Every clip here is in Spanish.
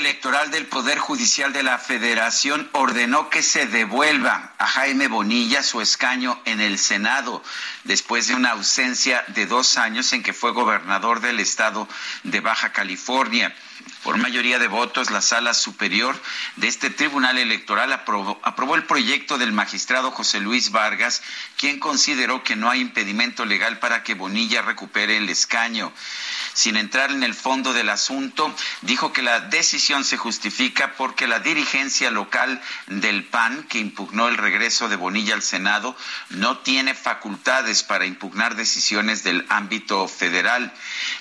Electoral del Poder Judicial de la Federación ordenó que se devuelva a Jaime Bonilla su escaño en el Senado después de una ausencia de dos años en que fue gobernador del estado de Baja California. Por mayoría de votos, la sala superior de este tribunal electoral aprobó, el proyecto del magistrado José Luis Vargas, quien consideró que no hay impedimento legal para que Bonilla recupere el escaño. Sin entrar en el fondo del asunto, dijo que la decisión se justifica porque la dirigencia local del PAN, que impugnó el regreso de Bonilla al Senado, no tiene facultades para impugnar decisiones del ámbito federal.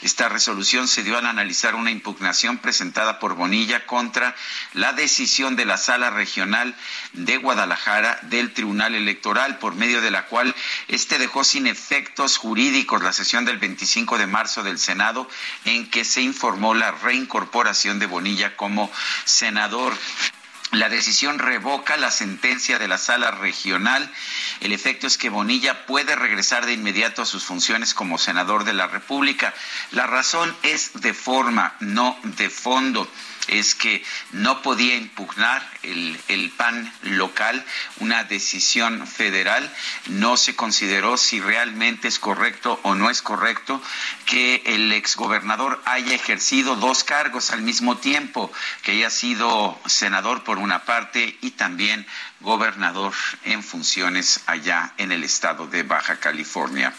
Esta resolución se dio al analizar una impugnación presentada por Bonilla contra la decisión de la Sala Regional de Guadalajara del Tribunal Electoral, por medio de la cual este dejó sin efectos jurídicos la sesión del 25 de marzo del Senado en que se informó la reincorporación de Bonilla como senador. La decisión revoca la sentencia de la sala regional. El efecto es que Bonilla puede regresar de inmediato a sus funciones como senador de la República. La razón es de forma, no de fondo es que no podía impugnar el, el, PAN local una decisión federal. No se consideró si realmente es correcto o no es correcto que el exgobernador haya ejercido dos cargos al mismo tiempo, que haya sido senador por una parte y también gobernador en funciones allá en el estado de Baja California.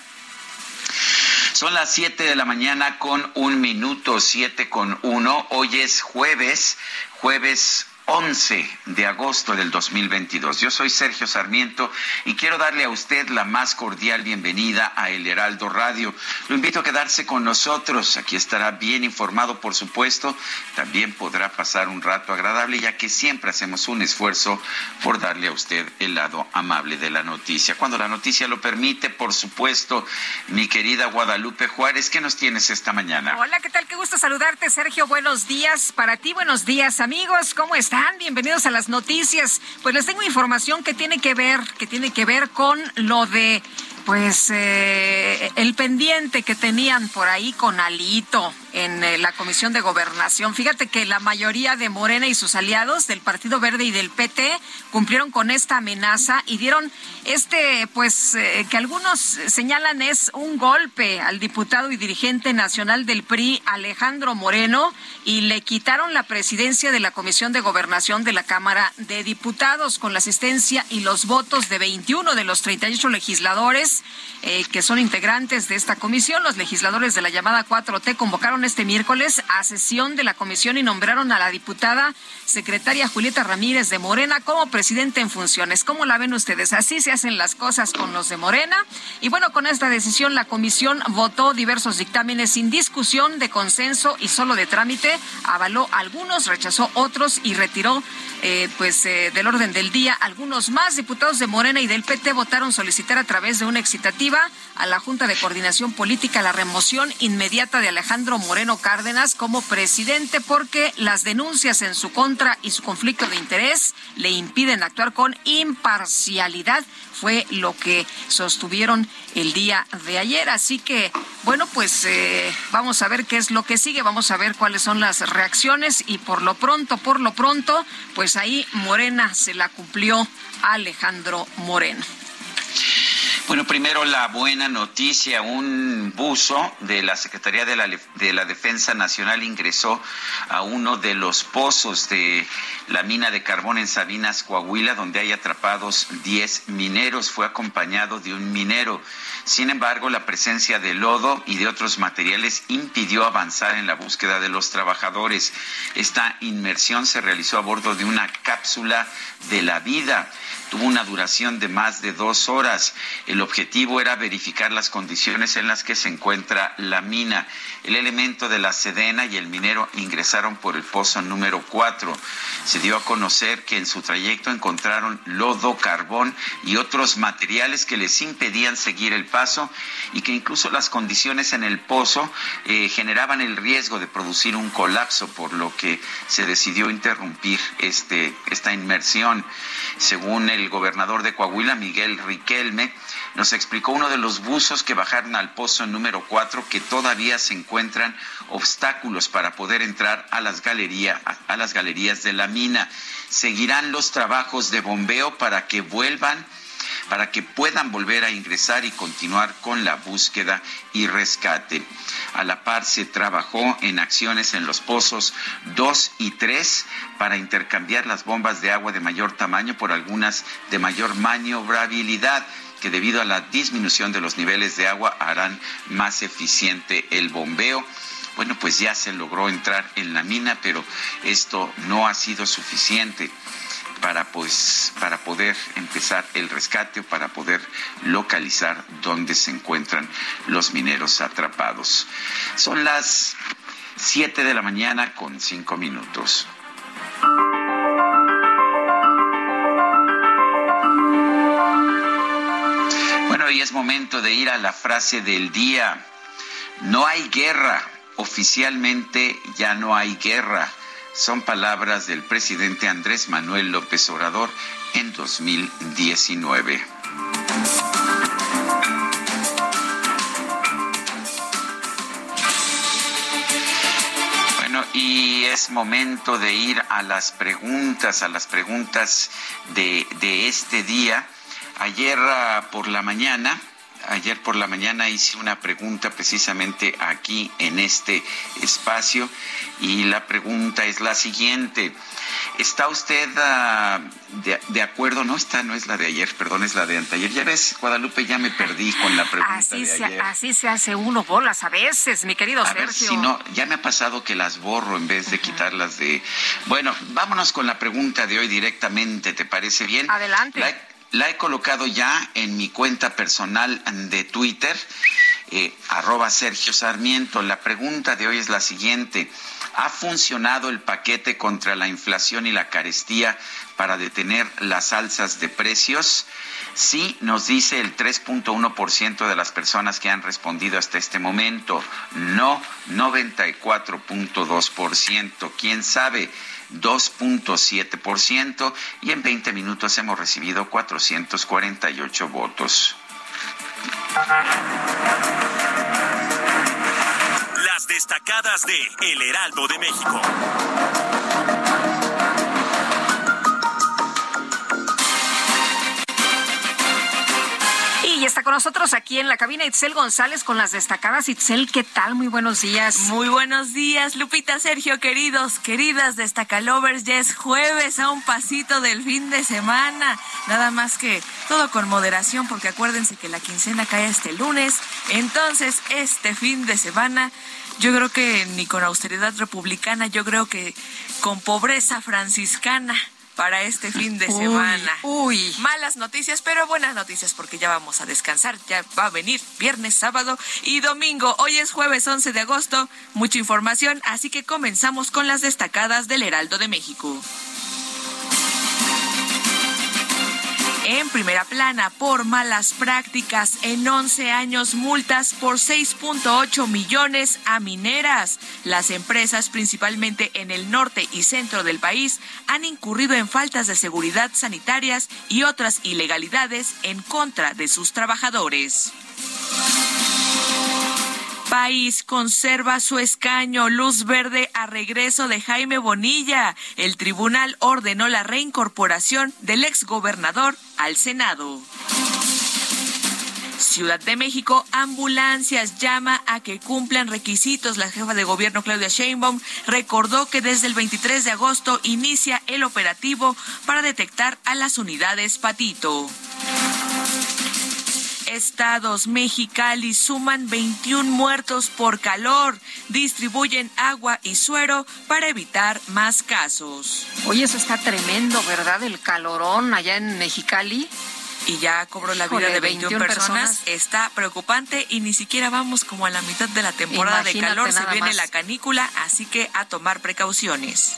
Son las 7 de la mañana con un minuto, 7 con uno. Hoy es jueves, jueves 11 de agosto del 2022. Yo soy Sergio Sarmiento y quiero darle a usted la más cordial bienvenida a El Heraldo Radio. Lo invito a quedarse con nosotros. Aquí estará bien informado, por supuesto. También podrá pasar un rato agradable, ya que siempre hacemos un esfuerzo por darle a usted el lado amable de la noticia. Cuando la noticia lo permite, por supuesto, mi querida Guadalupe Juárez, ¿qué nos tienes esta mañana? Hola, ¿qué tal? Qué gusto saludarte, Sergio. Buenos días para ti, buenos días, amigos. ¿Cómo Bienvenidos a las noticias. Pues les tengo información que tiene que ver, que tiene que ver con lo de pues eh, el pendiente que tenían por ahí con Alito en eh, la Comisión de Gobernación. Fíjate que la mayoría de Morena y sus aliados del Partido Verde y del PT cumplieron con esta amenaza y dieron este, pues, eh, que algunos señalan es un golpe al diputado y dirigente nacional del PRI, Alejandro Moreno, y le quitaron la presidencia de la Comisión de Gobernación de la Cámara de Diputados con la asistencia y los votos de 21 de los 38 legisladores eh, que son integrantes de esta comisión. Los legisladores de la llamada 4T convocaron este miércoles a sesión de la comisión y nombraron a la diputada secretaria Julieta Ramírez de Morena como presidente en funciones. ¿Cómo la ven ustedes? Así se hacen las cosas con los de Morena. Y bueno, con esta decisión la comisión votó diversos dictámenes sin discusión de consenso y solo de trámite. Avaló algunos, rechazó otros y retiró eh, pues eh, del orden del día algunos más. Diputados de Morena y del PT votaron solicitar a través de una excitativa a la Junta de Coordinación Política la remoción inmediata de Alejandro Moreno Cárdenas como presidente porque las denuncias en su contra y su conflicto de interés le impiden actuar con imparcialidad fue lo que sostuvieron el día de ayer. Así que, bueno, pues eh, vamos a ver qué es lo que sigue, vamos a ver cuáles son las reacciones y por lo pronto, por lo pronto, pues ahí Morena se la cumplió Alejandro Moreno. Bueno, primero la buena noticia. Un buzo de la Secretaría de la, de la, Defensa Nacional ingresó a uno de los pozos de la mina de carbón en Sabinas, Coahuila, donde hay atrapados 10 mineros. Fue acompañado de un minero. Sin embargo, la presencia de lodo y de otros materiales impidió avanzar en la búsqueda de los trabajadores. Esta inmersión se realizó a bordo de una cápsula de la vida tuvo una duración de más de dos horas. El objetivo era verificar las condiciones en las que se encuentra la mina. El elemento de la Sedena y el minero ingresaron por el pozo número cuatro. Se dio a conocer que en su trayecto encontraron lodo, carbón y otros materiales que les impedían seguir el paso y que incluso las condiciones en el pozo eh, generaban el riesgo de producir un colapso, por lo que se decidió interrumpir este, esta inmersión. Según el el gobernador de Coahuila, Miguel Riquelme, nos explicó uno de los buzos que bajaron al pozo número 4 que todavía se encuentran obstáculos para poder entrar a las, a las galerías de la mina. Seguirán los trabajos de bombeo para que vuelvan para que puedan volver a ingresar y continuar con la búsqueda y rescate. A la par se trabajó en acciones en los pozos 2 y 3 para intercambiar las bombas de agua de mayor tamaño por algunas de mayor maniobrabilidad que debido a la disminución de los niveles de agua harán más eficiente el bombeo. Bueno, pues ya se logró entrar en la mina, pero esto no ha sido suficiente para pues para poder empezar el rescate o para poder localizar dónde se encuentran los mineros atrapados. Son las 7 de la mañana con 5 minutos. Bueno, y es momento de ir a la frase del día. No hay guerra. Oficialmente ya no hay guerra son palabras del presidente Andrés Manuel López Obrador en 2019. Bueno, y es momento de ir a las preguntas, a las preguntas de, de este día. Ayer ah, por la mañana ayer por la mañana hice una pregunta precisamente aquí en este espacio y la pregunta es la siguiente. ¿Está usted ah, de, acuerdo? No, esta no es la de ayer, perdón, es la de anteayer. Ya ves, Guadalupe, ya me perdí con la pregunta así de ayer. Se, así se hace uno bolas a veces, mi querido a Ver si no, ya me ha pasado que las borro en vez de quitarlas de... Bueno, vámonos con la pregunta de hoy directamente, ¿te parece bien? Adelante. La he colocado ya en mi cuenta personal de Twitter, eh, arroba Sergio Sarmiento. La pregunta de hoy es la siguiente. ¿Ha funcionado el paquete contra la inflación y la carestía para detener las alzas de precios? Sí, nos dice el 3.1% de las personas que han respondido hasta este momento. No, 94.2%. ¿Quién sabe? 2.7% y en 20 minutos hemos recibido 448 votos. Las destacadas de El Heraldo de México. Está con nosotros aquí en la cabina Itzel González con las destacadas. Itzel, ¿qué tal? Muy buenos días. Muy buenos días, Lupita, Sergio, queridos, queridas destacalovers. Ya es jueves a un pasito del fin de semana. Nada más que todo con moderación, porque acuérdense que la quincena cae este lunes. Entonces, este fin de semana yo creo que ni con austeridad republicana, yo creo que con pobreza franciscana para este fin de semana. Uy. Malas noticias, pero buenas noticias porque ya vamos a descansar. Ya va a venir viernes, sábado y domingo. Hoy es jueves 11 de agosto. Mucha información, así que comenzamos con las destacadas del Heraldo de México. En primera plana, por malas prácticas, en 11 años multas por 6.8 millones a mineras. Las empresas, principalmente en el norte y centro del país, han incurrido en faltas de seguridad sanitarias y otras ilegalidades en contra de sus trabajadores. País conserva su escaño, luz verde a regreso de Jaime Bonilla. El tribunal ordenó la reincorporación del exgobernador al Senado. Ciudad de México, ambulancias llama a que cumplan requisitos. La jefa de gobierno Claudia Sheinbaum recordó que desde el 23 de agosto inicia el operativo para detectar a las unidades Patito estados Mexicali suman 21 muertos por calor. Distribuyen agua y suero para evitar más casos. Oye, eso está tremendo, ¿verdad? El calorón allá en Mexicali y ya cobró la vida de 21, personas. Está preocupante y ni siquiera vamos como a la mitad de la temporada de calor. Se viene la canícula, así que a tomar precauciones.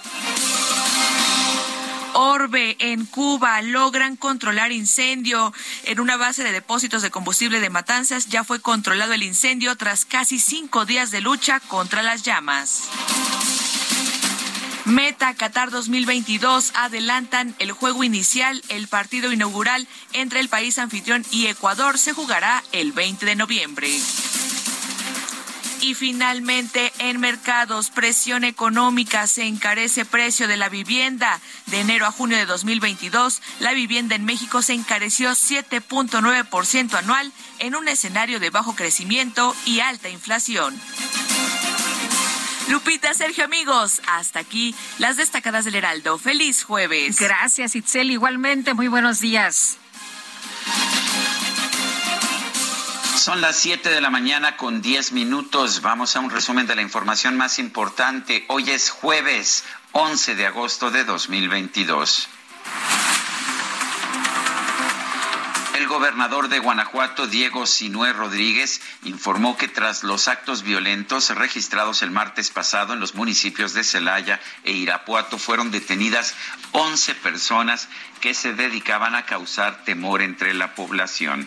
Orbe en Cuba logran controlar incendio. En una base de depósitos de combustible de Matanzas ya fue controlado el incendio tras casi cinco días de lucha contra las llamas. Meta Qatar 2022 adelantan el juego inicial. El partido inaugural entre el país anfitrión y Ecuador se jugará el 20 de noviembre. Y finalmente, en mercados, presión económica, se encarece precio de la vivienda. De enero a junio de 2022, la vivienda en México se encareció 7.9% anual en un escenario de bajo crecimiento y alta inflación. Lupita, Sergio, amigos, hasta aquí las destacadas del Heraldo. Feliz jueves. Gracias, Itzel. Igualmente, muy buenos días. Son las 7 de la mañana con 10 minutos. Vamos a un resumen de la información más importante. Hoy es jueves 11 de agosto de 2022. El gobernador de Guanajuato, Diego Sinué Rodríguez, informó que tras los actos violentos registrados el martes pasado en los municipios de Celaya e Irapuato fueron detenidas 11 personas que se dedicaban a causar temor entre la población.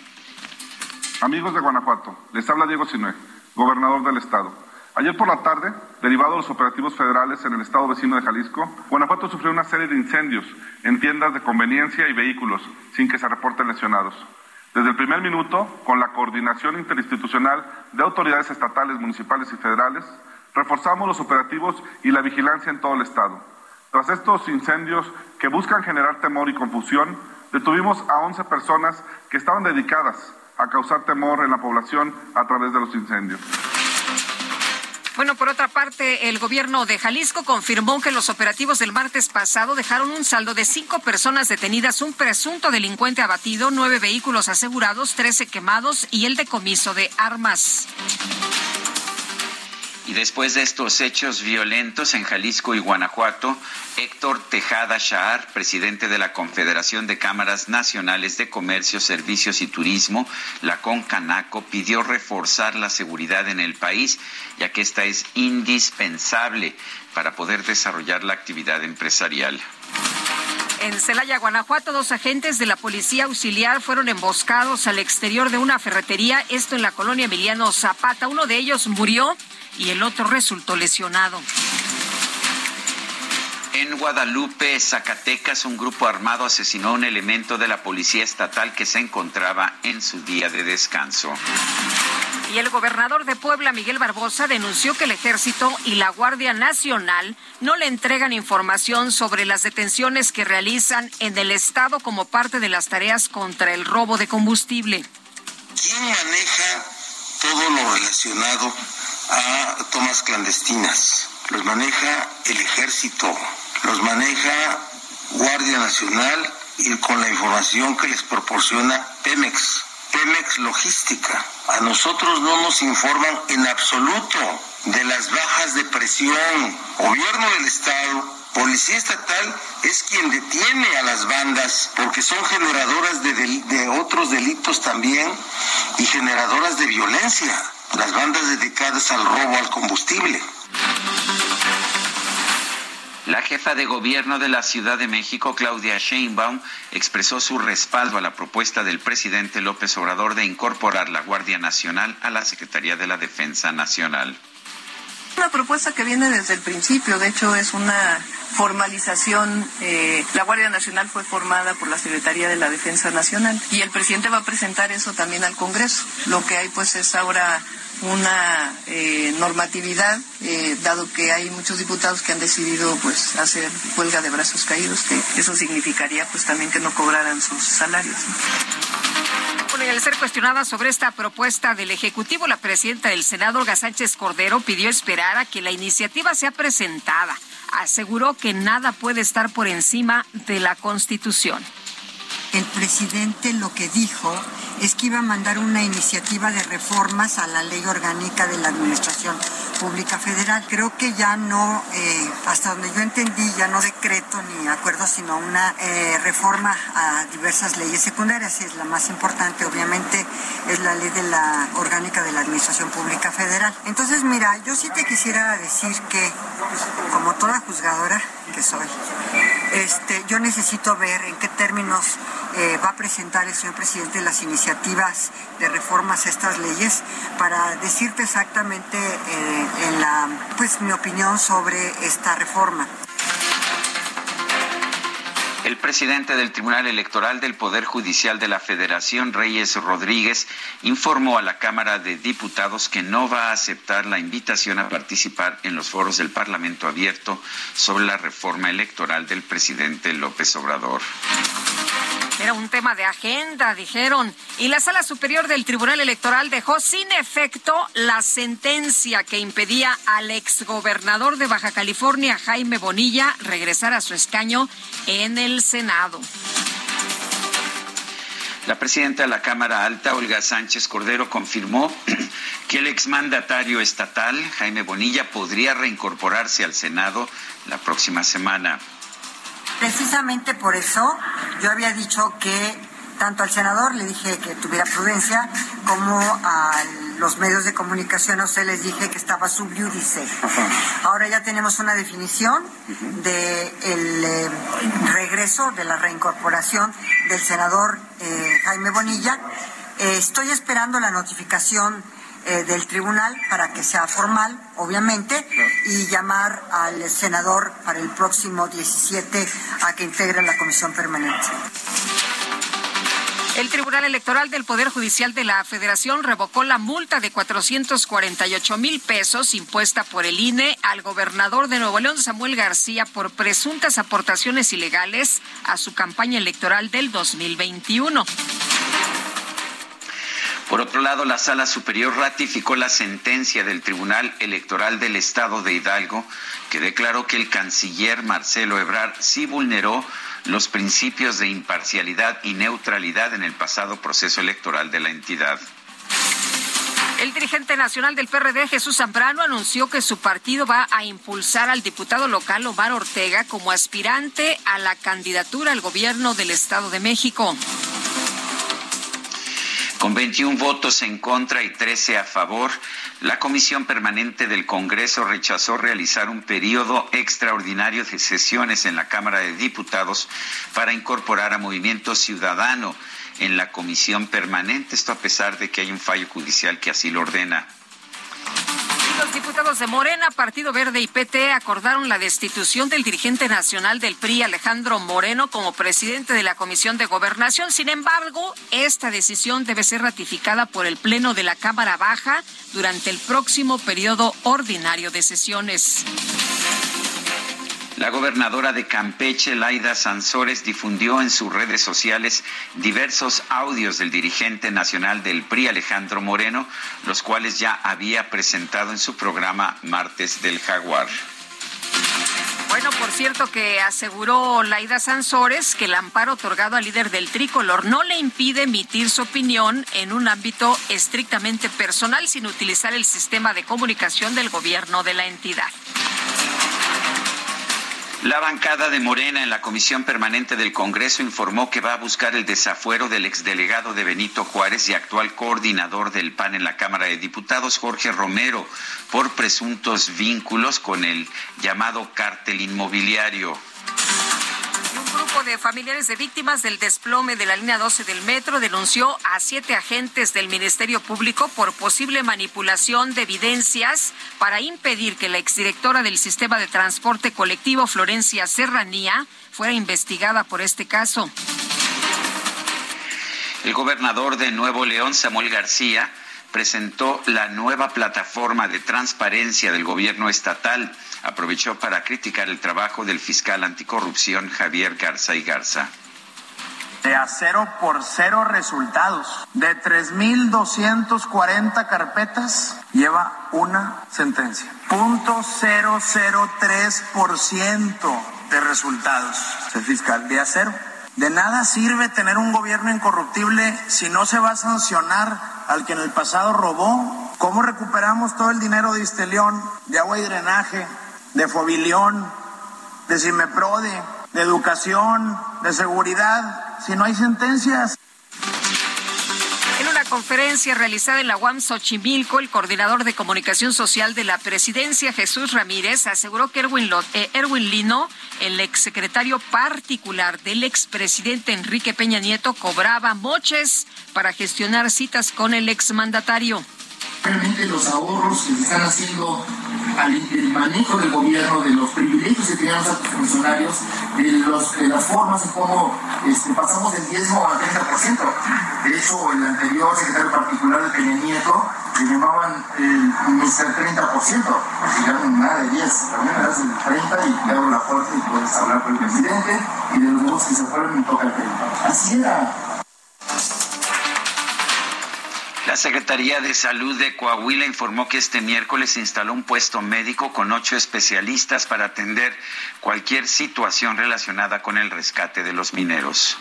Amigos de Guanajuato, les habla Diego Sinué, gobernador del estado. Ayer por la tarde, derivado de los operativos federales en el estado vecino de Jalisco, Guanajuato sufrió una serie de incendios en tiendas de conveniencia y vehículos, sin que se reporten lesionados. Desde el primer minuto, con la coordinación interinstitucional de autoridades estatales, municipales y federales, reforzamos los operativos y la vigilancia en todo el estado. Tras estos incendios que buscan generar temor y confusión, detuvimos a 11 personas que estaban dedicadas a causar temor en la población a través de los incendios. Bueno, por otra parte, el gobierno de Jalisco confirmó que los operativos del martes pasado dejaron un saldo de cinco personas detenidas, un presunto delincuente abatido, nueve vehículos asegurados, trece quemados y el decomiso de armas. Y después de estos hechos violentos en Jalisco y Guanajuato, Héctor Tejada Shahar, presidente de la Confederación de Cámaras Nacionales de Comercio, Servicios y Turismo, la CONCANACO, pidió reforzar la seguridad en el país, ya que esta es indispensable para poder desarrollar la actividad empresarial. En Celaya, Guanajuato, dos agentes de la Policía Auxiliar fueron emboscados al exterior de una ferretería, esto en la colonia Emiliano Zapata. Uno de ellos murió y el otro resultó lesionado. En Guadalupe, Zacatecas, un grupo armado asesinó a un elemento de la policía estatal que se encontraba en su día de descanso. Y el gobernador de Puebla, Miguel Barbosa, denunció que el ejército y la Guardia Nacional no le entregan información sobre las detenciones que realizan en el estado como parte de las tareas contra el robo de combustible. ¿Quién maneja todo lo relacionado a tomas clandestinas. Los maneja el ejército, los maneja Guardia Nacional y con la información que les proporciona Pemex. Pemex Logística. A nosotros no nos informan en absoluto de las bajas de presión. Gobierno del Estado, Policía Estatal es quien detiene a las bandas porque son generadoras de, de otros delitos también y generadoras de violencia las bandas dedicadas al robo al combustible. La jefa de gobierno de la Ciudad de México, Claudia Sheinbaum, expresó su respaldo a la propuesta del presidente López Obrador de incorporar la Guardia Nacional a la Secretaría de la Defensa Nacional. Una propuesta que viene desde el principio, de hecho es una formalización. Eh, la Guardia Nacional fue formada por la Secretaría de la Defensa Nacional y el presidente va a presentar eso también al Congreso. Lo que hay pues es ahora una eh, normatividad, eh, dado que hay muchos diputados que han decidido pues hacer huelga de brazos caídos, que eso significaría pues también que no cobraran sus salarios. Bueno, y al ser cuestionada sobre esta propuesta del Ejecutivo, la presidenta del Senado, Olga Sánchez Cordero, pidió esperar a que la iniciativa sea presentada. Aseguró que nada puede estar por encima de la Constitución el presidente lo que dijo es que iba a mandar una iniciativa de reformas a la ley orgánica de la Administración Pública Federal. Creo que ya no, eh, hasta donde yo entendí, ya no decreto ni acuerdo, sino una eh, reforma a diversas leyes secundarias. Es la más importante, obviamente, es la ley de la orgánica de la Administración Pública Federal. Entonces, mira, yo sí te quisiera decir que, como toda juzgadora que soy, este, yo necesito ver en qué términos eh, va a presentar el señor presidente las iniciativas de reformas a estas leyes para decirte exactamente eh, en la, pues mi opinión sobre esta reforma. El presidente del Tribunal Electoral del Poder Judicial de la Federación, Reyes Rodríguez, informó a la Cámara de Diputados que no va a aceptar la invitación a participar en los foros del Parlamento abierto sobre la reforma electoral del presidente López Obrador. Era un tema de agenda, dijeron. Y la Sala Superior del Tribunal Electoral dejó sin efecto la sentencia que impedía al exgobernador de Baja California, Jaime Bonilla, regresar a su escaño en el Senado. La presidenta de la Cámara Alta, Olga Sánchez Cordero, confirmó que el exmandatario estatal, Jaime Bonilla, podría reincorporarse al Senado la próxima semana. Precisamente por eso yo había dicho que tanto al senador le dije que tuviera prudencia, como a los medios de comunicación a usted les dije que estaba subiúdice. Ahora ya tenemos una definición del eh, regreso, de la reincorporación del senador eh, Jaime Bonilla. Eh, estoy esperando la notificación eh, del tribunal para que sea formal, obviamente, y llamar al senador para el próximo 17 a que integre la comisión permanente. El Tribunal Electoral del Poder Judicial de la Federación revocó la multa de 448 mil pesos impuesta por el INE al gobernador de Nuevo León, Samuel García, por presuntas aportaciones ilegales a su campaña electoral del 2021. Por otro lado, la Sala Superior ratificó la sentencia del Tribunal Electoral del Estado de Hidalgo, que declaró que el canciller Marcelo Ebrard sí vulneró los principios de imparcialidad y neutralidad en el pasado proceso electoral de la entidad. El dirigente nacional del PRD, Jesús Zambrano, anunció que su partido va a impulsar al diputado local Omar Ortega como aspirante a la candidatura al gobierno del Estado de México. Con 21 votos en contra y 13 a favor, la Comisión Permanente del Congreso rechazó realizar un periodo extraordinario de sesiones en la Cámara de Diputados para incorporar a Movimiento Ciudadano en la Comisión Permanente, esto a pesar de que hay un fallo judicial que así lo ordena. Los diputados de Morena, Partido Verde y PT acordaron la destitución del dirigente nacional del PRI, Alejandro Moreno, como presidente de la Comisión de Gobernación. Sin embargo, esta decisión debe ser ratificada por el Pleno de la Cámara Baja durante el próximo periodo ordinario de sesiones. La gobernadora de Campeche, Laida Sansores, difundió en sus redes sociales diversos audios del dirigente nacional del PRI, Alejandro Moreno, los cuales ya había presentado en su programa Martes del Jaguar. Bueno, por cierto que aseguró Laida Sansores que el amparo otorgado al líder del tricolor no le impide emitir su opinión en un ámbito estrictamente personal sin utilizar el sistema de comunicación del gobierno de la entidad. La bancada de Morena en la Comisión Permanente del Congreso informó que va a buscar el desafuero del exdelegado de Benito Juárez y actual coordinador del PAN en la Cámara de Diputados, Jorge Romero, por presuntos vínculos con el llamado cártel inmobiliario grupo de familiares de víctimas del desplome de la línea 12 del metro denunció a siete agentes del Ministerio Público por posible manipulación de evidencias para impedir que la exdirectora del sistema de transporte colectivo, Florencia Serranía, fuera investigada por este caso. El gobernador de Nuevo León, Samuel García, presentó la nueva plataforma de transparencia del gobierno estatal aprovechó para criticar el trabajo del fiscal anticorrupción Javier Garza y Garza. De a cero por cero resultados, de 3.240 carpetas, lleva una sentencia. Punto 003% de resultados. El fiscal de acero. De nada sirve tener un gobierno incorruptible si no se va a sancionar al que en el pasado robó. ¿Cómo recuperamos todo el dinero de Istelión, de agua y drenaje, de Fobilión, de Cimeprode, de educación, de seguridad, si no hay sentencias. Conferencia realizada en la UAM Xochimilco, el coordinador de comunicación social de la presidencia, Jesús Ramírez, aseguró que Erwin, eh, Erwin Lino, el exsecretario particular del expresidente Enrique Peña Nieto, cobraba moches para gestionar citas con el exmandatario. Realmente los ahorros que se están haciendo al manejo del gobierno, de los privilegios que tenían los funcionarios, de, los, de las formas en cómo este, pasamos del diezmo al 30%. De hecho, el anterior secretario particular de Peña Nieto le llamaban el Mr. 30%, porque ya nada de 10, también me das el 30 y te abro la puerta y puedes hablar con el presidente y de los nuevos que se fueron me toca el 30. Así era la Secretaría de Salud de Coahuila informó que este miércoles se instaló un puesto médico con ocho especialistas para atender cualquier situación relacionada con el rescate de los mineros.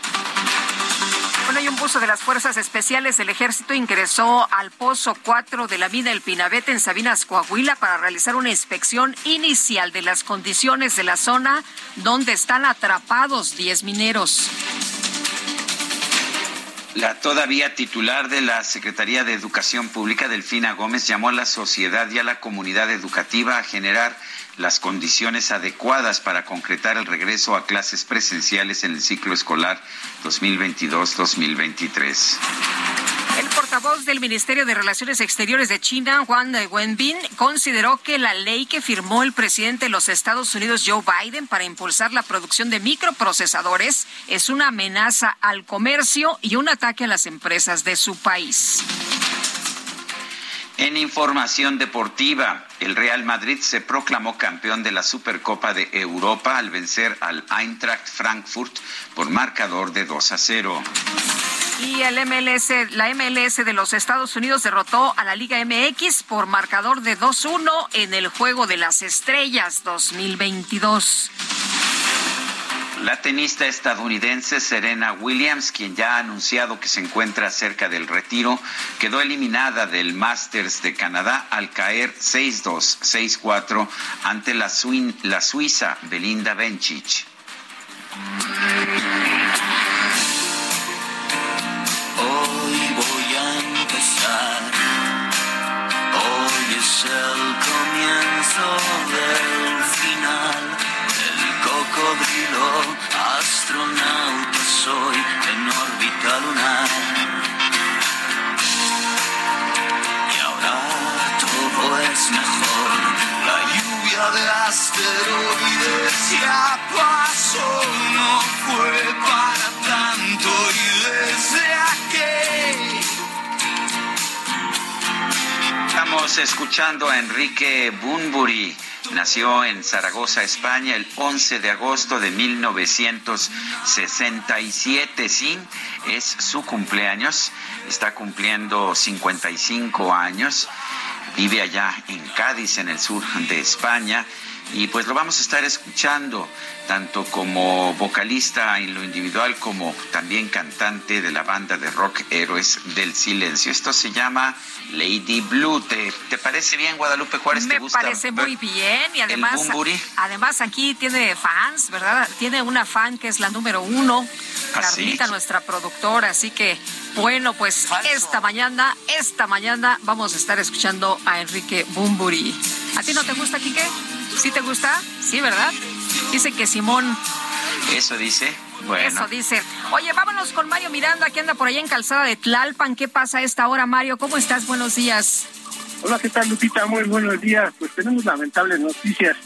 Bueno, hay un buzo de las Fuerzas Especiales del Ejército ingresó al pozo 4 de la mina El Pinabete en Sabinas, Coahuila, para realizar una inspección inicial de las condiciones de la zona donde están atrapados 10 mineros. La todavía titular de la Secretaría de Educación Pública, Delfina Gómez, llamó a la sociedad y a la comunidad educativa a generar las condiciones adecuadas para concretar el regreso a clases presenciales en el ciclo escolar 2022-2023. El portavoz del Ministerio de Relaciones Exteriores de China, Juan Wenbin, consideró que la ley que firmó el presidente de los Estados Unidos, Joe Biden, para impulsar la producción de microprocesadores es una amenaza al comercio y un ataque a las empresas de su país. En información deportiva, el Real Madrid se proclamó campeón de la Supercopa de Europa al vencer al Eintracht Frankfurt por marcador de 2 a 0. Y el MLS, la MLS de los Estados Unidos derrotó a la Liga MX por marcador de 2-1 en el Juego de las Estrellas 2022. La tenista estadounidense Serena Williams, quien ya ha anunciado que se encuentra cerca del retiro, quedó eliminada del Masters de Canadá al caer 6-2, 6-4 ante la, la Suiza Belinda Bencic. Astronauta soy en órbita lunar. Y ahora todo es mejor. La lluvia de asteroides ya pasó, no fue para tanto y desde Estamos escuchando a Enrique Bunbury. Nació en Zaragoza, España, el 11 de agosto de 1967. Sí, es su cumpleaños. Está cumpliendo 55 años. Vive allá en Cádiz, en el sur de España. Y pues lo vamos a estar escuchando tanto como vocalista en lo individual como también cantante de la banda de rock Héroes del Silencio. Esto se llama Lady Blue. ¿Te, parece bien, Guadalupe Juárez? Me parece muy bien y además, además aquí tiene fans, ¿verdad? Tiene una fan que es la número uno, ¿Ah, Carlita, nuestra productora, así que bueno, pues esta mañana, esta mañana vamos a estar escuchando a Enrique Bumburi. ¿A ti no te gusta, Quique? ¿Sí te gusta? Sí, ¿verdad? Dice que Simón. Eso dice. Bueno. Eso dice. Oye, vámonos con Mario Miranda, que anda por ahí en Calzada de Tlalpan. ¿Qué pasa a esta hora, Mario? ¿Cómo estás? Buenos días. Hola, ¿qué tal, Lupita? Muy buenos días. Pues tenemos lamentables noticias,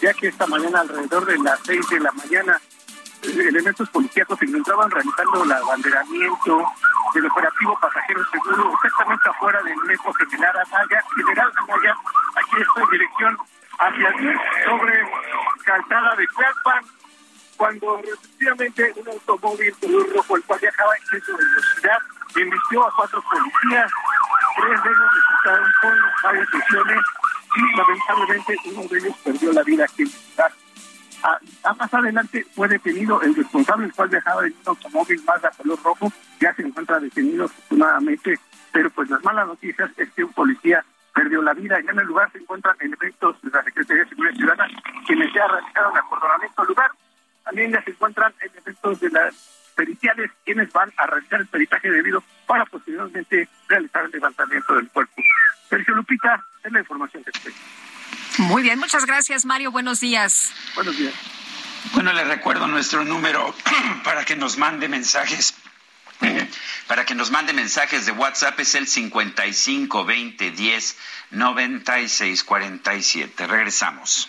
ya que esta mañana, alrededor de las seis de la mañana, elementos policíacos se encontraban realizando el abanderamiento del operativo pasajero seguro exactamente afuera del metro General Anaya, General Anaya, aquí estoy en dirección hacia el sobre calzada de Tlalpan, cuando efectivamente un automóvil color rojo, el cual viajaba en exceso de velocidad, emitió a cuatro policías, tres de ellos resultaron con varias lesiones y lamentablemente uno de ellos perdió la vida aquí en el a, más adelante fue detenido el responsable, el cual viajaba en un automóvil más de color rojo, ya se encuentra detenido afortunadamente, pero pues las malas noticias es que un policía perdió la vida. Ya en el lugar se encuentran elementos de la Secretaría de Seguridad Ciudadana quienes ya realizaron el acordonamiento del lugar. También ya se encuentran elementos de las periciales quienes van a realizar el peritaje debido para posteriormente realizar el levantamiento del cuerpo. Sergio Lupita, es la información que tengo. Muy bien, muchas gracias Mario, buenos días. Buenos días. Bueno, le recuerdo nuestro número para que nos mande mensajes. Para que nos mande mensajes de WhatsApp es el 55 20 10 96 47. Regresamos.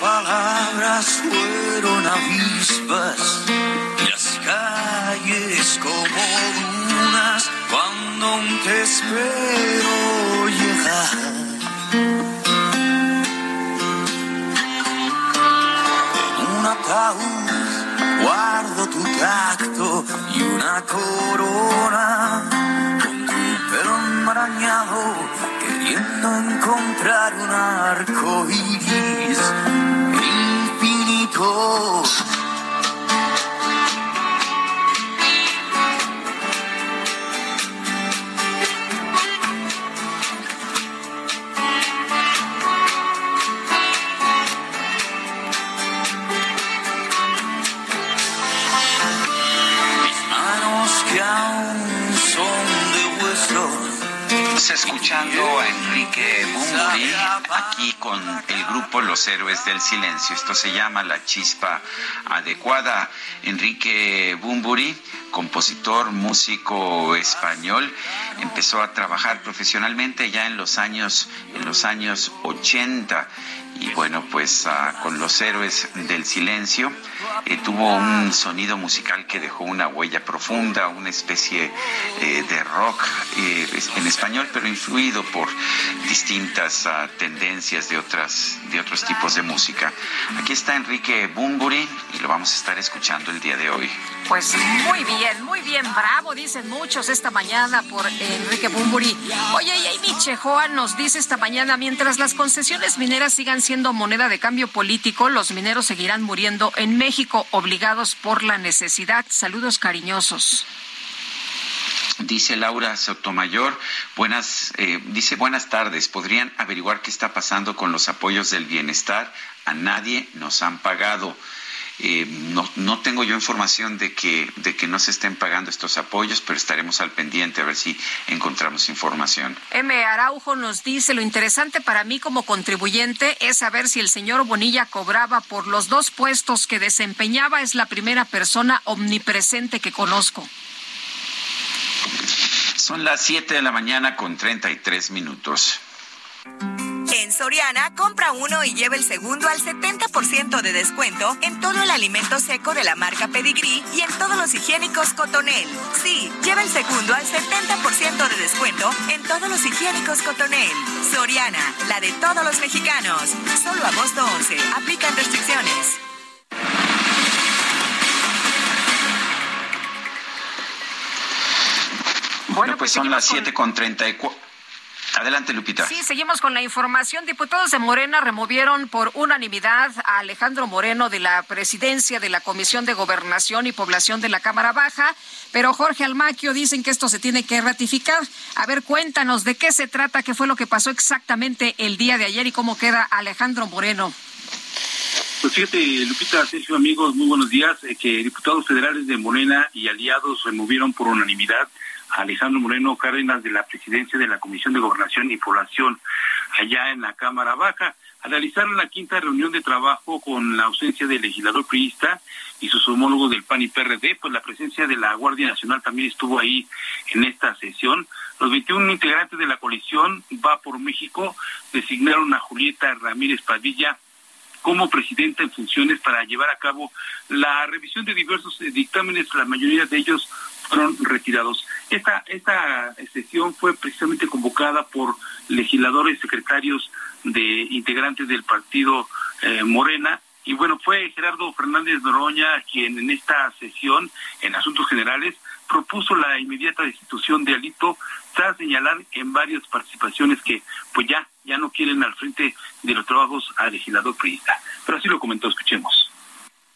Palabras fueron avispas, las calles como dunas cuando te espero llegar. En un ataúd guardo tu tacto y una corona con tu pelo enmarañado queriendo encontrar un arco iris grupo Los Héroes del Silencio. Esto se llama La Chispa Adecuada. Enrique Bumburi, compositor, músico español, empezó a trabajar profesionalmente ya en los años, en los años 80 y bueno, pues ah, con los héroes del silencio eh, tuvo un sonido musical que dejó una huella profunda, una especie eh, de rock eh, en español, pero influido por distintas ah, tendencias de otras de otros tipos de música. Aquí está Enrique Bumburi y lo vamos a estar escuchando el día de hoy. Pues muy bien, muy bien, bravo, dicen muchos esta mañana por Enrique Bumburi. Oye, y Amy Chejoa nos dice esta mañana, mientras las concesiones mineras sigan siendo moneda de cambio político, los mineros seguirán muriendo en México obligados por la necesidad. Saludos cariñosos. Dice Laura Sotomayor, buenas, eh, dice buenas tardes. ¿Podrían averiguar qué está pasando con los apoyos del bienestar? A nadie nos han pagado. Eh, no, no, tengo yo información de que, de que no se estén pagando estos apoyos, pero estaremos al pendiente a ver si encontramos información. M. Araujo nos dice, lo interesante para mí como contribuyente es saber si el señor Bonilla cobraba por los dos puestos que desempeñaba. Es la primera persona omnipresente que conozco. Son las 7 de la mañana con 33 minutos. En Soriana, compra uno y lleva el segundo al 70% de descuento en todo el alimento seco de la marca Pedigree y en todos los higiénicos Cotonel. Sí, lleva el segundo al 70% de descuento en todos los higiénicos Cotonel. Soriana, la de todos los mexicanos. Solo agosto 11. Aplican restricciones. Bueno, pues, son las 7 con 34. Adelante, Lupita. Sí, seguimos con la información. Diputados de Morena removieron por unanimidad a Alejandro Moreno de la presidencia de la Comisión de Gobernación y Población de la Cámara Baja, pero Jorge Almaquio dicen que esto se tiene que ratificar. A ver, cuéntanos de qué se trata, qué fue lo que pasó exactamente el día de ayer y cómo queda Alejandro Moreno. Pues fíjate, Lupita, Sergio, amigos, muy buenos días. Eh, que diputados federales de Morena y aliados removieron por unanimidad Alejandro Moreno Cárdenas de la presidencia de la Comisión de Gobernación y Población allá en la Cámara Baja. Al realizar la quinta reunión de trabajo con la ausencia del legislador priista y sus homólogos del PAN y PRD, pues la presencia de la Guardia Nacional también estuvo ahí en esta sesión. Los 21 integrantes de la coalición Va por México designaron a Julieta Ramírez Padilla como presidenta en funciones para llevar a cabo la revisión de diversos dictámenes, la mayoría de ellos fueron retirados. Esta, esta sesión fue precisamente convocada por legisladores, secretarios de integrantes del partido eh, Morena, y bueno, fue Gerardo Fernández Noroña quien en esta sesión, en asuntos generales, propuso la inmediata destitución de Alito tras señalar en varias participaciones que pues ya, ya no quieren al frente de los trabajos al legislador priista. Pero así lo comentó, escuchemos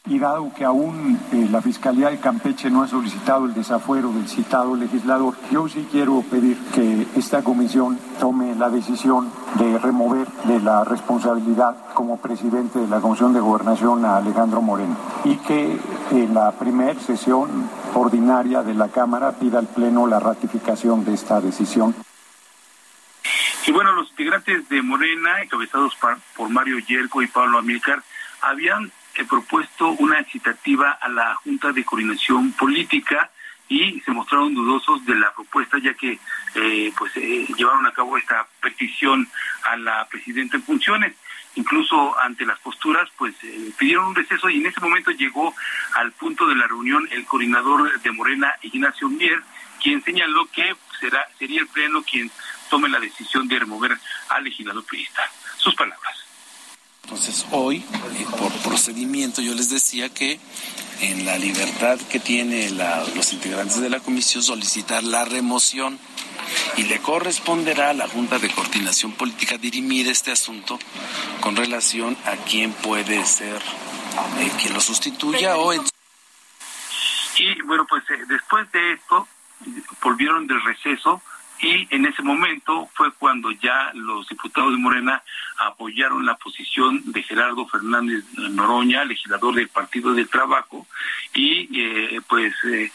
y dado que aún eh, la Fiscalía de Campeche no ha solicitado el desafuero del citado legislador, yo sí quiero pedir que esta comisión tome la decisión de remover de la responsabilidad como presidente de la Comisión de Gobernación a Alejandro Moreno y que en la primera sesión ordinaria de la Cámara pida al Pleno la ratificación de esta decisión. Y bueno, los integrantes de Morena, encabezados por Mario Yerko y Pablo Amílcar, habían he propuesto una citativa a la Junta de Coordinación Política y se mostraron dudosos de la propuesta ya que eh, pues eh, llevaron a cabo esta petición a la presidenta en funciones. Incluso ante las posturas pues eh, pidieron un receso y en ese momento llegó al punto de la reunión el coordinador de Morena Ignacio Mier quien señaló que será sería el pleno quien tome la decisión de remover al legislador priista. Sus palabras entonces hoy, eh, por procedimiento, yo les decía que en la libertad que tienen los integrantes de la comisión solicitar la remoción y le corresponderá a la Junta de Coordinación Política dirimir este asunto con relación a quién puede ser eh, quien lo sustituya o... En... Y bueno, pues eh, después de esto volvieron del receso y en ese momento fue cuando ya los diputados de Morena apoyaron la posición de Gerardo Fernández Noroña, legislador del Partido del Trabajo, y eh, pues eh,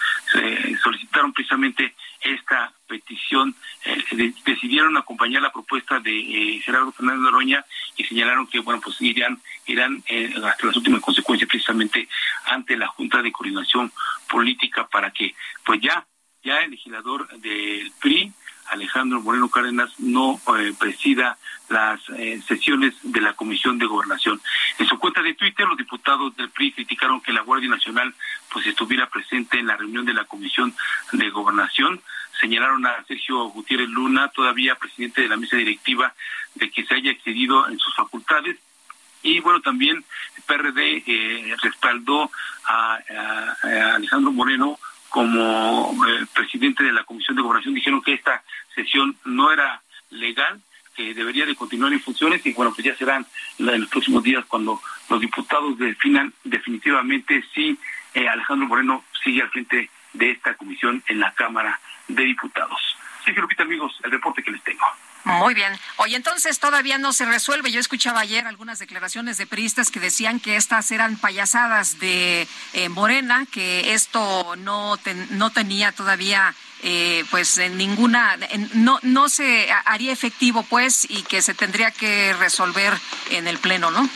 solicitaron precisamente esta petición, eh, decidieron acompañar la propuesta de Gerardo Fernández Noroña y señalaron que bueno pues irían irán hasta las últimas consecuencias precisamente ante la Junta de Coordinación Política para que pues ya ya el legislador del PRI Alejandro Moreno Cárdenas no eh, presida las eh, sesiones de la Comisión de Gobernación. En su cuenta de Twitter, los diputados del PRI criticaron que la Guardia Nacional pues estuviera presente en la reunión de la Comisión de Gobernación. señalaron a Sergio Gutiérrez Luna, todavía presidente de la mesa directiva, de que se haya excedido en sus facultades. Y bueno, también el PRD eh, respaldó a, Alejandro Moreno como eh, presidente de la Comisión de Gobernación. Dijeron que esta sesión no era legal, que debería de continuar en funciones y bueno, pues ya serán en los próximos días cuando los diputados definan definitivamente si eh, Alejandro Moreno sigue al frente de esta comisión en la Cámara de Diputados. Sí, Lupita, amigos, el reporte que les tengo. Muy bien. Oye, entonces todavía no se resuelve. Yo escuchaba ayer algunas declaraciones de periodistas que decían que estas eran payasadas de eh, Morena, que esto no, no tenía todavía eh, pues en ninguna no no se haría efectivo pues y que se tendría que resolver en el pleno no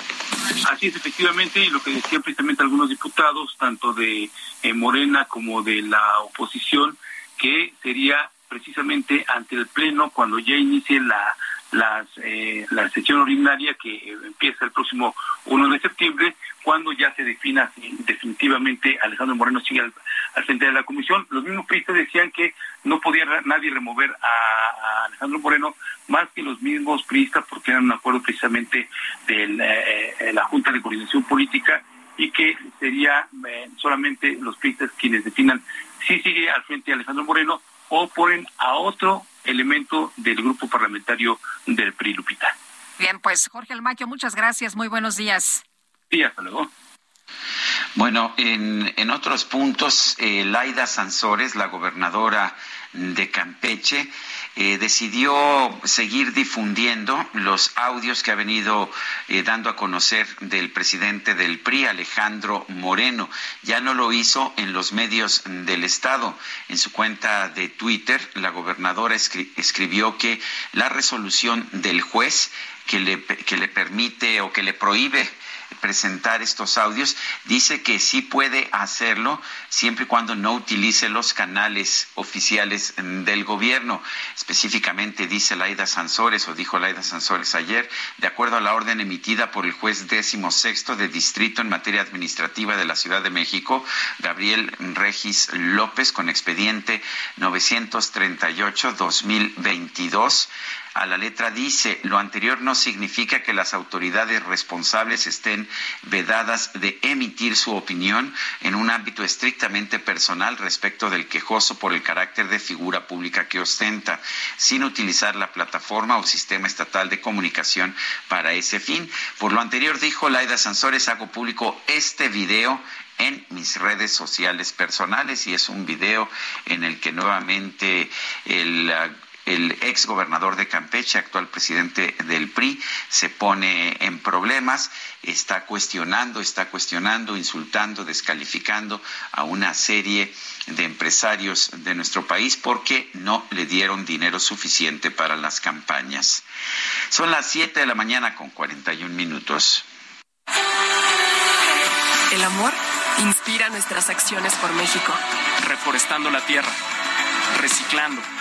así es efectivamente y lo que decían precisamente algunos diputados tanto de eh, Morena como de la oposición que sería precisamente ante el pleno cuando ya inicie la las, eh, la sesión ordinaria que empieza el próximo 1 de septiembre, cuando ya se defina definitivamente Alejandro Moreno sigue al, frente de la comisión. Los mismos periodistas decían que no podía nadie remover a, Alejandro Moreno más que los mismos periodistas porque eran un acuerdo precisamente de eh, eh, la, Junta de Coordinación Política y que sería solamente los periodistas quienes definan si sigue al frente Alejandro Moreno o ponen a otro elemento del grupo parlamentario del PRI, Lupita. Bien, pues Jorge Almaquio, muchas gracias, muy buenos días. Sí, hasta luego. Bueno, en, en otros puntos, eh, Laida Sansores, la gobernadora de Campeche, eh, decidió seguir difundiendo los audios que ha venido eh, dando a conocer del presidente del PRI, Alejandro Moreno. Ya no lo hizo en los medios del Estado. En su cuenta de Twitter, la gobernadora escribió que la resolución del juez que le, que le permite o que le prohíbe presentar estos audios, dice que sí puede hacerlo siempre y cuando no utilice los canales oficiales del gobierno. Específicamente dice Laida Sansores, o dijo Laida Sansores ayer, de acuerdo a la orden emitida por el juez décimo sexto de distrito en materia administrativa de la Ciudad de México, Gabriel Regis López, con expediente 938-2022, a la letra dice, lo anterior no significa que las autoridades responsables estén vedadas de emitir su opinión en un ámbito estrictamente personal respecto del quejoso por el carácter de figura pública que ostenta, sin utilizar la plataforma o sistema estatal de comunicación para ese fin. Por lo anterior dijo Laida Sansores, hago público este video en mis redes sociales personales y es un video en el que nuevamente el el ex gobernador de Campeche, actual presidente del PRI, se pone en problemas, está cuestionando, está cuestionando, insultando, descalificando a una serie de empresarios de nuestro país porque no le dieron dinero suficiente para las campañas. Son las 7 de la mañana con 41 minutos. El amor inspira nuestras acciones por México. Reforestando la tierra, reciclando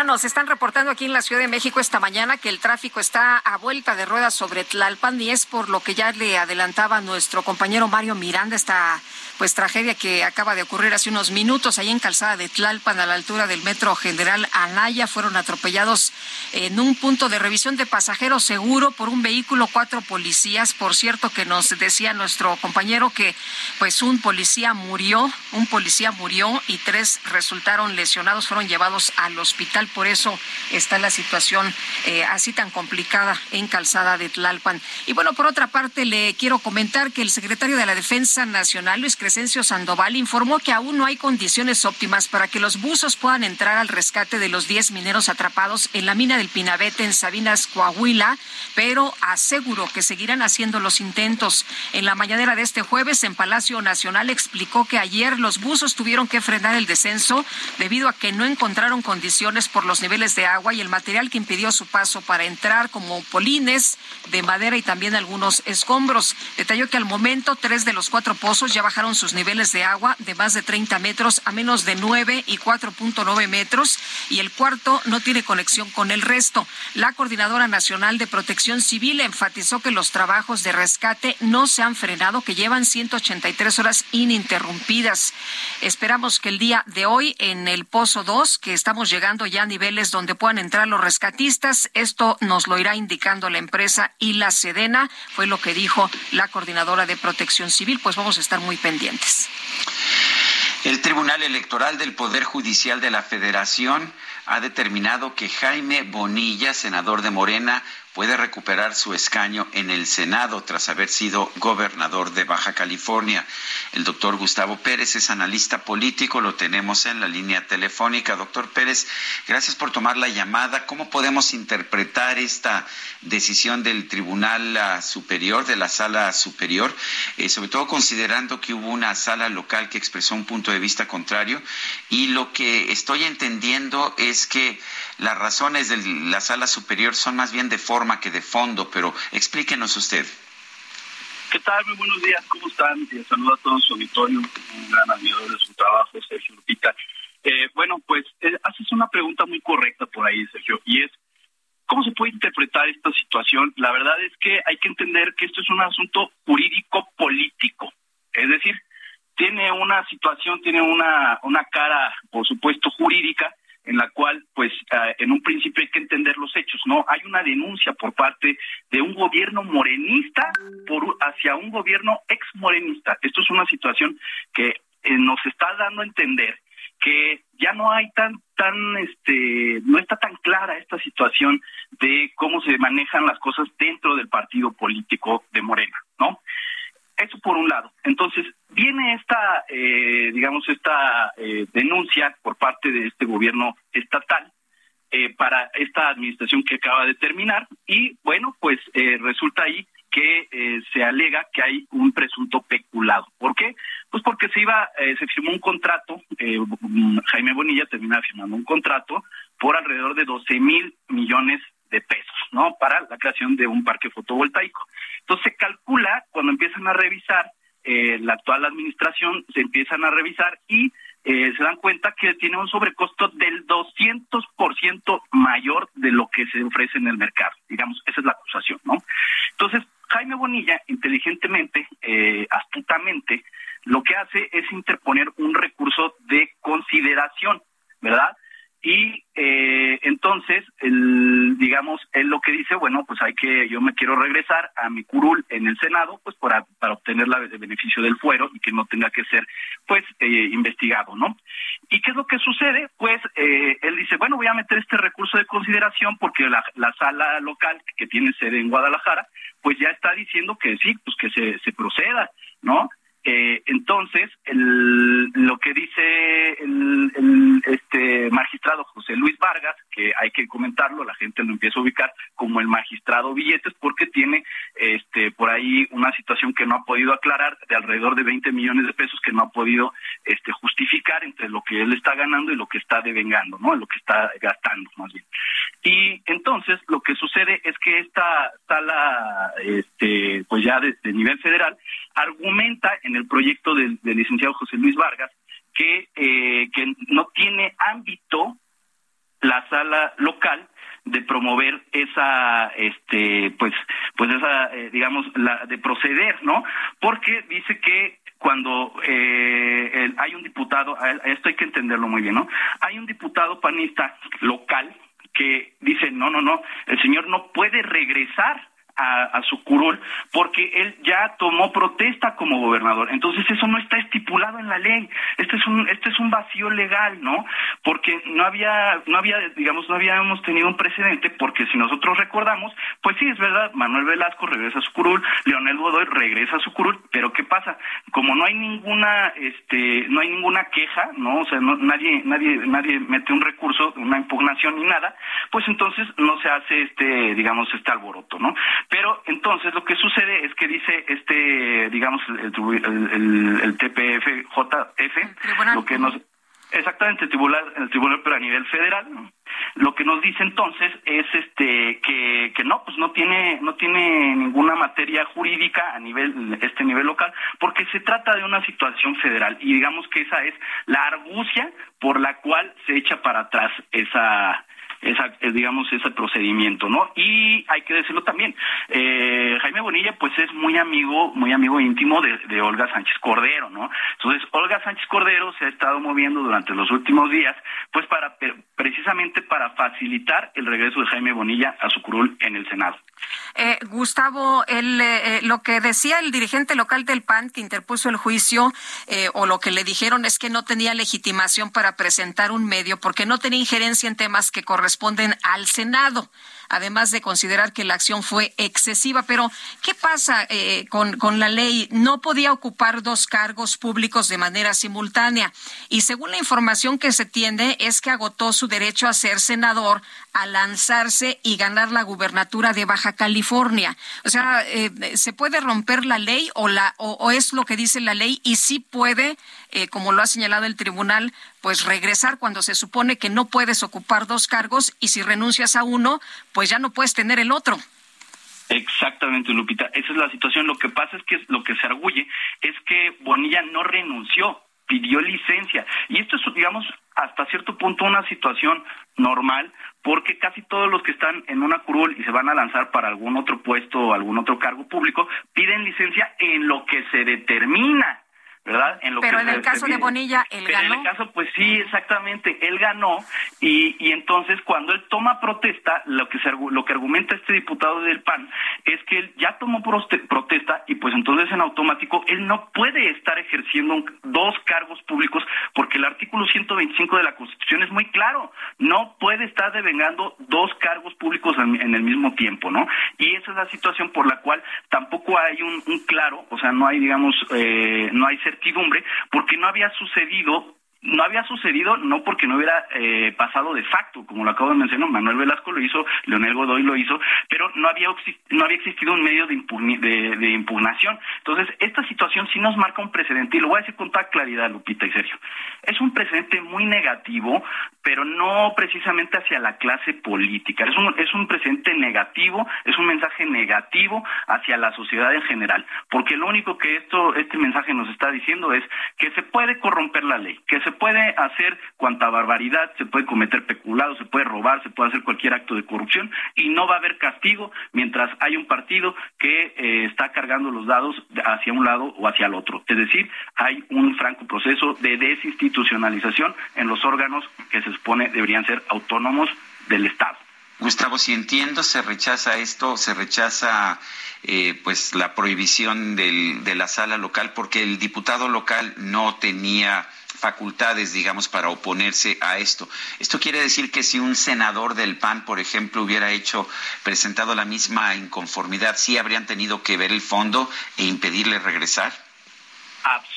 Bueno, nos están reportando aquí en la Ciudad de México esta mañana que el tráfico está a vuelta de ruedas sobre Tlalpan y es por lo que ya le adelantaba nuestro compañero Mario Miranda esta pues tragedia que acaba de ocurrir hace unos minutos ahí en Calzada de Tlalpan a la altura del Metro General Anaya. Fueron atropellados en un punto de revisión de pasajeros seguro por un vehículo cuatro policías, por cierto que nos decía nuestro compañero que pues un policía murió, un policía murió y tres resultaron lesionados, fueron llevados al hospital, por eso está la situación eh, así tan complicada en Calzada de Tlalpan. Y bueno, por otra parte le quiero comentar que el secretario de la Defensa Nacional, Luis Crescencio Sandoval informó que aún no hay condiciones óptimas para que los buzos puedan entrar al rescate de los 10 mineros atrapados en la mina del Pinabete en Sabinas, Coahuila, pero aseguró que seguirán haciendo los intentos. En la mañanera de este jueves en Palacio Nacional explicó que ayer los buzos tuvieron que frenar el descenso debido a que no encontraron condiciones por los niveles de agua y el material que impidió su paso para entrar, como polines de madera y también algunos escombros. Detalló que al momento tres de los cuatro pozos ya bajaron sus niveles de agua de más de 30 metros a menos de 9 y 4.9 metros y el cuarto no tiene conexión con el resto. La Coordinadora Nacional de Protección Civil enfatizó que los trabajos de rescate no se han frenado, que llevan 183 horas ininterrumpidas. Esperamos que el día de hoy en el Pozo 2, que estamos llegando ya a niveles donde puedan entrar los rescatistas, esto nos lo irá indicando la empresa y la Sedena, fue lo que dijo la Coordinadora de Protección Civil, pues vamos a estar muy pendientes. El Tribunal Electoral del Poder Judicial de la Federación ha determinado que Jaime Bonilla, senador de Morena, puede recuperar su escaño en el Senado tras haber sido gobernador de Baja California. El doctor Gustavo Pérez es analista político, lo tenemos en la línea telefónica. Doctor Pérez, gracias por tomar la llamada. ¿Cómo podemos interpretar esta decisión del Tribunal Superior, de la Sala Superior, eh, sobre todo considerando que hubo una sala local que expresó un punto de vista contrario? Y lo que estoy entendiendo es que las razones de la Sala Superior son más bien de forma que de fondo, pero explíquenos usted. ¿Qué tal? Muy buenos días, ¿cómo están? Eh, saludo a todo su auditorio, un gran admirador de su trabajo, Sergio Lupita. Eh, bueno, pues eh, haces una pregunta muy correcta por ahí, Sergio, y es, ¿cómo se puede interpretar esta situación? La verdad es que hay que entender que esto es un asunto jurídico-político, es decir, tiene una situación, tiene una, una cara, por supuesto, jurídica, en la cual, pues, ah, en un principio hay que entender los hechos, ¿no? Hay una denuncia por parte de un gobierno morenista por hacia un gobierno ex morenista. Esto es una situación que eh, nos está dando a entender que ya no hay tan tan este no está tan clara esta situación de cómo se manejan las cosas dentro del partido político de Morena, ¿no? Eso por un lado. Entonces, viene esta, eh, digamos, esta eh, denuncia por parte de este gobierno estatal eh, para esta administración que acaba de terminar y, bueno, pues resulta ahí que se alega que hay un presunto peculado. ¿Por qué? Pues porque se iba, se firmó un contrato, Jaime Bonilla termina firmando un contrato por alrededor de 12 mil millones de pesos, ¿no? Para la creación de un parque fotovoltaico. Entonces se calcula cuando empiezan a revisar eh, la actual administración, se empiezan a revisar y eh, se dan cuenta que tiene un sobrecosto del 200% mayor de lo que se ofrece en el mercado. Digamos, esa es la acusación, ¿no? Entonces, Jaime Bonilla, inteligentemente, eh, astutamente, lo que hace es interponer un recurso de consideración, ¿verdad? Y eh, entonces el, digamos él lo que dice bueno pues hay que yo me quiero regresar a mi curul en el senado pues para, para obtener la, el beneficio del fuero y que no tenga que ser pues eh, investigado no y qué es lo que sucede pues eh, él dice bueno voy a meter este recurso de consideración porque la, la sala local que tiene sede en Guadalajara pues ya está diciendo que sí pues que se, se proceda no eh, entonces, lo que dice el, este magistrado José Luis Vargas, que hay que comentarlo, la gente lo empieza a ubicar como el magistrado billetes porque tiene este por ahí una situación que no ha podido aclarar de alrededor de 20 millones de pesos que no ha podido este justificar entre lo que él está ganando y lo que está devengando, ¿no? Lo que está gastando más bien. Y entonces lo que sucede es que esta sala este pues ya de, de nivel federal argumenta en el proyecto del, licenciado José Luis Vargas que, eh, que no tiene ámbito la sala local de promover esa este pues pues esa eh, digamos la de proceder no porque dice que cuando eh, hay un diputado esto hay que entenderlo muy bien no hay un diputado panista local que dice no no no el señor no puede regresar a, su curul porque él ya tomó protesta como gobernador. Entonces eso no está estipulado en la ley. Este es un este es un vacío legal, ¿no? Porque no había no había digamos no habíamos tenido un precedente porque si nosotros recordamos, pues sí es verdad, Manuel Velasco regresa a su curul, Leonel Godoy regresa a su curul, pero ¿qué pasa? Como no hay ninguna este no hay ninguna queja, ¿no? O sea, nadie nadie nadie mete un recurso, una impugnación ni nada, pues entonces no se hace este digamos este alboroto, ¿no? Pero entonces lo que sucede es que dice este, digamos, el, el, TPF, JF, lo que nos, exactamente el tribunal, el tribunal pero a nivel federal, lo que nos dice entonces es este que, que no, pues no tiene, no tiene ninguna materia jurídica a nivel, este nivel local, porque se trata de una situación federal. Y digamos que esa es la argucia por la cual se echa para atrás esa esa, eh, digamos, ese procedimiento, ¿no? Y hay que decirlo también, eh, Jaime Bonilla, pues es muy amigo, muy amigo íntimo de, de, Olga Sánchez Cordero, ¿no? Entonces, Olga Sánchez Cordero se ha estado moviendo durante los últimos días, pues para, precisamente para facilitar el regreso de Jaime Bonilla a su curul en el Senado. Eh, Gustavo, el, eh, lo que decía el dirigente local del PAN que interpuso el juicio, eh, o lo que le dijeron es que no tenía legitimación para presentar un medio porque no tenía injerencia en temas que corresponden al Senado además de considerar que la acción fue excesiva. Pero, ¿qué pasa eh, con, con la ley? No podía ocupar dos cargos públicos de manera simultánea. Y según la información que se tiene, es que agotó su derecho a ser senador a lanzarse y ganar la gubernatura de Baja California. O sea, eh, ¿se puede romper la ley o, la, o, es lo que dice la ley y sí puede, eh, como lo ha señalado el tribunal, pues regresar cuando se supone que no puedes ocupar dos cargos y si renuncias a uno, pues ya no puedes tener el otro? Exactamente, Lupita. Esa es la situación. Lo que pasa es que lo que se arguye es que Bonilla no renunció, pidió licencia. Y esto es, digamos, hasta cierto punto una situación normal porque casi todos los que están en una curul y se van a lanzar para algún otro puesto o algún otro cargo público piden licencia en lo que se determina ¿verdad? En lo Pero en el caso de Bonilla, él ganó. En el caso, pues sí, exactamente, él ganó y, y entonces cuando él toma protesta, lo que, se, lo que argumenta este diputado del PAN es que él ya tomó protesta y pues entonces en automático él no puede estar ejerciendo dos cargos públicos porque el artículo 125 de la Constitución es muy claro, no puede estar devengando dos cargos públicos en, en el mismo tiempo, ¿no? Y esa es la situación por la cual tampoco hay un, un claro, o sea, no hay, digamos, eh, no hay certidumbre porque no había sucedido no había sucedido no porque no hubiera eh, pasado de facto, como lo acabo de mencionar, Manuel Velasco lo hizo, Leonel Godoy lo hizo, pero no había no había existido un medio de, de, impugnación. Entonces, esta situación sí nos marca un precedente, y lo voy a decir con toda claridad, Lupita y Sergio. Es un precedente muy negativo, pero no precisamente hacia la clase política. Es un, es un precedente negativo, es un mensaje negativo hacia la sociedad en general, porque lo único que esto, este mensaje nos está diciendo es que se puede corromper la ley, que se se puede hacer cuanta barbaridad, se puede cometer peculado, se puede robar, se puede hacer cualquier acto de corrupción y no va a haber castigo mientras hay un partido que eh, está cargando los dados hacia un lado o hacia el otro. Es decir, hay un franco proceso de desinstitucionalización en los órganos que se supone deberían ser autónomos del Estado. Gustavo, si entiendo, se rechaza esto, se rechaza eh, pues la prohibición del, de la sala local porque el diputado local no tenía facultades, digamos, para oponerse a esto. ¿Esto quiere decir que si un senador del PAN, por ejemplo, hubiera hecho, presentado la misma inconformidad, sí habrían tenido que ver el fondo e impedirle regresar? absolutamente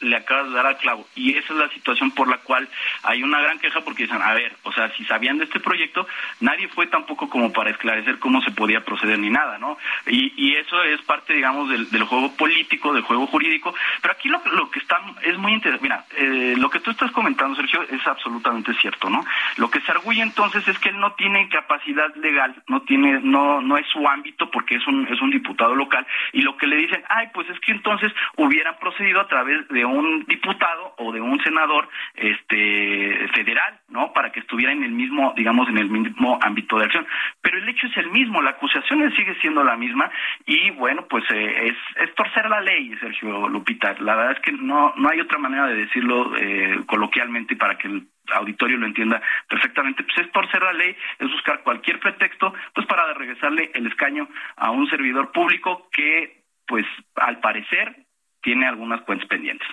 le acabas de dar al clavo. Y esa es la situación por la cual hay una gran queja porque dicen, a ver, o sea, si sabían de este proyecto, nadie fue tampoco como para esclarecer cómo se podía proceder ni nada, ¿no? Y, y eso es parte, digamos, del, del, juego político, del juego jurídico. Pero aquí lo, lo que está es muy interesante. Mira, eh, lo que tú estás comentando, Sergio, es absolutamente cierto, ¿no? Lo que se arguye entonces es que él no tiene capacidad legal, no tiene, no, no es su ámbito porque es un, es un diputado local. Y lo que le dicen, ay, pues es que entonces hubieran procedido a través de un diputado o de un senador este federal, ¿no? Para que estuviera en el mismo, digamos, en el mismo ámbito de acción. Pero el hecho es el mismo, la acusación sigue siendo la misma y bueno, pues eh, es, es torcer la ley, Sergio Lupita. La verdad es que no, no hay otra manera de decirlo eh, coloquialmente para que el auditorio lo entienda perfectamente, pues es torcer la ley, es buscar cualquier pretexto, pues para regresarle el escaño a un servidor público que, pues al parecer, tiene algunas cuentas pendientes.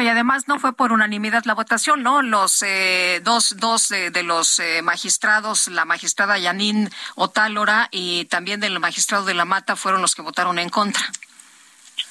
Y además no fue por unanimidad la votación, ¿no? Los eh, dos, dos eh, de los eh, magistrados, la magistrada Yanín Otálora y también del magistrado de la Mata fueron los que votaron en contra.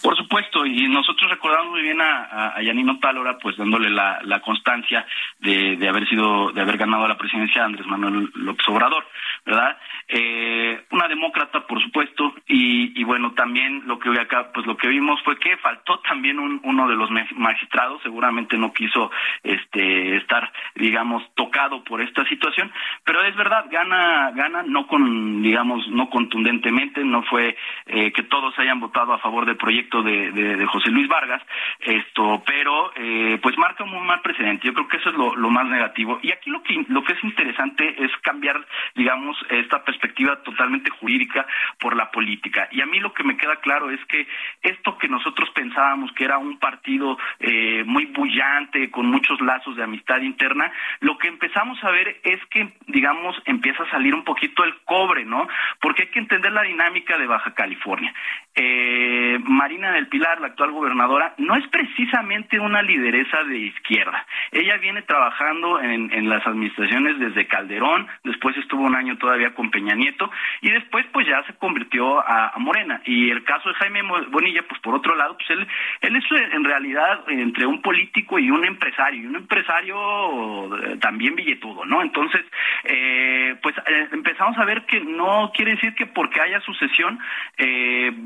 Por supuesto, y nosotros recordamos muy bien a, a, Yanino Tálora, pues dándole la, la constancia de, de, haber sido, de haber ganado la presidencia de Andrés Manuel López Obrador, ¿verdad? Eh, una demócrata, por supuesto, y, y, bueno, también lo que acá, pues lo que vimos fue que faltó también un, uno de los magistrados, seguramente no quiso este estar, digamos, tocado por esta situación, pero es verdad, gana, gana, no con, digamos, no contundentemente, no fue eh, que todos hayan votado a favor del proyecto de, José Luis Vargas, esto, pero eh, pues marca un mal precedente. Yo creo que eso es lo, lo, más negativo. Y aquí lo que lo que es interesante es cambiar, digamos, esta perspectiva totalmente jurídica por la política. Y a mí lo que me queda claro es que esto que nosotros pensábamos que era un partido eh, muy bullante, con muchos lazos de amistad interna, lo que empezamos a ver es que, digamos, empieza a salir un poquito el cobre, ¿no? Porque hay que entender la dinámica de Baja California. Eh, Marina del Pilar, la actual gobernadora, no es precisamente una lideresa de izquierda. Ella viene trabajando en, en las administraciones desde Calderón, después estuvo un año todavía con Peña Nieto y después pues ya se convirtió a, Morena. Y el caso de Jaime Bonilla, pues por otro lado, pues él, él es en realidad entre un político y un empresario, y un empresario eh, también billetudo, ¿no? Entonces, eh, pues eh, empezamos a ver que no quiere decir que porque haya sucesión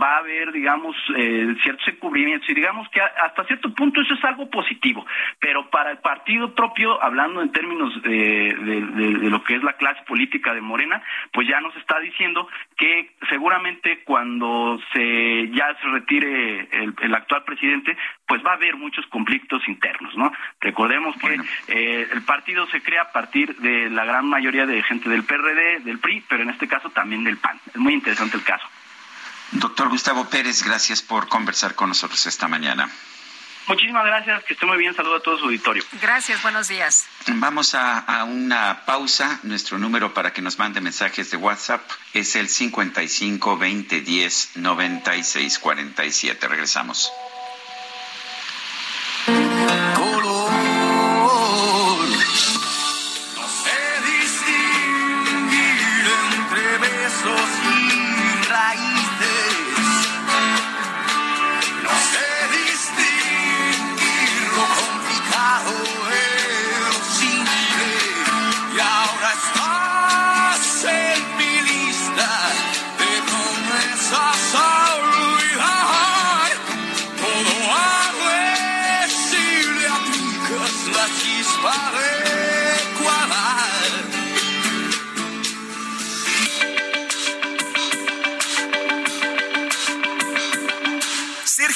va a haber, digamos, ciertos encubrimientos y digamos que hasta cierto punto eso es algo positivo, pero para el partido propio, hablando en términos de, de lo que es la clase política de Morena, pues ya nos está diciendo que seguramente cuando se ya se retire el, actual presidente, pues va a haber muchos conflictos internos, ¿no? Recordemos que eh, el partido se crea a partir de la gran mayoría de gente del PRD, del PRI, pero en este caso también del PAN. Es muy interesante el caso. Doctor Gustavo Pérez, gracias por conversar con nosotros esta mañana. Muchísimas gracias, que esté muy bien. Saludo a todo su auditorio. Gracias, buenos días. Vamos a, una pausa. Nuestro número para que nos mande mensajes de WhatsApp es el 55 20 10 96 47. Regresamos.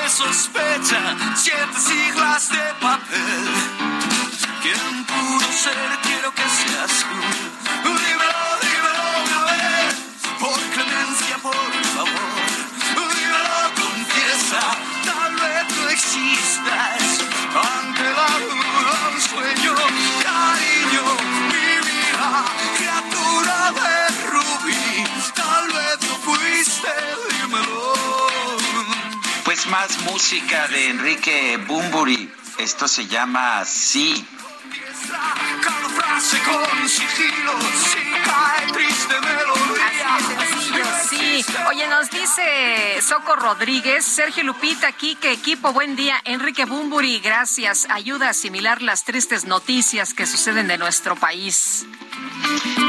De sospecha, siete siglas de papel. ¿Quién pudo ser? Quiero que seas tú. Más música de Enrique Bumburi. Esto se llama Sí. Sí. Oye, nos dice Soco Rodríguez, Sergio Lupita, aquí, que equipo, buen día. Enrique Bumburi, gracias. Ayuda a asimilar las tristes noticias que suceden de nuestro país.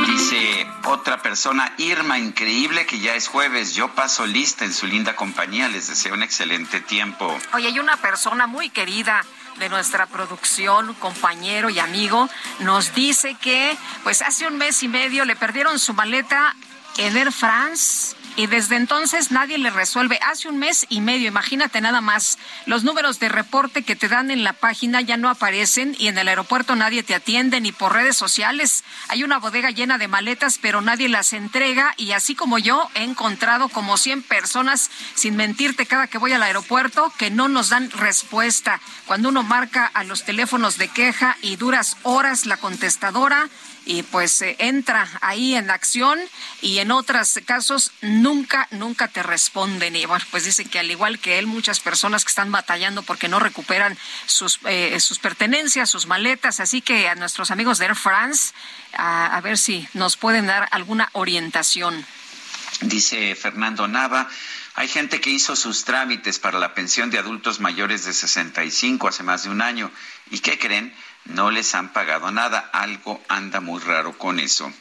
Dice otra persona, Irma, increíble que ya es jueves. Yo paso lista en su linda compañía. Les deseo un excelente tiempo. Oye, hay una persona muy querida de nuestra producción, compañero y amigo, nos dice que pues hace un mes y medio le perdieron su maleta en Air France y desde entonces nadie le resuelve. Hace un mes y medio, imagínate nada más, los números de reporte que te dan en la página ya no aparecen y en el aeropuerto nadie te atiende ni por redes sociales. Hay una bodega llena de maletas, pero nadie las entrega y así como yo he encontrado como 100 personas, sin mentirte, cada que voy al aeropuerto, que no nos dan respuesta. Cuando uno marca a los teléfonos de queja y duras horas la contestadora, y pues eh, entra ahí en acción y en otros casos nunca, nunca te responden. Y bueno, pues dice que al igual que él, muchas personas que están batallando porque no recuperan sus, eh, sus pertenencias, sus maletas. Así que a nuestros amigos de Air France, a, a ver si nos pueden dar alguna orientación. Dice Fernando Nava. Hay gente que hizo sus trámites para la pensión de adultos mayores de 65 hace más de un año. ¿Y qué creen? No les han pagado nada. Algo anda muy raro con eso.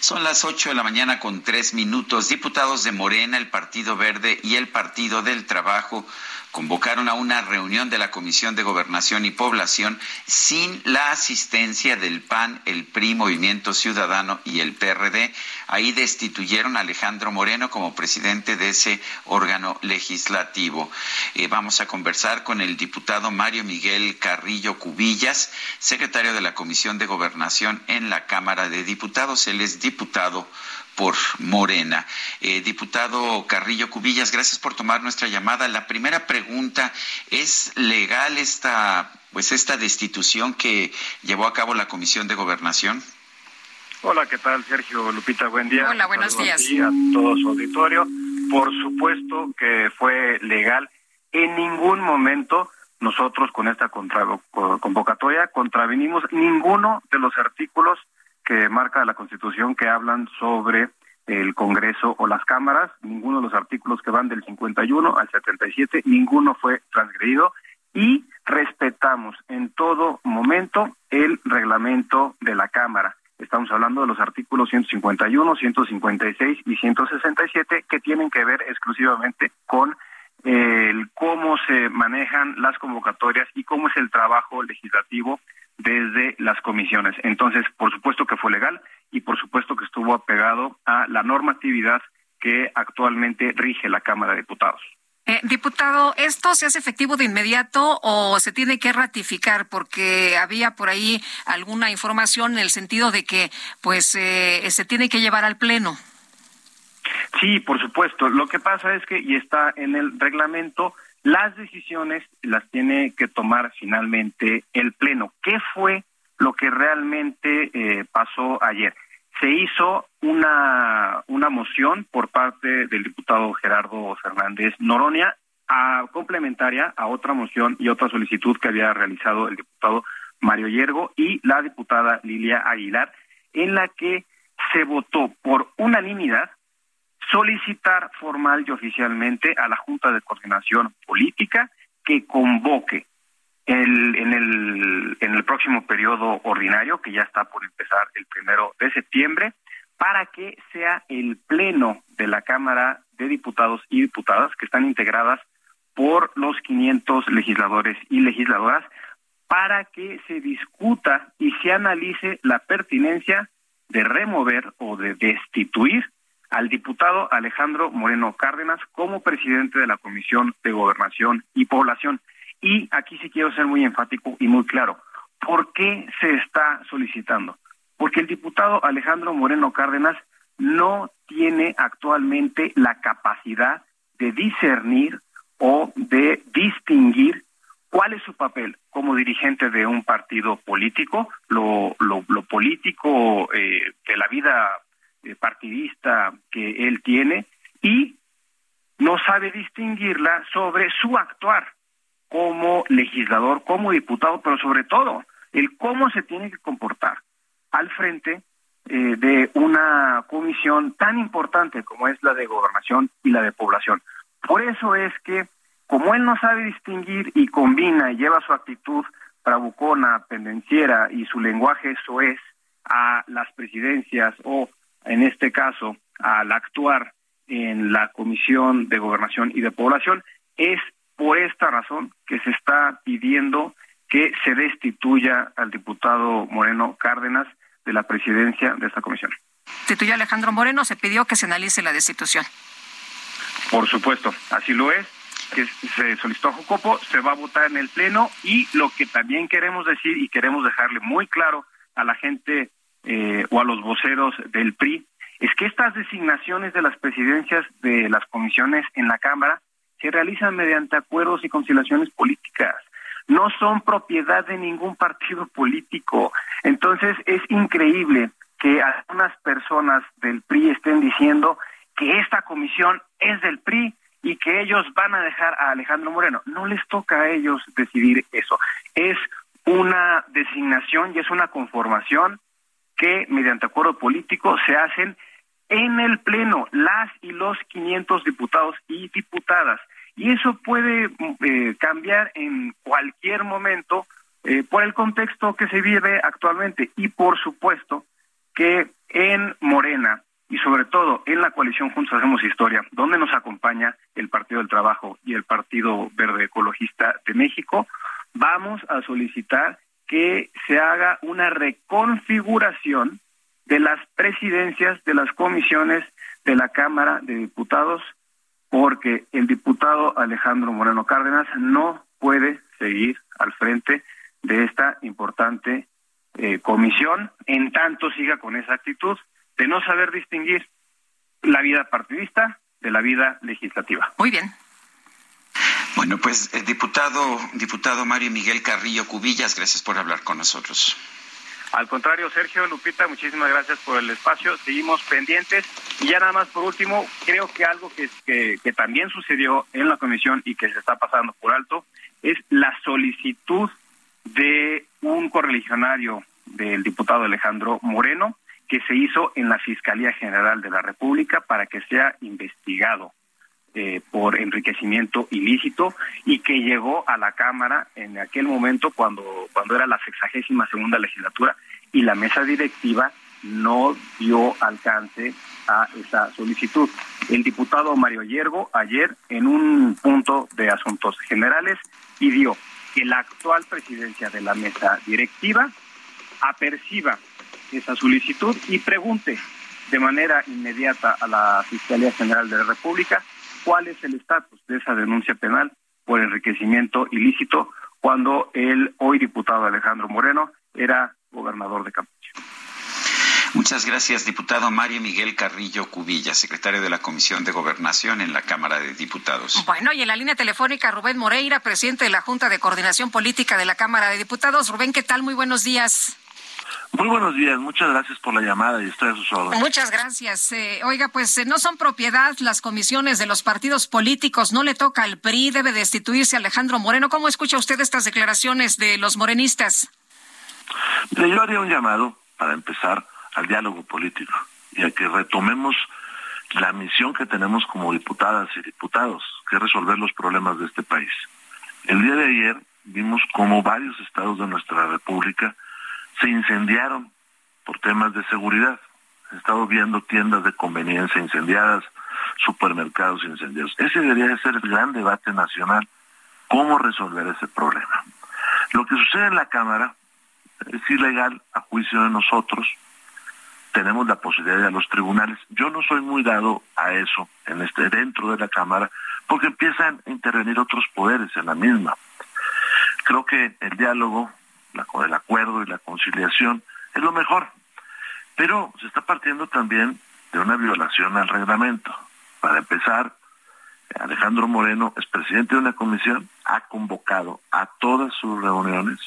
Son las ocho de la mañana con tres minutos. Diputados de Morena, el Partido Verde y el Partido del Trabajo convocaron a una reunión de la Comisión de Gobernación y Población sin la asistencia del PAN, el PRI, Movimiento Ciudadano y el PRD. Ahí destituyeron a Alejandro Moreno como presidente de ese órgano legislativo. Eh, vamos a conversar con el diputado Mario Miguel Carrillo Cubillas, secretario de la Comisión de Gobernación en la Cámara de Diputados. Él es diputado por Morena. Eh, diputado Carrillo Cubillas, gracias por tomar nuestra llamada. La primera pregunta, ¿es legal esta, pues esta destitución que llevó a cabo la Comisión de Gobernación? Hola, ¿qué tal, Sergio Lupita? Buen día. Hola, buenos días. A todo su auditorio. Por supuesto que fue legal. En ningún momento nosotros con esta convocatoria contravenimos ninguno de los artículos que marca la Constitución que hablan sobre el Congreso o las cámaras, ninguno de los artículos que van del 51 al 77, ninguno fue transgredido y respetamos en todo momento el reglamento de la Cámara. Estamos hablando de los artículos 151, 156 y 167 que tienen que ver exclusivamente con el cómo se manejan las convocatorias y cómo es el trabajo legislativo desde las comisiones. Entonces, por supuesto que fue legal y por supuesto que estuvo apegado a la normatividad que actualmente rige la Cámara de Diputados. Eh, diputado, ¿esto se hace efectivo de inmediato o se tiene que ratificar? Porque había por ahí alguna información en el sentido de que, pues, eh, se tiene que llevar al Pleno. Sí, por supuesto. Lo que pasa es que, y está en el reglamento, las decisiones las tiene que tomar finalmente el Pleno. ¿Qué fue lo que realmente eh, pasó ayer? Se hizo una, una moción por parte del diputado Gerardo Fernández Noronia, a, complementaria a otra moción y otra solicitud que había realizado el diputado Mario Yergo y la diputada Lilia Aguilar, en la que se votó por unanimidad solicitar formal y oficialmente a la Junta de Coordinación Política que convoque el, en, el, en el próximo periodo ordinario, que ya está por empezar el primero de septiembre, para que sea el pleno de la Cámara de Diputados y Diputadas, que están integradas por los 500 legisladores y legisladoras, para que se discuta y se analice la pertinencia de remover o de destituir al diputado Alejandro Moreno Cárdenas como presidente de la Comisión de Gobernación y Población. Y aquí sí quiero ser muy enfático y muy claro. ¿Por qué se está solicitando? Porque el diputado Alejandro Moreno Cárdenas no tiene actualmente la capacidad de discernir o de distinguir cuál es su papel como dirigente de un partido político, lo, político eh, de la vida partidista que él tiene y no sabe distinguirla sobre su actuar como legislador, como diputado, pero sobre todo el cómo se tiene que comportar al frente eh, de una comisión tan importante como es la de gobernación y la de población. Por eso es que, como él no sabe distinguir y combina y lleva su actitud bravucona, pendenciera y su lenguaje es a las presidencias o, en este caso, al actuar en la Comisión de Gobernación y de Población, es por esta razón que se está pidiendo que se destituya al diputado Moreno Cárdenas de la presidencia de esta comisión. Destituyó Alejandro Moreno, se pidió que se analice la destitución. Por supuesto, así lo es, que se solicitó a Jocopo, se va a votar en el Pleno y lo que también queremos decir y queremos dejarle muy claro a la gente eh, o a los voceros del PRI es que estas designaciones de las presidencias de las comisiones en la Cámara se realizan mediante acuerdos y conciliaciones políticas. No son propiedad de ningún partido político. Entonces es increíble que algunas personas del PRI estén diciendo que esta comisión es del PRI y que ellos van a dejar a Alejandro Moreno. No les toca a ellos decidir eso. Es una designación y es una conformación que mediante acuerdo político se hacen en el Pleno, las y los 500 diputados y diputadas. Y eso puede eh, cambiar en cualquier momento eh, por el contexto que se vive actualmente. Y por supuesto que en Morena y sobre todo en la coalición Juntos Hacemos Historia, donde nos acompaña el Partido del Trabajo y el Partido Verde Ecologista de México, vamos a solicitar que se haga una reconfiguración de las presidencias de las comisiones de la Cámara de Diputados, porque el diputado Alejandro Moreno Cárdenas no puede seguir al frente de esta importante eh, comisión, en tanto siga con esa actitud de no saber distinguir la vida partidista de la vida legislativa. Muy bien. Bueno, pues el diputado, diputado Mario Miguel Carrillo Cubillas, gracias por hablar con nosotros. Al contrario, Sergio Lupita, muchísimas gracias por el espacio. Seguimos pendientes. Y ya nada más por último, creo que algo que, que también sucedió en la comisión y que se está pasando por alto es la solicitud de un correligionario del diputado Alejandro Moreno que se hizo en la Fiscalía General de la República para que sea investigado eh, por enriquecimiento ilícito y que llegó a la Cámara en aquel momento cuando, cuando era la sexagésima segunda legislatura y la mesa directiva no dio alcance a esa solicitud. El diputado Mario Yergo ayer en un punto de asuntos generales pidió que la actual presidencia de la mesa directiva aperciba esa solicitud y pregunte de manera inmediata a la Fiscalía General de la República cuál es el estatus de esa denuncia penal por enriquecimiento ilícito cuando el hoy diputado Alejandro Moreno era gobernador de Campeche. Muchas gracias, diputado Mario Miguel Carrillo Cubilla, secretario de la Comisión de Gobernación en la Cámara de Diputados. Bueno, y en la línea telefónica Rubén Moreira, presidente de la Junta de Coordinación Política de la Cámara de Diputados. Rubén, ¿qué tal? Muy buenos días. Muy buenos días, muchas gracias por la llamada y estoy a sus órdenes. Muchas gracias. Eh, oiga, pues eh, no son propiedad las comisiones de los partidos políticos, no le toca al PRI, debe destituirse Alejandro Moreno. ¿Cómo escucha usted estas declaraciones de los morenistas? yo haría un llamado, para empezar, al diálogo político y a que retomemos la misión que tenemos como diputadas y diputados, que es resolver los problemas de este país. El día de ayer vimos cómo varios estados de nuestra República se incendiaron por temas de seguridad. He estado viendo tiendas de conveniencia incendiadas, supermercados incendiados. Ese debería ser el gran debate nacional, cómo resolver ese problema. Lo que sucede en la Cámara es ilegal a juicio de nosotros. Tenemos la posibilidad de a los tribunales. Yo no soy muy dado a eso en este dentro de la Cámara porque empiezan a intervenir otros poderes en la misma. Creo que el diálogo la, el acuerdo y la conciliación, es lo mejor. Pero se está partiendo también de una violación al reglamento. Para empezar, Alejandro Moreno es presidente de una comisión, ha convocado a todas sus reuniones.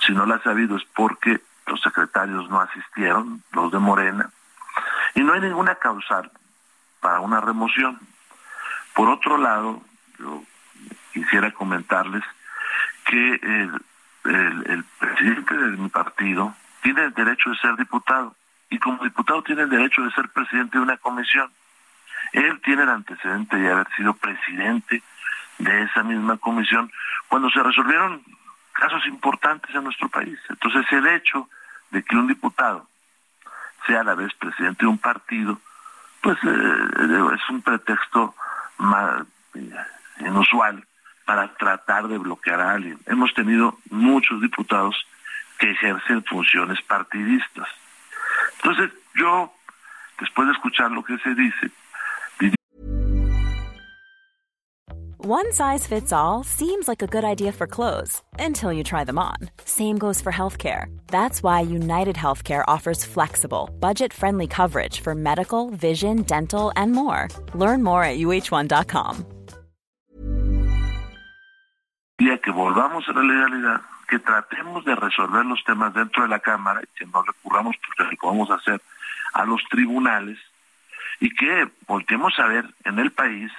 Si no la ha sabido es porque los secretarios no asistieron, los de Morena, y no hay ninguna causal para una remoción. Por otro lado, yo quisiera comentarles que el, presidente de mi partido tiene el derecho de ser diputado y como diputado tiene el derecho de ser presidente de una comisión. Él tiene el antecedente de haber sido presidente de esa misma comisión cuando se resolvieron casos importantes en nuestro país. Entonces el hecho de que un diputado sea a la vez presidente de un partido, pues eh, es un pretexto más eh, inusual para tratar de bloquear a alguien. Hemos tenido muchos diputados que ejercen funciones partidistas. Entonces yo, después de escuchar lo que se dice, One size fits all seems like a good idea for clothes until you try them on. Same goes for healthcare. That's why United Healthcare offers flexible, budget friendly coverage for medical, vision, dental, and more. Learn more at uh1.com. Que volvamos a la legalidad, que tratemos de resolver los temas dentro de la Cámara y que no recurramos, porque lo podemos hacer, a los tribunales y que volteemos a ver en el país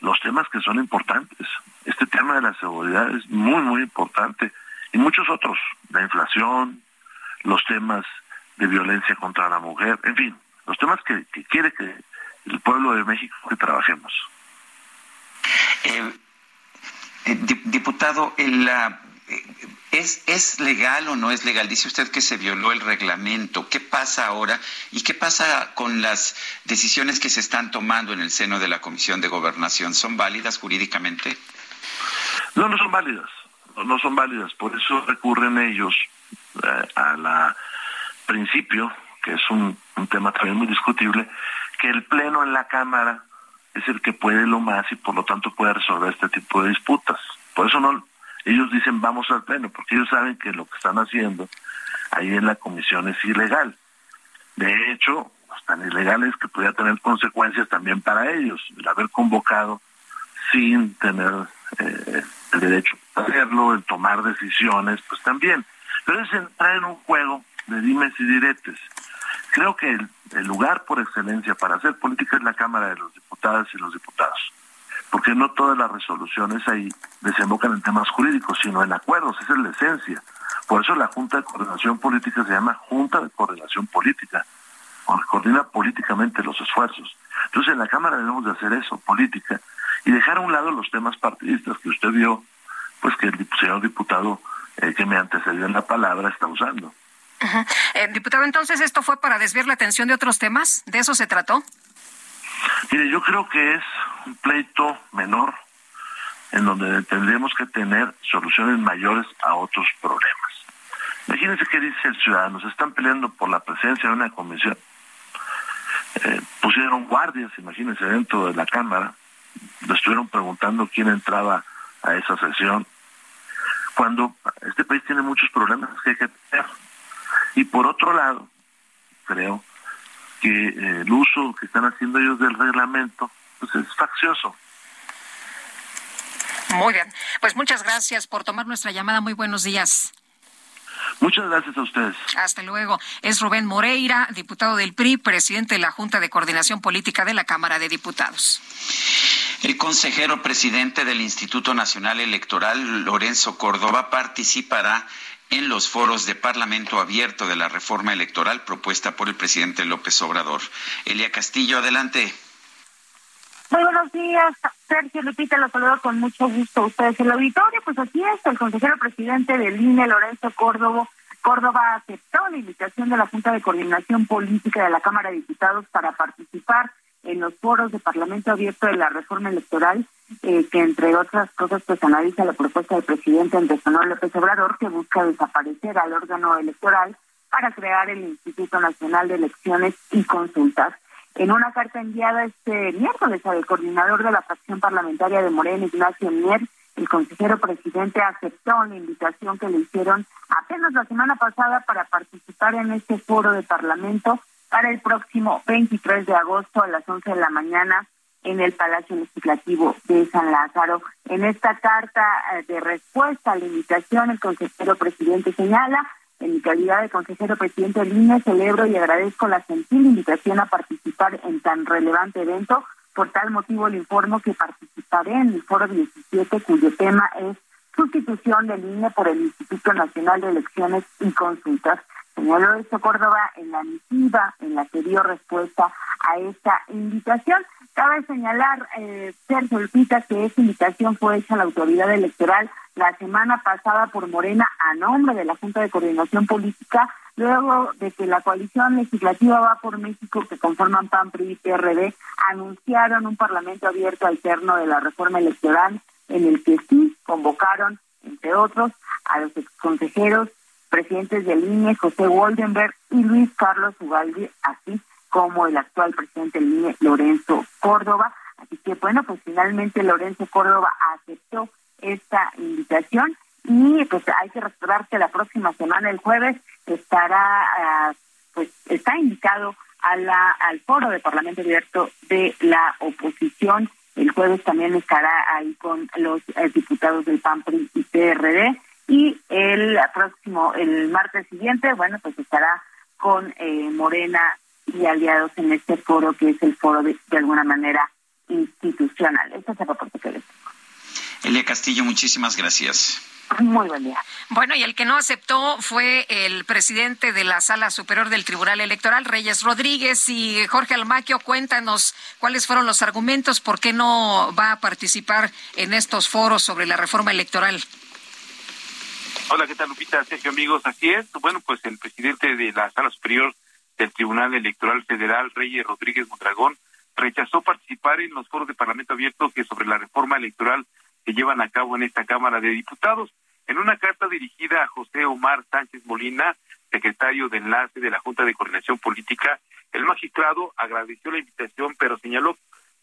los temas que son importantes. Este tema de la seguridad es muy, muy importante y muchos otros, la inflación, los temas de violencia contra la mujer, en fin, los temas que, quiere que el pueblo de México que trabajemos. Eh, diputado, la, ¿Es, ¿Es legal o no es legal? Dice usted que se violó el reglamento. ¿Qué pasa ahora? ¿Y qué pasa con las decisiones que se están tomando en el seno de la Comisión de Gobernación? ¿Son válidas jurídicamente? No, no son válidas. No, son válidas. Por eso recurren ellos eh, al principio, que es un, un tema también muy discutible, que el Pleno en la Cámara es el que puede lo más y por lo tanto puede resolver este tipo de disputas. Por eso no, ellos dicen vamos al pleno, porque ellos saben que lo que están haciendo ahí en la comisión es ilegal. De hecho, tan ilegal es que podría tener consecuencias también para ellos, el haber convocado sin tener eh, el derecho a hacerlo, el tomar decisiones, pues también. Pero es entrar en un juego de dimes y diretes. Creo que el, lugar por excelencia para hacer política es la Cámara de los Diputados y los Diputados porque no todas las resoluciones ahí desembocan en temas jurídicos, sino en acuerdos, esa es la esencia. Por eso la Junta de Coordinación Política se llama Junta de Coordinación Política, porque coordina políticamente los esfuerzos. Entonces en la Cámara debemos de hacer eso, política, y dejar a un lado los temas partidistas que usted vio, pues que el señor diputado eh, que me antecedió en la palabra está usando. Eh, diputado, entonces esto fue para desviar la atención de otros temas, ¿de eso se trató? Mire, yo creo que es un pleito menor en donde tendríamos que tener soluciones mayores a otros problemas. Imagínense qué dice el ciudadano, se están peleando por la presencia de una comisión. Eh, pusieron guardias, imagínense, dentro de la Cámara, le estuvieron preguntando quién entraba a esa sesión, cuando este país tiene muchos problemas que hay que tener. Y por otro lado, creo que eh, el uso que están haciendo ellos del reglamento pues es faccioso. Muy bien, pues muchas gracias por tomar nuestra llamada. Muy buenos días. Muchas gracias a ustedes. Hasta luego. Es Rubén Moreira, diputado del PRI, presidente de la Junta de Coordinación Política de la Cámara de Diputados. El consejero presidente del Instituto Nacional Electoral, Lorenzo Córdoba, participará en los foros de Parlamento Abierto de la reforma electoral propuesta por el presidente López Obrador. Elia Castillo, adelante. Muy buenos días, Sergio Lupita, lo saludo con mucho gusto a ustedes. El auditorio, pues así es, el consejero presidente del INE, Lorenzo Córdoba, Córdoba aceptó la invitación de la Junta de Coordinación Política de la Cámara de Diputados para participar en los foros de Parlamento Abierto de la Reforma Electoral, eh, que entre otras cosas pues analiza la propuesta del presidente Andrés Manuel López Obrador, que busca desaparecer al órgano electoral para crear el Instituto Nacional de Elecciones y Consultas. En una carta enviada este miércoles al coordinador de la fracción parlamentaria de Morena, Ignacio Mier, el consejero presidente aceptó la invitación que le hicieron apenas la semana pasada para participar en este foro de Parlamento para el próximo 23 de agosto a las 11 de la mañana en el Palacio Legislativo de San Lázaro. En esta carta eh, de respuesta a la invitación, el consejero presidente señala, en mi calidad de consejero presidente del INE, celebro y agradezco la gentil invitación a participar en tan relevante evento. Por tal motivo, le informo que participaré en el Foro 17, cuyo tema es sustitución del INE por el Instituto Nacional de Elecciones y Consultas. Señaló esto Córdoba en la misiva en la que dio respuesta a esta invitación. Cabe señalar, eh, Sergio Lupita, que esta invitación fue hecha a la autoridad electoral la semana pasada por Morena a nombre de la Junta de Coordinación Política, luego de que la coalición legislativa Va por México, que conforman PAN, PRI y PRD, anunciaron un parlamento abierto alterno de la reforma electoral en el que sí convocaron, entre otros, a los exconsejeros presidentes del INE, José Woldenberg y Luis Carlos Ugalde, así como el actual presidente del INE, Lorenzo Córdoba. Así que bueno, pues finalmente Lorenzo Córdoba aceptó esta invitación y pues hay que recordar que la próxima semana, el jueves, estará, ah, pues está invitado a la, al foro de Parlamento Abierto de la oposición. El jueves también estará ahí con los eh, diputados del PAN, PRI y PRD. Y el próximo, el martes siguiente, bueno, pues estará con eh, Morena y aliados en este foro que es el foro de, alguna manera institucional. Este es el reporte que les tengo. Elia Castillo, muchísimas gracias. Muy buen día. Bueno, y el que no aceptó fue el presidente de la Sala Superior del Tribunal Electoral, Reyes Rodríguez. Y Jorge Almaquio, cuéntanos cuáles fueron los argumentos, por qué no va a participar en estos foros sobre la reforma electoral. Hola, ¿qué tal, Lupita? Sergio, amigos. Así es. Bueno, pues el presidente de la Sala Superior del Tribunal Electoral Federal, Reyes Rodríguez Mondragón, rechazó participar en los foros de Parlamento Abierto que sobre la reforma electoral se llevan a cabo en esta Cámara de Diputados. En una carta dirigida a José Omar Sánchez Molina, secretario de Enlace de la Junta de Coordinación Política, el magistrado agradeció la invitación, pero señaló,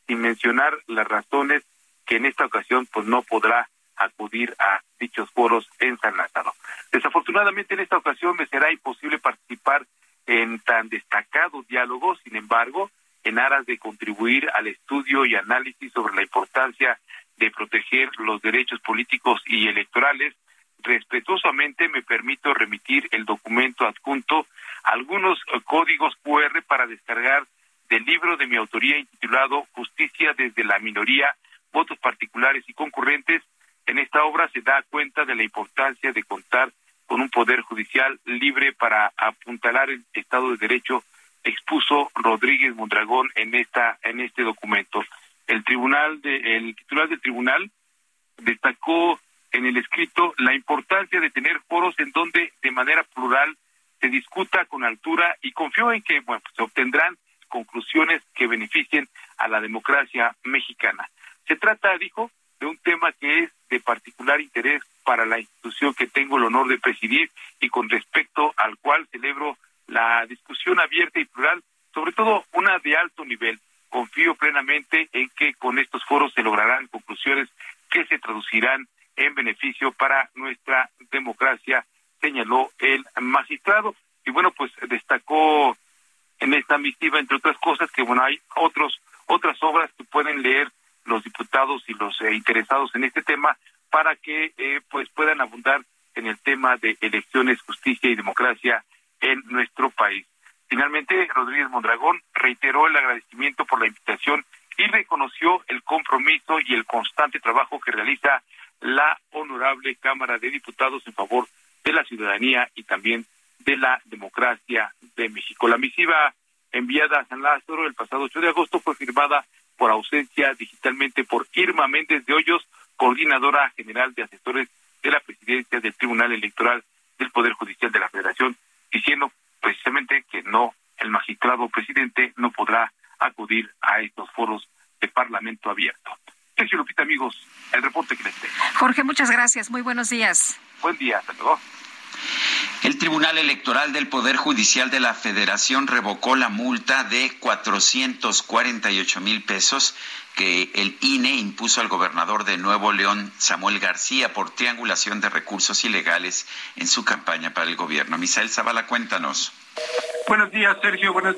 sin mencionar las razones, que en esta ocasión pues no podrá acudir a dichos foros en San Lázaro. Desafortunadamente en esta ocasión me será imposible participar en tan destacado diálogo, sin embargo, en aras de contribuir al estudio y análisis sobre la importancia de proteger los derechos políticos y electorales, respetuosamente me permito remitir el documento adjunto algunos códigos QR para descargar del libro de mi autoría intitulado Justicia desde la minoría, votos particulares y concurrentes, en esta obra se da cuenta de la importancia de contar con un poder judicial libre para apuntalar el Estado de Derecho, expuso Rodríguez Mondragón en esta en este documento. El tribunal de, el titular del tribunal destacó en el escrito la importancia de tener foros en donde de manera plural se discuta con altura y confió en que bueno, se obtendrán conclusiones que beneficien a la democracia mexicana. Se trata, dijo, de un tema que es de particular interés para la institución que tengo el honor de presidir y con respecto al cual celebro la discusión abierta y plural, sobre todo una de alto nivel. Confío plenamente en que con estos foros se lograrán conclusiones que se traducirán en beneficio para nuestra democracia, señaló el magistrado. Y bueno, pues destacó en esta misiva, entre otras cosas, que bueno, hay otros otras obras que pueden leer los diputados y los eh, interesados en este tema para que eh, pues puedan abundar en el tema de elecciones, justicia y democracia en nuestro país. Finalmente, Rodríguez Mondragón reiteró el agradecimiento por la invitación y reconoció el compromiso y el constante trabajo que realiza la honorable Cámara de Diputados en favor de la ciudadanía y también de la democracia de México. La misiva enviada a San Lázaro el pasado 8 de agosto fue firmada por ausencia digitalmente por Irma Méndez de Hoyos, coordinadora general de asesores de la presidencia del Tribunal Electoral del Poder Judicial de la Federación, diciendo precisamente que no, el magistrado presidente no podrá acudir a estos foros de Parlamento abierto. Sergio Lupita, amigos, el reporte que les tengo. Jorge, muchas gracias. Muy buenos días. Buen día, hasta luego. El Tribunal Electoral del Poder Judicial de la Federación revocó la multa de 448 mil pesos que el INE impuso al gobernador de Nuevo León, Samuel García, por triangulación de recursos ilegales en su campaña para el gobierno. Misael Zavala, cuéntanos. Buenos días, Sergio. Buenos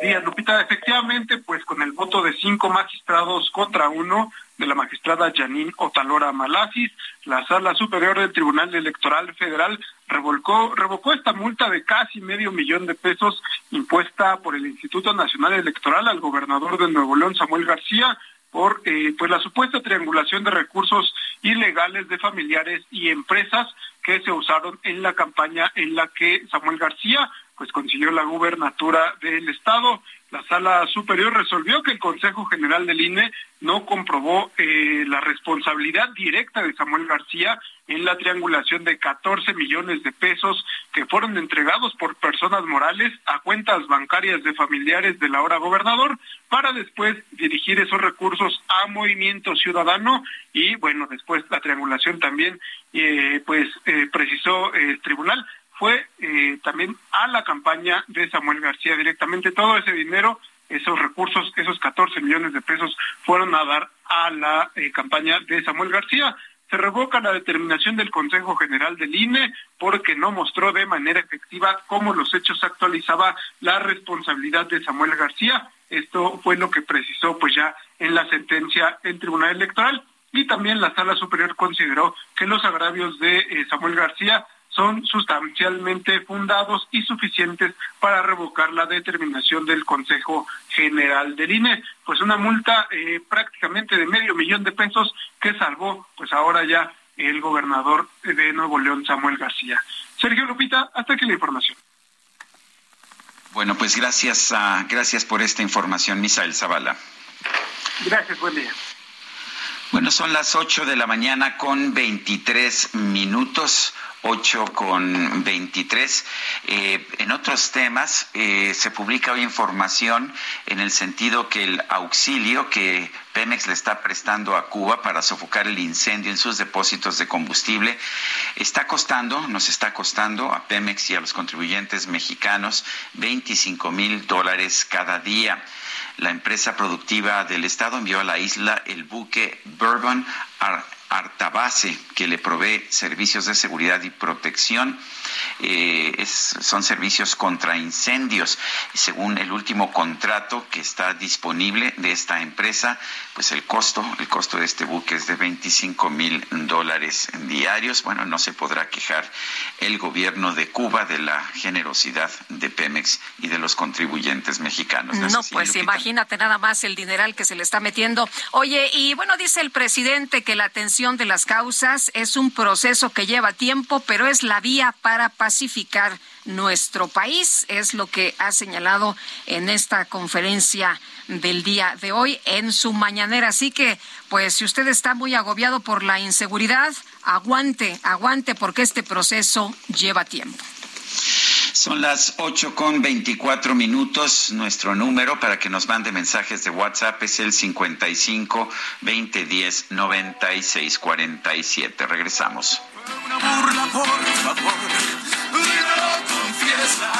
días, Lupita. Efectivamente, pues con el voto de cinco magistrados contra uno de la magistrada Janine Otalora Malasis, la Sala Superior del Tribunal Electoral Federal revolcó, revocó esta multa de casi medio millón de pesos impuesta por el Instituto Nacional Electoral al gobernador de Nuevo León, Samuel García, por eh, pues la supuesta triangulación de recursos ilegales de familiares y empresas que se usaron en la campaña en la que Samuel García pues consiguió la gubernatura del estado. La sala superior resolvió que el Consejo General del INE no comprobó eh, la responsabilidad directa de Samuel García en la triangulación de 14 millones de pesos que fueron entregados por personas morales a cuentas bancarias de familiares del ahora gobernador para después dirigir esos recursos a Movimiento Ciudadano y bueno, después la triangulación también eh, pues eh, precisó el tribunal fue eh, también a la campaña de Samuel García directamente. Todo ese dinero, esos recursos, esos 14 millones de pesos fueron a dar a la campaña de Samuel García. Se revoca la determinación del Consejo General del INE porque no mostró de manera efectiva cómo los hechos actualizaba la responsabilidad de Samuel García. Esto fue lo que precisó pues ya en la sentencia el Tribunal Electoral y también la Sala Superior consideró que los agravios de eh, Samuel García son sustancialmente fundados y suficientes para revocar la determinación del Consejo General del INE. Pues una multa eh, prácticamente de medio millón de pesos que salvó, pues ahora ya el gobernador de Nuevo León, Samuel García. Sergio Lupita, hasta aquí la información. Bueno, pues gracias, uh, gracias por esta información, Misael Zavala. Gracias, buen día. Bueno, son las 8 de la mañana con 23 minutos. 8 con 23. Eh, en otros temas, eh, se publica hoy información en el sentido que el auxilio que Pemex le está prestando a Cuba para sofocar el incendio en sus depósitos de combustible está costando, nos está costando a Pemex y a los contribuyentes mexicanos 25 mil dólares cada día. La empresa productiva del Estado envió a la isla el buque Bourbon Artabase, que le provee servicios de seguridad y protección. Eh, son servicios contra incendios. Según el último contrato que está disponible de esta empresa, pues el costo, el costo de este buque es de 25 mil dólares diarios. Bueno, no se podrá quejar el gobierno de Cuba de la generosidad de Pemex y de los contribuyentes mexicanos. No, pues imagínate nada más el dineral que se le está metiendo. Oye, y bueno, dice el presidente que la atención de las causas es un proceso que lleva tiempo, pero es la vía para pacificar nuestro país, es lo que ha señalado en esta conferencia del día de hoy en su mañanera. Así que, pues, si usted está muy agobiado por la inseguridad, aguante, aguante, porque este proceso lleva tiempo. Son las ocho con veinticuatro minutos. Nuestro número para que nos mande mensajes de WhatsApp es el 55 2010 96 47. Regresamos. Una burla, por favor, Yes,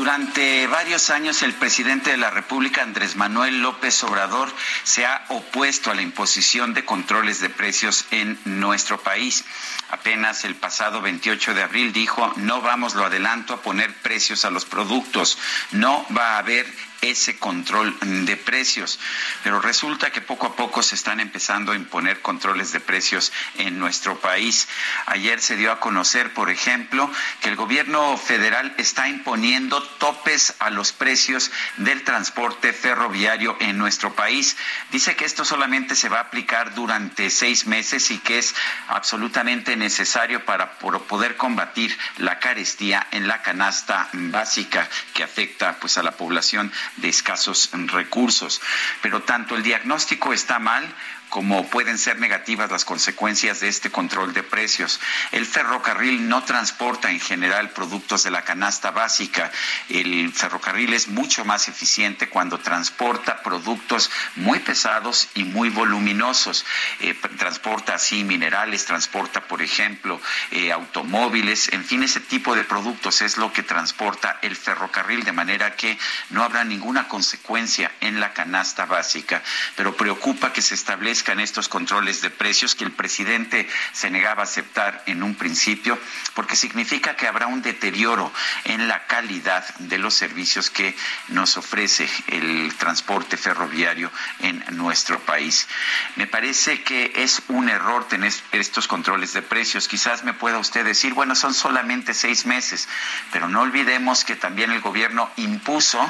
Durante varios años el presidente de la República, Andrés Manuel López Obrador, se ha opuesto a la imposición de controles de precios en nuestro país. Apenas el pasado 28 de abril dijo, no vamos, lo adelanto, a poner precios a los productos. No va a haber ese control de precios. Pero resulta que poco a poco se están empezando a imponer controles de precios en nuestro país. Ayer se dio a conocer, por ejemplo, que el gobierno federal está imponiendo topes a los precios del transporte ferroviario en nuestro país. Dice que esto solamente se va a aplicar durante seis meses y que es absolutamente necesario para poder combatir la carestía en la canasta básica que afecta pues a la población de escasos recursos. Pero tanto el diagnóstico está mal como pueden ser negativas las consecuencias de este control de precios. El ferrocarril no transporta en general productos de la canasta básica. El ferrocarril es mucho más eficiente cuando transporta productos muy pesados y muy voluminosos. Eh, transporta así minerales, transporta, por ejemplo, eh, automóviles, en fin, ese tipo de productos es lo que transporta el ferrocarril, de manera que no habrá ninguna consecuencia en la canasta básica. Pero preocupa que se establezca en estos controles de precios que el presidente se negaba a aceptar en un principio, porque significa que habrá un deterioro en la calidad de los servicios que nos ofrece el transporte ferroviario en nuestro país. Me parece que es un error tener estos controles de precios. Quizás me pueda usted decir, bueno, son solamente seis meses, pero no olvidemos que también el gobierno impuso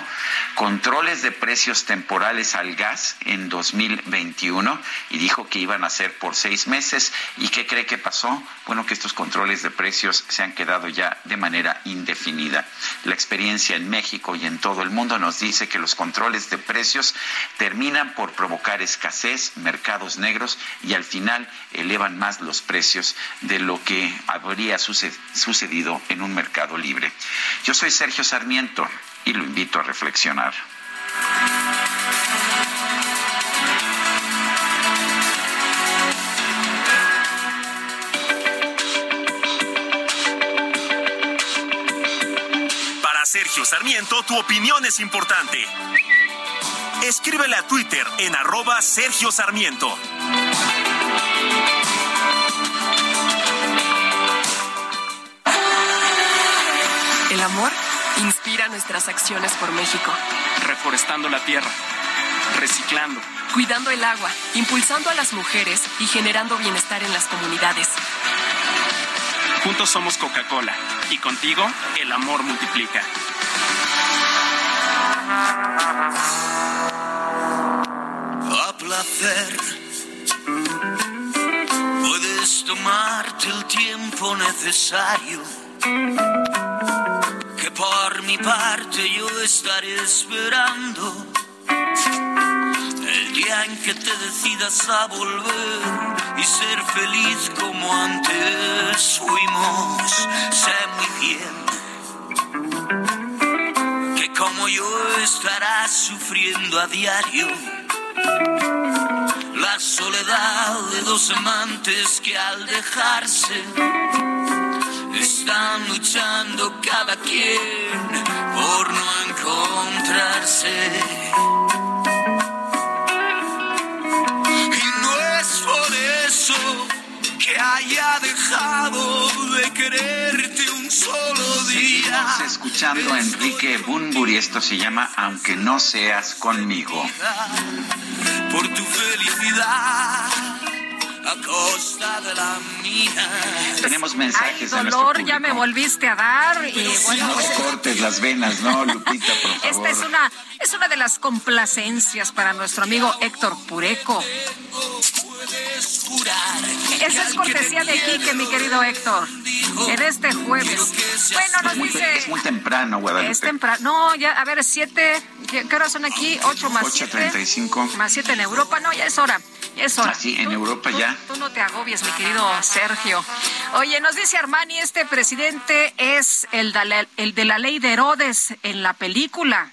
controles de precios temporales al gas en 2021 y dijo que iban a ser por seis meses. ¿Y qué cree que pasó? Bueno, que estos controles de precios se han quedado ya de manera indefinida. La experiencia en México y en todo el mundo nos dice que los controles de precios terminan por provocar escasez, mercados negros y al final elevan más los precios de lo que habría sucedido en un mercado libre. Yo soy Sergio Sarmiento y lo invito a reflexionar. Sergio Sarmiento, tu opinión es importante. Escríbele a Twitter en arroba Sergio Sarmiento. El amor inspira nuestras acciones por México. Reforestando la tierra, reciclando, cuidando el agua, impulsando a las mujeres y generando bienestar en las comunidades. Juntos somos Coca-Cola y contigo el amor multiplica. A placer, puedes tomarte el tiempo necesario. Que por mi parte yo estaré esperando el día en que te decidas a volver y ser feliz como antes fuimos. Sé muy bien como yo estarás sufriendo a diario la soledad de dos amantes que al dejarse están luchando cada quien por no encontrarse. que haya dejado de quererte un solo día. Estamos escuchando a Enrique Bunbury, esto se llama Aunque no seas conmigo. Por tu felicidad. A costa de la mía. Tenemos mensajes Ay, dolor, ya me volviste a dar y bueno, no pues, cortes las venas, no, Lupita, por favor. esta es una es una de las complacencias para nuestro amigo Héctor Pureco. Esa es cortesía de Quique, mi querido Héctor. En este jueves. Bueno, nos muy, dice. es muy temprano, Guadalupe. Es temprano. No, ya, a ver, siete. ¿Qué, qué horas son aquí? Ocho más siete. 8.35. Más siete en Europa. No, ya es hora. Ya es hora. Así, en Tú- Europa tú- ya. Tú no te agobies, mi querido Sergio. Oye, nos dice Armani, este presidente es el de la, el de la ley de Herodes en la película.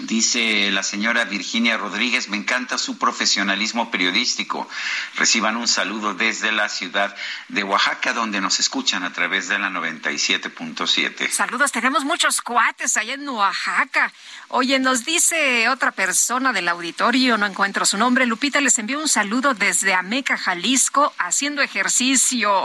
Dice la señora Virginia Rodríguez, me encanta su profesionalismo periodístico. Reciban un saludo desde la ciudad de Oaxaca, donde nos escuchan a través de la 97.7. Saludos, tenemos muchos cuates allá en Oaxaca. Oye, nos dice otra persona del auditorio, no encuentro su nombre. Lupita les envió un saludo desde Ameca, Jalisco, haciendo ejercicio.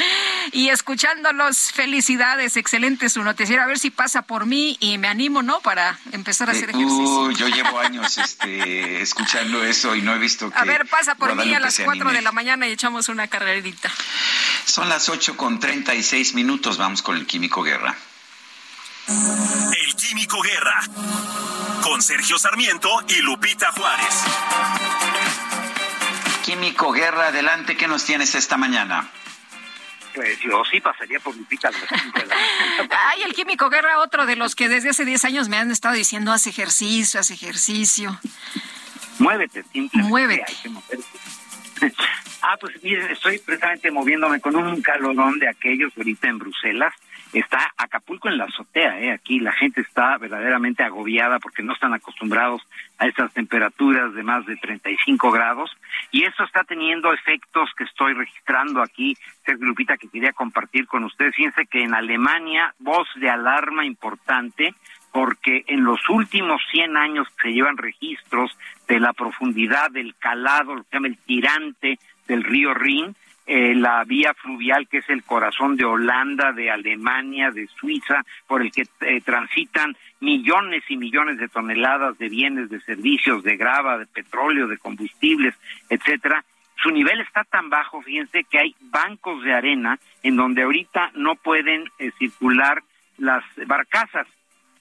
y escuchándolos, felicidades, excelente su noticiero. A ver si pasa por mí y me animo, ¿no? Para empezar a hacer ejercicio. yo llevo años este, escuchando eso y no he visto que. A ver, pasa por mí a las 4 de la mañana y echamos una carrerita. Son las 8 con 36 minutos. Vamos con el Químico Guerra. El Químico Guerra. Con Sergio Sarmiento y Lupita Juárez. Químico Guerra, adelante, ¿qué nos tienes esta mañana? Pues yo sí pasaría por Lupita. Ay, el Químico Guerra, otro de los que desde hace 10 años me han estado diciendo, haz ejercicio, haz ejercicio. Muévete, simplemente. Muévete. Ah, pues miren, estoy precisamente moviéndome con un calorón de aquellos ahorita en Bruselas está Acapulco en la azotea, ¿eh? aquí la gente está verdaderamente agobiada porque no están acostumbrados a estas temperaturas de más de 35 grados y eso está teniendo efectos que estoy registrando aquí, Sergio Lupita, que quería compartir con ustedes. Fíjense que en Alemania, voz de alarma importante, porque en los últimos 100 años se llevan registros de la profundidad del calado, lo que se llama el tirante del río Rin, eh, la vía fluvial que es el corazón de Holanda, de Alemania, de Suiza, por el que eh, transitan millones y millones de toneladas de bienes, de servicios, de grava, de petróleo, de combustibles, etcétera. Su nivel está tan bajo, fíjense, que hay bancos de arena en donde ahorita no pueden eh, circular las barcazas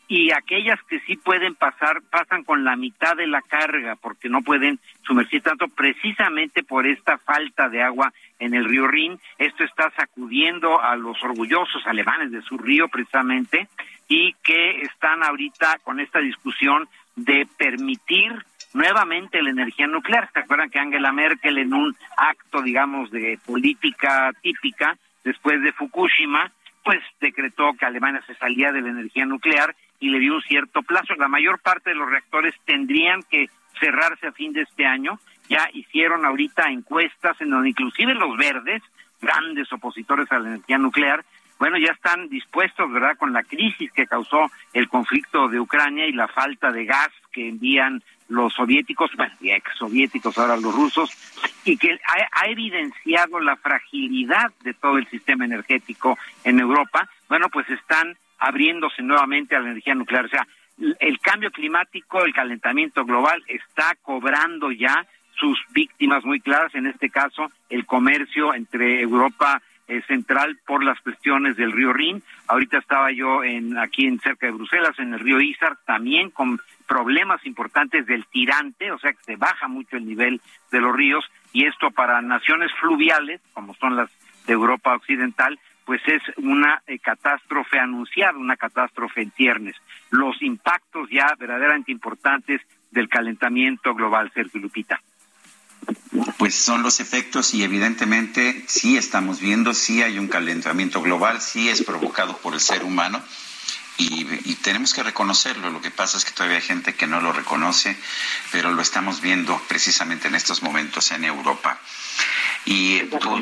y aquellas que sí pueden pasar pasan con la mitad de la carga porque no pueden sumergir tanto precisamente por esta falta de agua en el río Rin. Esto está sacudiendo a los orgullosos alemanes de su río precisamente y que están ahorita con esta discusión de permitir nuevamente la energía nuclear. ¿Se acuerdan que Angela Merkel en un acto, digamos, de política típica después de Fukushima, pues decretó que Alemania se salía de la energía nuclear y le dio un cierto plazo. La mayor parte de los reactores tendrían que cerrarse a fin de este año. Ya hicieron ahorita encuestas en donde inclusive los verdes, grandes opositores a la energía nuclear, bueno, ya están dispuestos, ¿verdad?, con la crisis que causó el conflicto de Ucrania y la falta de gas que envían los soviéticos, bueno, ex soviéticos, ahora los rusos, y que ha, evidenciado la fragilidad de todo el sistema energético en Europa, bueno, pues están abriéndose nuevamente a la energía nuclear. O sea, el cambio climático, el calentamiento global está cobrando ya sus víctimas muy claras, en este caso el comercio entre Europa eh, central por las cuestiones del río Rin. Ahorita estaba yo en aquí en cerca de Bruselas, en el río Isar, también con problemas importantes del tirante, o sea que se baja mucho el nivel de los ríos y esto para naciones fluviales, como son las de Europa Occidental, pues es una eh, catástrofe anunciada, una catástrofe en ciernes. Los impactos ya verdaderamente importantes del calentamiento global, Sergio Lupita. Pues son los efectos y evidentemente sí estamos viendo, sí hay un calentamiento global, sí es provocado por el ser humano y, tenemos que reconocerlo. Lo que pasa es que todavía hay gente que no lo reconoce, pero lo estamos viendo precisamente en estos momentos en Europa. Y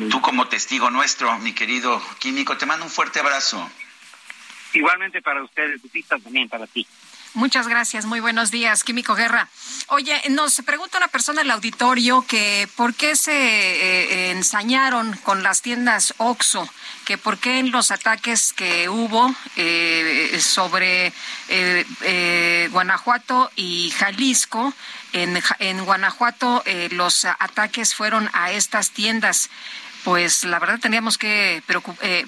tú, como testigo nuestro, mi querido químico, te mando un fuerte abrazo. Igualmente para ustedes, Lupita, también para ti. Muchas gracias, muy buenos días, Químico Guerra. Oye, nos pregunta una persona en el auditorio que por qué se eh, ensañaron con las tiendas OXO, que por qué en los ataques que hubo eh, sobre eh, Guanajuato y Jalisco, en, en Guanajuato los ataques fueron a estas tiendas pues la verdad teníamos que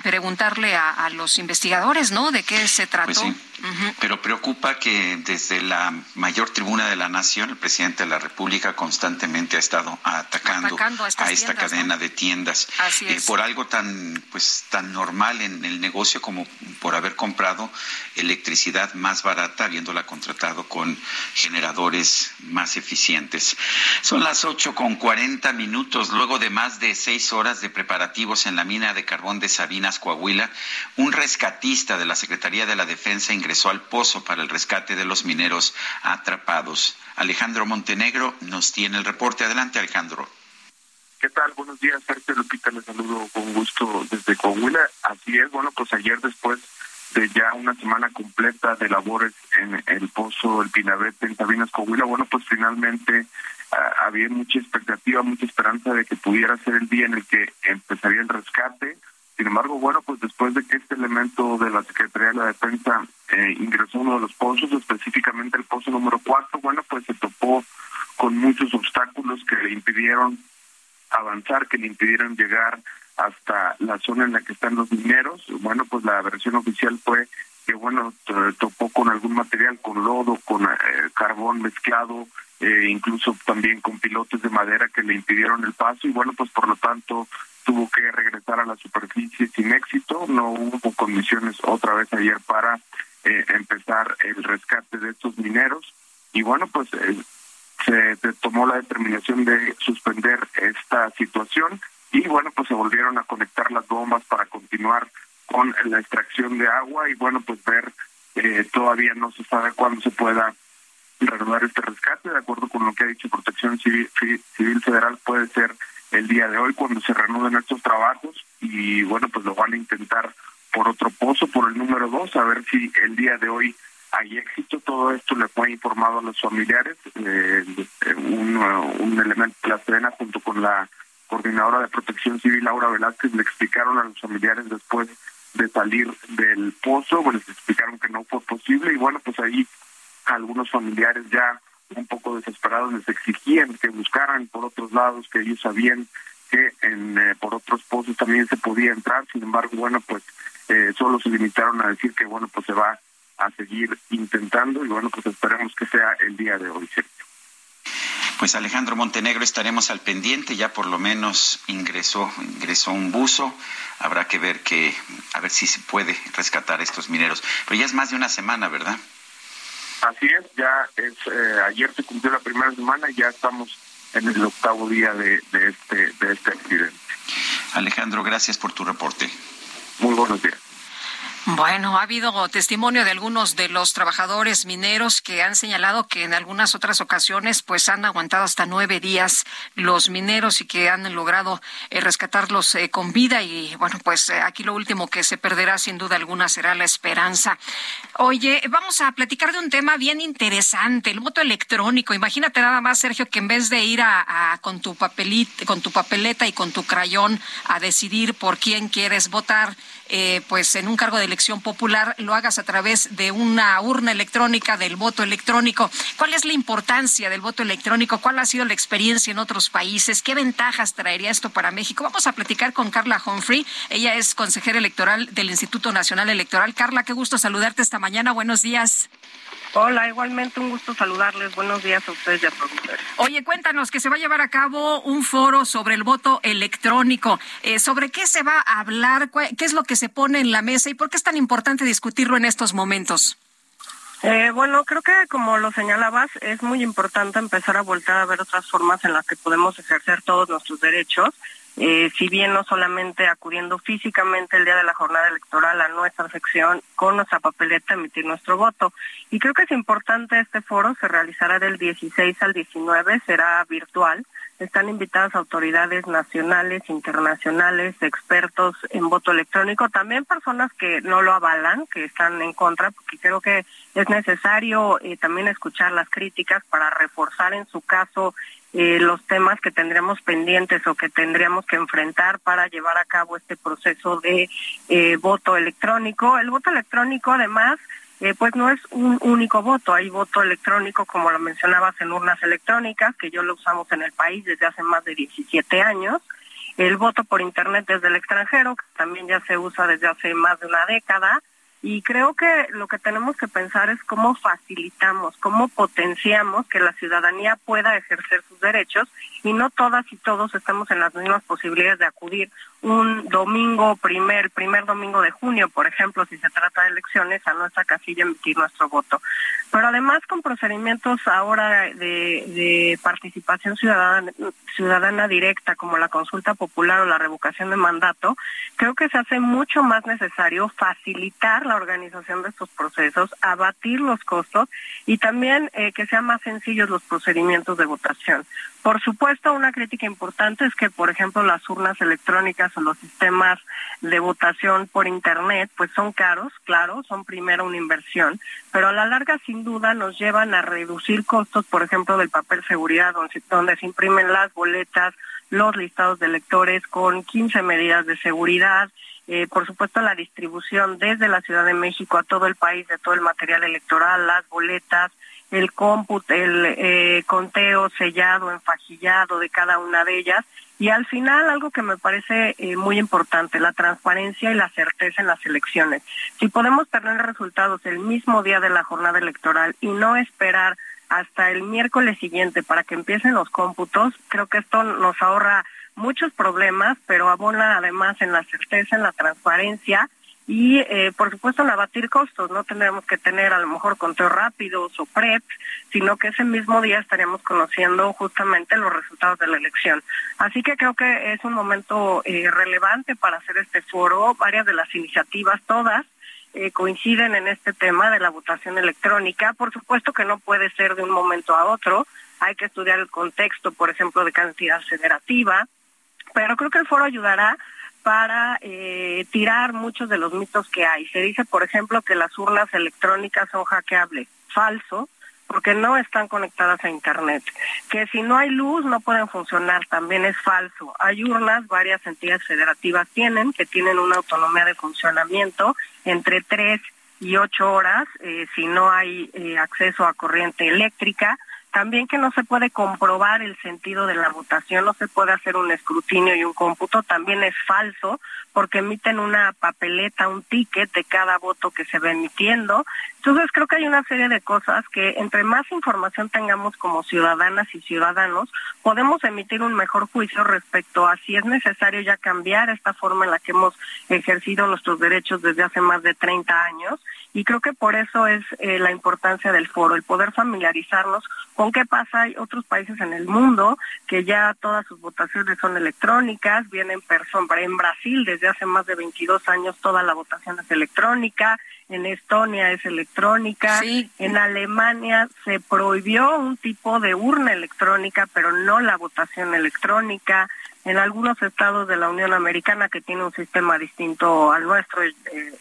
preguntarle a, los investigadores, ¿no? De qué se trató. Pues pero preocupa que desde la mayor tribuna de la nación, el presidente de la República constantemente ha estado atacando, a, esta cadena de tiendas. Eh, por algo tan pues tan normal en el negocio como por haber comprado electricidad más barata, habiéndola contratado con generadores más eficientes. Son las ocho con cuarenta minutos, luego de más de seis horas de preparativos en la mina de carbón de Sabinas, Coahuila, un rescatista de la Secretaría de la Defensa ingresó al pozo para el rescate de los mineros atrapados. Alejandro Montenegro nos tiene el reporte. Adelante, Alejandro. ¿Qué tal? Buenos días, Sergio Lupita. Les saludo con gusto desde Coahuila. Así es, bueno, pues ayer después de ya una semana completa de labores en el pozo El Pinabete en Sabinas, Coahuila, bueno, pues finalmente ah, había mucha expectativa, mucha esperanza de que pudiera ser el día en el que empezaría el rescate Sin embargo, bueno, pues después de que este elemento de la Secretaría de la Defensa eh, ingresó uno de los pozos, específicamente el pozo número cuatro, bueno, pues se topó con muchos obstáculos que le impidieron avanzar, que le impidieron llegar hasta la zona en la que están los mineros. Bueno, pues la versión oficial fue que, bueno, topó con algún material, con lodo, con eh, carbón mezclado, eh, incluso también con pilotes de madera que le impidieron el paso y, bueno, pues por lo tanto tuvo que regresar a la superficie sin éxito. No hubo condiciones otra vez ayer para eh, empezar el rescate de estos mineros. Y bueno, pues se tomó la determinación de suspender esta situación y bueno, pues se volvieron a conectar las bombas para continuar con la extracción de agua y bueno, pues ver, eh, todavía no se sabe cuándo se pueda reanudar este rescate, de acuerdo con lo que ha dicho Protección Civil, Civil Federal, puede ser el día de hoy cuando se reanuden estos trabajos y bueno, pues lo van a intentar por otro pozo, por el número dos, a ver si el día de hoy hay éxito. Todo esto le fue informado a los familiares. Eh, un, un, elemento de la Sedena junto con la coordinadora de protección civil, Laura Velázquez, le explicaron a los familiares después de salir del pozo, bueno, les explicaron que no fue posible y bueno, pues ahí algunos familiares ya un poco desesperados les exigían que buscaran por otros lados, que ellos sabían que en, eh, por otros pozos también se podía entrar, sin embargo, bueno, pues eh, solo se limitaron a decir que bueno, pues se va a seguir intentando y bueno, pues esperemos que sea el día de hoy, ¿cierto? Pues Alejandro Montenegro estaremos al pendiente, ya por lo menos ingresó, ingresó un buzo, habrá que ver que, a ver si se puede rescatar estos mineros. Pero ya es más de una semana, ¿verdad? Así es, ya es, eh, ayer se cumplió la primera semana y ya estamos en el octavo día de, de, este, de este accidente. Alejandro, gracias por tu reporte. Muy buenos días. Bueno, ha habido testimonio de algunos de los trabajadores mineros que han señalado que en algunas otras ocasiones pues han aguantado hasta nueve días los mineros y que han logrado eh, rescatarlos eh, con vida y bueno pues eh, aquí lo último que se perderá sin duda alguna será la esperanza. Oye, vamos a platicar de un tema bien interesante, el voto electrónico. Imagínate nada más Sergio que en vez de ir a, con tu papelita, con tu papeleta y con tu crayón a decidir por quién quieres votar eh, pues en un cargo de elección popular lo hagas a través de una urna electrónica, del voto electrónico. ¿Cuál es la importancia del voto electrónico? ¿Cuál ha sido la experiencia en otros países? ¿Qué ventajas traería esto para México? Vamos a platicar con Carla Humphrey. Ella es consejera electoral del Instituto Nacional Electoral. Carla, qué gusto saludarte esta mañana. Buenos días. Hola, igualmente un gusto saludarles. Buenos días a ustedes y a todos Oye, cuéntanos que se va a llevar a cabo un foro sobre el voto electrónico. Eh, ¿Sobre qué se va a hablar? ¿Qué es lo que se pone en la mesa y por qué es tan importante discutirlo en estos momentos? Eh, bueno, creo que como lo señalabas, es muy importante empezar a volver a ver otras formas en las que podemos ejercer todos nuestros derechos eh, si bien no solamente acudiendo físicamente el día de la jornada electoral a nuestra sección con nuestra papeleta emitir nuestro voto. Y creo que es importante este foro, se realizará del 16 al 19, será virtual. Están invitadas autoridades nacionales, internacionales, expertos en voto electrónico, también personas que no lo avalan, que están en contra, porque creo que es necesario eh, también escuchar las críticas para reforzar en su caso los temas que tendríamos pendientes o que tendríamos que enfrentar para llevar a cabo este proceso de eh, voto electrónico. El voto electrónico, además, eh, pues no es un único voto, hay voto electrónico, como lo mencionabas, en urnas electrónicas, que yo lo usamos en el país desde hace más de 17 años. El voto por Internet desde el extranjero, que también ya se usa desde hace más de una década. Y creo que lo que tenemos que pensar es cómo facilitamos, cómo potenciamos que la ciudadanía pueda ejercer sus derechos y no todas y todos estamos en las mismas posibilidades de acudir un domingo, primer, primer domingo de junio, por ejemplo, si se trata de elecciones, a nuestra casilla emitir nuestro voto. Pero además con procedimientos ahora de, participación ciudadana, ciudadana directa, como la consulta popular o la revocación de mandato, creo que se hace mucho más necesario facilitar la organización de estos procesos, abatir los costos y también eh, que sean más sencillos los procedimientos de votación. Por supuesto, una crítica importante es que, por ejemplo, las urnas electrónicas o los sistemas de votación por Internet, pues son caros, claro, son primero una inversión, pero a la larga sin duda nos llevan a reducir costos, por ejemplo, del papel seguridad, donde, se imprimen las boletas, los listados de electores con 15 medidas de seguridad, eh, por supuesto la distribución desde la Ciudad de México a todo el país de todo el material electoral, las boletas, el cómputo, el eh, conteo sellado, enfajillado de cada una de ellas. Y al final, algo que me parece eh, muy importante, la transparencia y la certeza en las elecciones. Si podemos tener resultados el mismo día de la jornada electoral y no esperar hasta el miércoles siguiente para que empiecen los cómputos, creo que esto nos ahorra muchos problemas, pero abona además en la certeza, en la transparencia y eh, por supuesto en abatir costos. No tendremos que tener a lo mejor conteos rápidos o PREP, sino que ese mismo día estaríamos conociendo justamente los resultados de la elección. Así que creo que es un momento eh, relevante para hacer este foro. Varias de las iniciativas, todas, eh, coinciden en este tema de la votación electrónica. Por supuesto que no puede ser de un momento a otro. Hay que estudiar el contexto, por ejemplo, de cantidad federativa, pero creo que el foro ayudará para eh, tirar muchos de los mitos que hay. Se dice, por ejemplo, que las urnas electrónicas son hackeables. Falso, porque no están conectadas a Internet. Que si no hay luz no pueden funcionar, también es falso. Hay urnas, varias entidades federativas tienen, que tienen una autonomía de funcionamiento entre tres y ocho horas eh, si no hay eh, acceso a corriente eléctrica. También que no se puede comprobar el sentido de la votación, no se puede hacer un escrutinio y un cómputo, también es falso porque emiten una papeleta, un ticket de cada voto que se va emitiendo. Entonces creo que hay una serie de cosas que entre más información tengamos como ciudadanas y ciudadanos, podemos emitir un mejor juicio respecto a si es necesario ya cambiar esta forma en la que hemos ejercido nuestros derechos desde hace más de 30 años. Y creo que por eso es eh, la importancia del foro, el poder familiarizarnos con qué pasa. Hay otros países en el mundo que ya todas sus votaciones son electrónicas, vienen personas en Brasil desde hace más de 22 años toda la votación es electrónica, en Estonia es electrónica, en Alemania se prohibió un tipo de urna electrónica, pero no la votación electrónica. En algunos estados de la Unión Americana que tiene un sistema distinto al nuestro eh,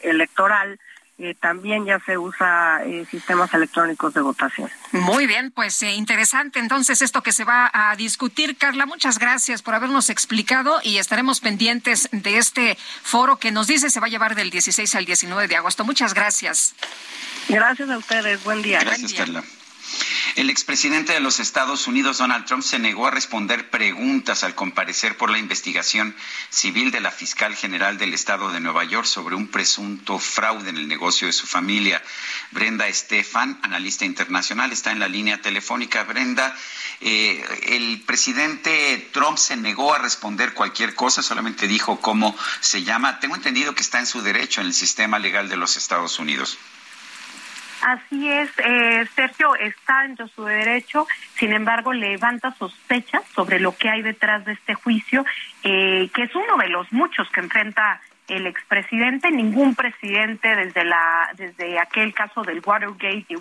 electoral, eh, también ya se usa eh, sistemas electrónicos de votación. Muy bien, pues eh, interesante entonces esto que se va a discutir. Carla, muchas gracias por habernos explicado y estaremos pendientes de este foro que nos dice se va a llevar del 16 al 19 de agosto. Muchas gracias. Gracias a ustedes. Buen día. Gracias, Carla. El expresidente de los Estados Unidos, Donald Trump, se negó a responder preguntas al comparecer por la investigación civil de la fiscal general del estado de Nueva York sobre un presunto fraude en el negocio de su familia. Brenda Estefan, analista internacional, está en la línea telefónica. Brenda, eh, el presidente Trump se negó a responder cualquier cosa, solamente dijo cómo se llama. Tengo entendido que está en su derecho en el sistema legal de los Estados Unidos. Así es, eh, Sergio está en su derecho, sin embargo levanta sospechas sobre lo que hay detrás de este juicio, eh, que es uno de los muchos que enfrenta el expresidente, ningún presidente desde la desde aquel caso del Watergate y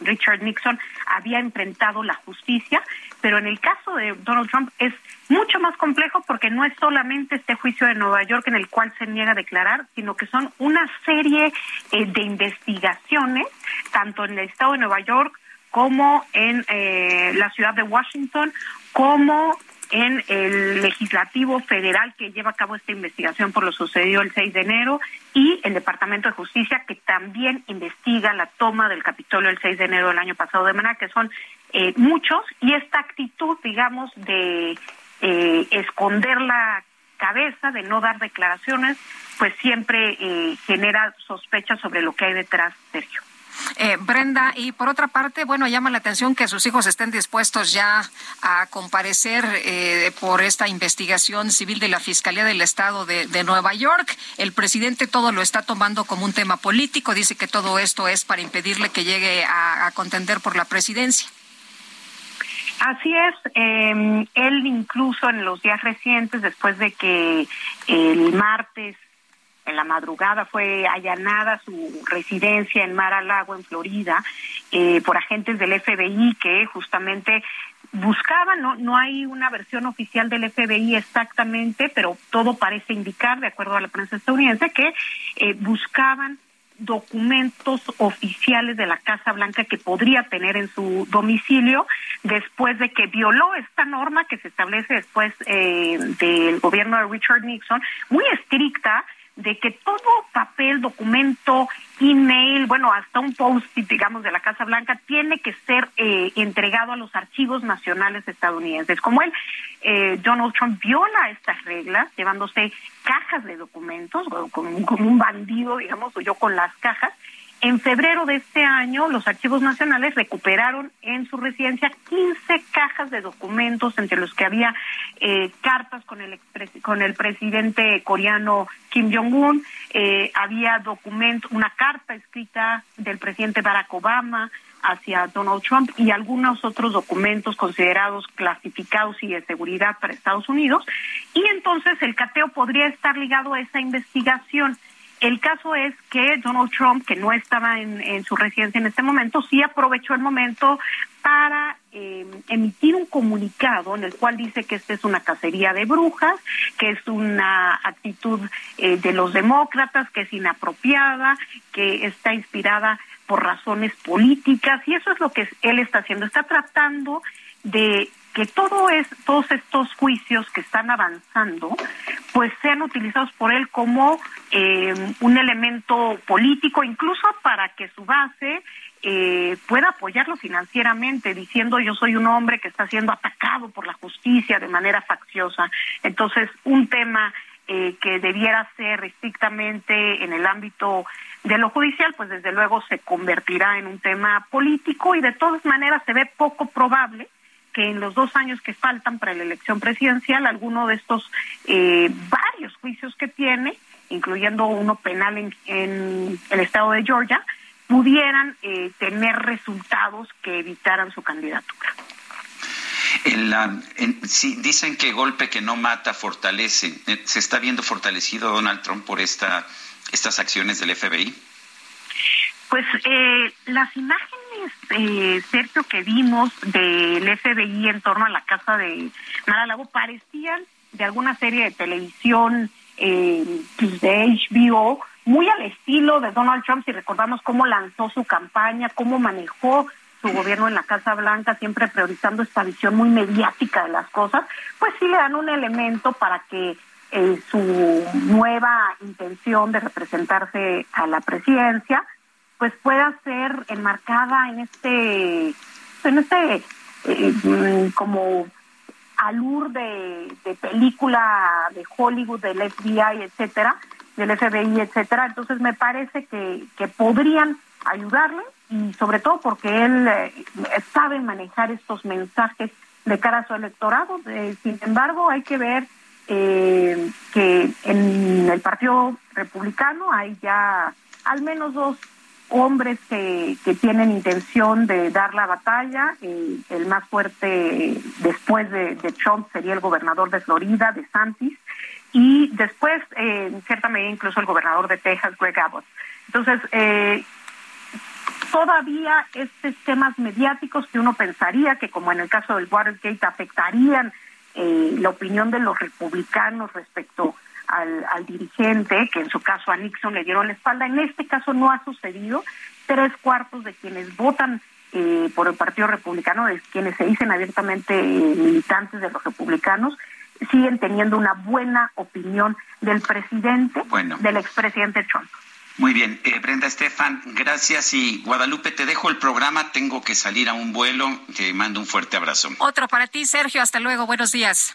Richard Nixon había enfrentado la justicia, pero en el caso de Donald Trump es mucho más complejo porque no es solamente este juicio de Nueva York en el cual se niega a declarar, sino que son una serie eh, de investigaciones, tanto en el estado de Nueva York como en eh, la ciudad de Washington, como en el legislativo federal que lleva a cabo esta investigación por lo sucedido el 6 de enero y el Departamento de Justicia que también investiga la toma del Capitolio el 6 de enero del año pasado, de manera que son eh, muchos y esta actitud, digamos, de eh, esconder la cabeza, de no dar declaraciones, pues siempre eh, genera sospechas sobre lo que hay detrás, Sergio. Eh, Brenda, y por otra parte, bueno, llama la atención que sus hijos estén dispuestos ya a comparecer eh, por esta investigación civil de la Fiscalía del Estado de, Nueva York. El presidente todo lo está tomando como un tema político, dice que todo esto es para impedirle que llegue a, contender por la presidencia. Así es, em, él incluso en los días recientes, después de que el martes en la madrugada fue allanada su residencia en Mar a Lago, en Florida, eh, por agentes del FBI que justamente buscaban, no, no hay una versión oficial del FBI exactamente, pero todo parece indicar, de acuerdo a la prensa estadounidense, que eh, buscaban documentos oficiales de la Casa Blanca que podría tener en su domicilio después de que violó esta norma que se establece después eh, del gobierno de Richard Nixon, muy estricta, de que todo papel, documento, email, bueno, hasta un post, digamos, de la Casa Blanca, tiene que ser eh, entregado a los archivos nacionales estadounidenses. Como él, eh, Donald Trump viola estas reglas, llevándose cajas de documentos, como, como un bandido, digamos, o yo con las cajas, en febrero de este año, los archivos nacionales recuperaron en su residencia 15 cajas de documentos, entre los que había eh, cartas con el, con el presidente coreano Kim Jong-un, eh, había documentos, una carta escrita del presidente Barack Obama hacia Donald Trump y algunos otros documentos considerados clasificados y de seguridad para Estados Unidos. Y entonces el cateo podría estar ligado a esa investigación. El caso es que Donald Trump, que no estaba en, su residencia en este momento, sí aprovechó el momento para eh, emitir un comunicado en el cual dice que esta es una cacería de brujas, que es una actitud eh, de los demócratas, que es inapropiada, que está inspirada por razones políticas y eso es lo que él está haciendo. Está tratando de que todo es, todos estos juicios que están avanzando, pues sean utilizados por él como eh, un elemento político, incluso para que su base eh, pueda apoyarlo financieramente, diciendo yo soy un hombre que está siendo atacado por la justicia de manera facciosa. Entonces, un tema eh, que debiera ser estrictamente en el ámbito de lo judicial, pues desde luego se convertirá en un tema político y de todas maneras se ve poco probable que en los dos años que faltan para la elección presidencial, alguno de estos eh, varios juicios que tiene, incluyendo uno penal en, el estado de Georgia, pudieran eh, tener resultados que evitaran su candidatura. sí, dicen que golpe que no mata fortalece. Eh, ¿Se está viendo fortalecido Donald Trump por esta, estas acciones del FBI? Pues eh, las imágenes, eh, Sergio, que vimos del FBI en torno a la casa de Mara Lago parecían de alguna serie de televisión eh, pues, de HBO, muy al estilo de Donald Trump, si recordamos cómo lanzó su campaña, cómo manejó su gobierno en la Casa Blanca, siempre priorizando esta visión muy mediática de las cosas, pues sí le dan un elemento para que eh, su nueva intención de representarse a la presidencia, pues pueda ser enmarcada en este, en este eh, mm, como alur de, de, película de Hollywood, del FBI, etcétera, del FBI, etcétera. Entonces me parece que, que podrían ayudarle y sobre todo porque él eh, sabe manejar estos mensajes de cara a su electorado. Eh, sin embargo, hay que ver eh, que en el Partido Republicano hay ya al menos dos hombres que, que tienen intención de dar la batalla. Eh, el más fuerte después de, Trump sería el gobernador de Florida, de Santis, y después, eh, en cierta medida, incluso el gobernador de Texas, Greg Abbott. Entonces, eh, todavía estos temas mediáticos que uno pensaría que, como en el caso del Watergate, afectarían la opinión de los republicanos respecto al, dirigente, que en su caso a Nixon le dieron la espalda. En este caso no ha sucedido. Tres cuartos de quienes votan eh, por el Partido Republicano, de quienes se dicen abiertamente eh, militantes de los republicanos, siguen teniendo una buena opinión del presidente, del expresidente Trump. Muy bien, eh, Brenda Estefan, gracias y Guadalupe, te dejo el programa, tengo que salir a un vuelo, te mando un fuerte abrazo. Otro para ti, Sergio, hasta luego, buenos días.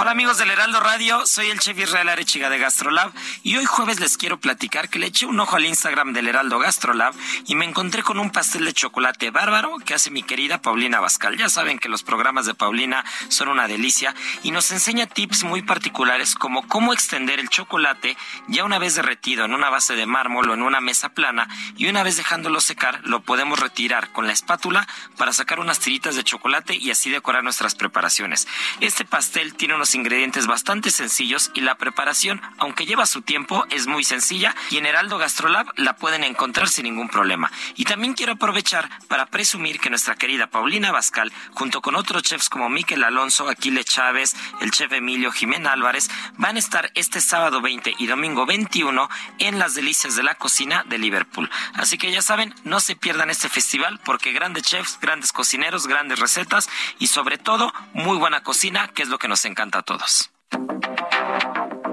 Hola amigos del Heraldo Radio, soy el chef Israel Arechiga de Gastrolab y hoy jueves les quiero platicar que le eché un ojo al Instagram del Heraldo Gastrolab y me encontré con un pastel de chocolate bárbaro que hace mi querida Paulina Bascal. Ya saben que los programas de Paulina son una delicia y nos enseña tips muy particulares como cómo extender el chocolate ya una vez derretido en una base de mármol o en una mesa plana y una vez dejándolo secar lo podemos retirar con la espátula para sacar unas tiritas de chocolate y así decorar nuestras preparaciones. Este pastel tiene unos ingredientes bastante sencillos y la preparación, aunque lleva su tiempo, es muy sencilla y en Heraldo Gastrolab la pueden encontrar sin ningún problema. Y también quiero aprovechar para presumir que nuestra querida Paulina Bascal, junto con otros chefs como Miquel Alonso, Aquile Chávez, el chef Emilio Jiménez Álvarez, van a estar este sábado 20 y domingo 21 en las delicias de la cocina de Liverpool. Así que ya saben, no se pierdan este festival porque grandes chefs, grandes cocineros, grandes recetas y sobre todo muy buena cocina, que es lo que nos encanta a todos.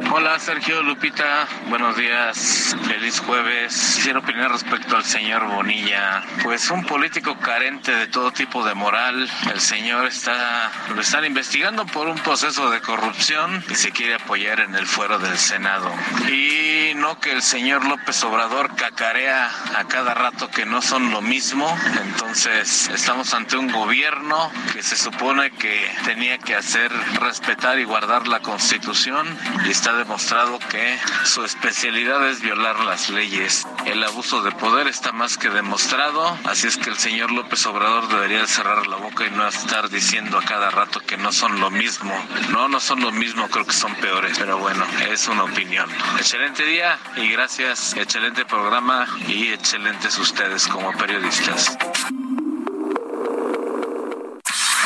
Hola Sergio Lupita, buenos días, feliz jueves. Quisiera opinar respecto al señor Bonilla. Pues un político carente de todo tipo de moral. El señor está, lo están investigando por un proceso de corrupción y se quiere apoyar en el fuero del Senado. Y no que el señor López Obrador cacarea a cada rato que no son lo mismo. Entonces estamos ante un gobierno que se supone que tenía que hacer respetar y guardar la constitución y está demostrado que su especialidad es violar las leyes. El abuso de poder está más que demostrado, así es que el señor López Obrador debería cerrar la boca y no estar diciendo a cada rato que no son lo mismo. No, no son lo mismo, creo que son peores, pero bueno, es una opinión. Excelente día y gracias, excelente programa y excelentes ustedes como periodistas.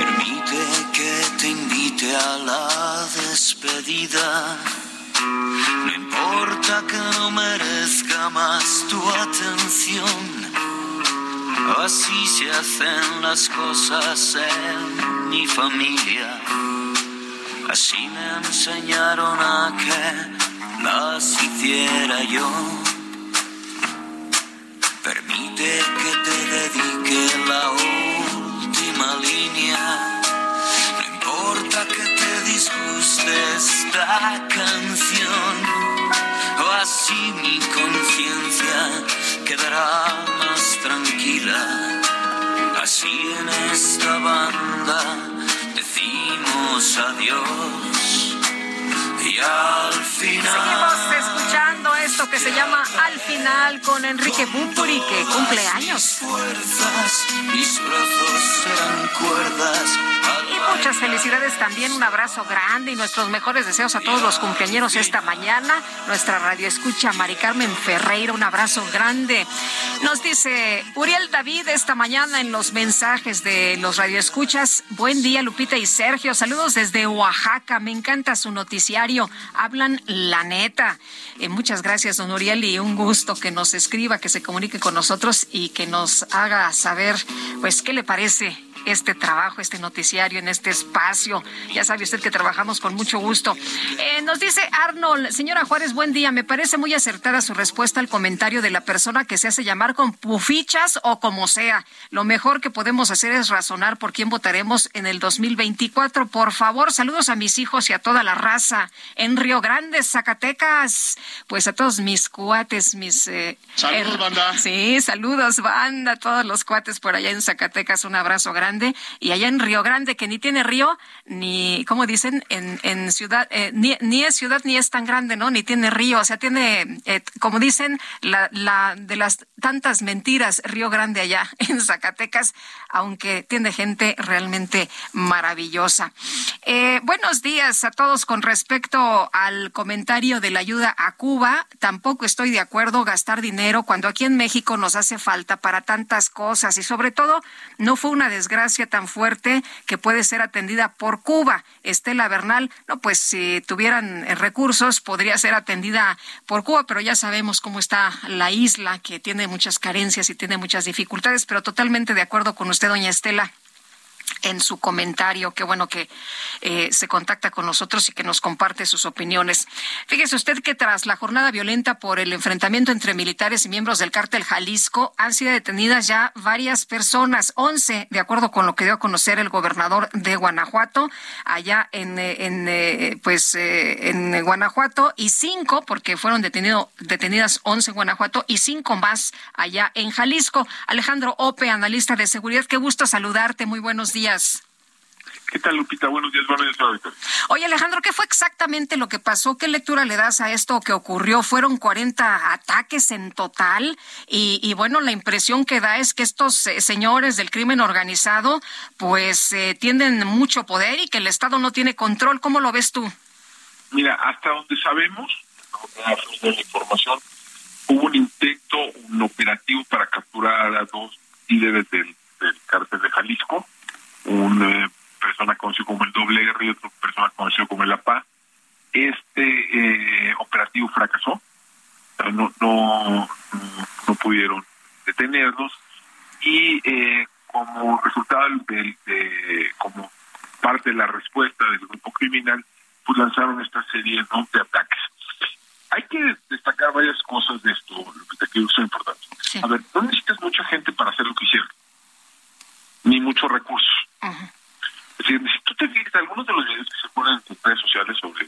Permite que te invite a la despedida. No importa que no merezca más tu atención. Así se hacen las cosas en mi familia. Así me enseñaron a que las hiciera yo. Permite que te dedique la última línea. No importa que te disguste esta canción, o así mi conciencia quedará más tranquila. Así en esta banda decimos adiós y al final. Seguimos escuchando esto que se llama Al final con Enrique Bumburi, que cumple años. Y muchas felicidades también, un abrazo grande y nuestros mejores deseos a todos los cumpleañeros esta mañana. Nuestra radio escucha Mari Carmen Ferreira, un abrazo grande. Nos dice Uriel David esta mañana en los mensajes de los radioescuchas. Buen día, Lupita y Sergio. Saludos desde Oaxaca. Me encanta su noticiario. Hablan la neta. Eh, muchas gracias, don Uriel, y un gusto que nos escriba, que se comunique con nosotros y que nos haga saber, pues, qué le parece este trabajo, este noticiario en este espacio. Ya sabe usted que trabajamos con mucho gusto. Eh, nos dice Arnold, señora Juárez, buen día. Me parece muy acertada su respuesta al comentario de la persona que se hace llamar con pufichas o como sea. Lo mejor que podemos hacer es razonar por quién votaremos en el 2024. Por favor, saludos a mis hijos y a toda la raza en Río Grande, Zacatecas. Pues a todos mis cuates, mis... Eh, Saludos, banda. Sí, saludos, banda, a todos los cuates por allá en Zacatecas. Un abrazo grande. Y allá en Río Grande, que ni tiene río, ni, como dicen, en, ciudad, eh, ni, ni, es ciudad ni es tan grande, ¿no? Ni tiene río, o sea, tiene, eh, como dicen, la, la, de las tantas mentiras, Río Grande allá en Zacatecas, aunque tiene gente realmente maravillosa. Eh, buenos días a todos con respecto al comentario de la ayuda a Cuba. Tampoco estoy de acuerdo gastar dinero cuando aquí en México nos hace falta para tantas cosas y sobre todo no fue una desgracia tan fuerte que puede ser atendida por Cuba. Estela Bernal, no, pues si tuvieran recursos podría ser atendida por Cuba, pero ya sabemos cómo está la isla, que tiene muchas carencias y tiene muchas dificultades, pero totalmente de acuerdo con usted, doña Estela en su comentario. Qué bueno que eh, se contacta con nosotros y que nos comparte sus opiniones. Fíjese usted que tras la jornada violenta por el enfrentamiento entre militares y miembros del cártel Jalisco, han sido detenidas ya varias personas, once, de acuerdo con lo que dio a conocer el gobernador de Guanajuato, allá en, eh, en eh, pues, en Guanajuato, y cinco, porque fueron detenido, detenidas once en Guanajuato, y cinco más allá en Jalisco. Alejandro Ope, analista de seguridad, qué gusto saludarte. Muy buenos días. ¿Qué tal, Lupita? Buenos días, buenos días, Oye, Alejandro, ¿qué fue exactamente lo que pasó? ¿Qué lectura le das a esto que ocurrió? Fueron 40 ataques en total y, bueno, la impresión que da es que estos eh, señores del crimen organizado pues eh, tienen mucho poder y que el Estado no tiene control. ¿Cómo lo ves tú? Mira, hasta donde sabemos, de la información, hubo un intento, un operativo para capturar a dos líderes del, del cártel de Jalisco una persona conocido como el doble R y otra persona conocido como el APA. Este eh, operativo fracasó, no, no, no pudieron detenerlos y eh, como resultado de, de, como parte de la respuesta del grupo criminal, pues lanzaron esta serie de ataques. Hay que destacar varias cosas de esto, que son importantes. A ver, no necesitas mucha gente para hacer lo que hicieron, ni muchos recursos. Es decir, si tú te fijas, algunos de los videos que se ponen en redes sociales sobre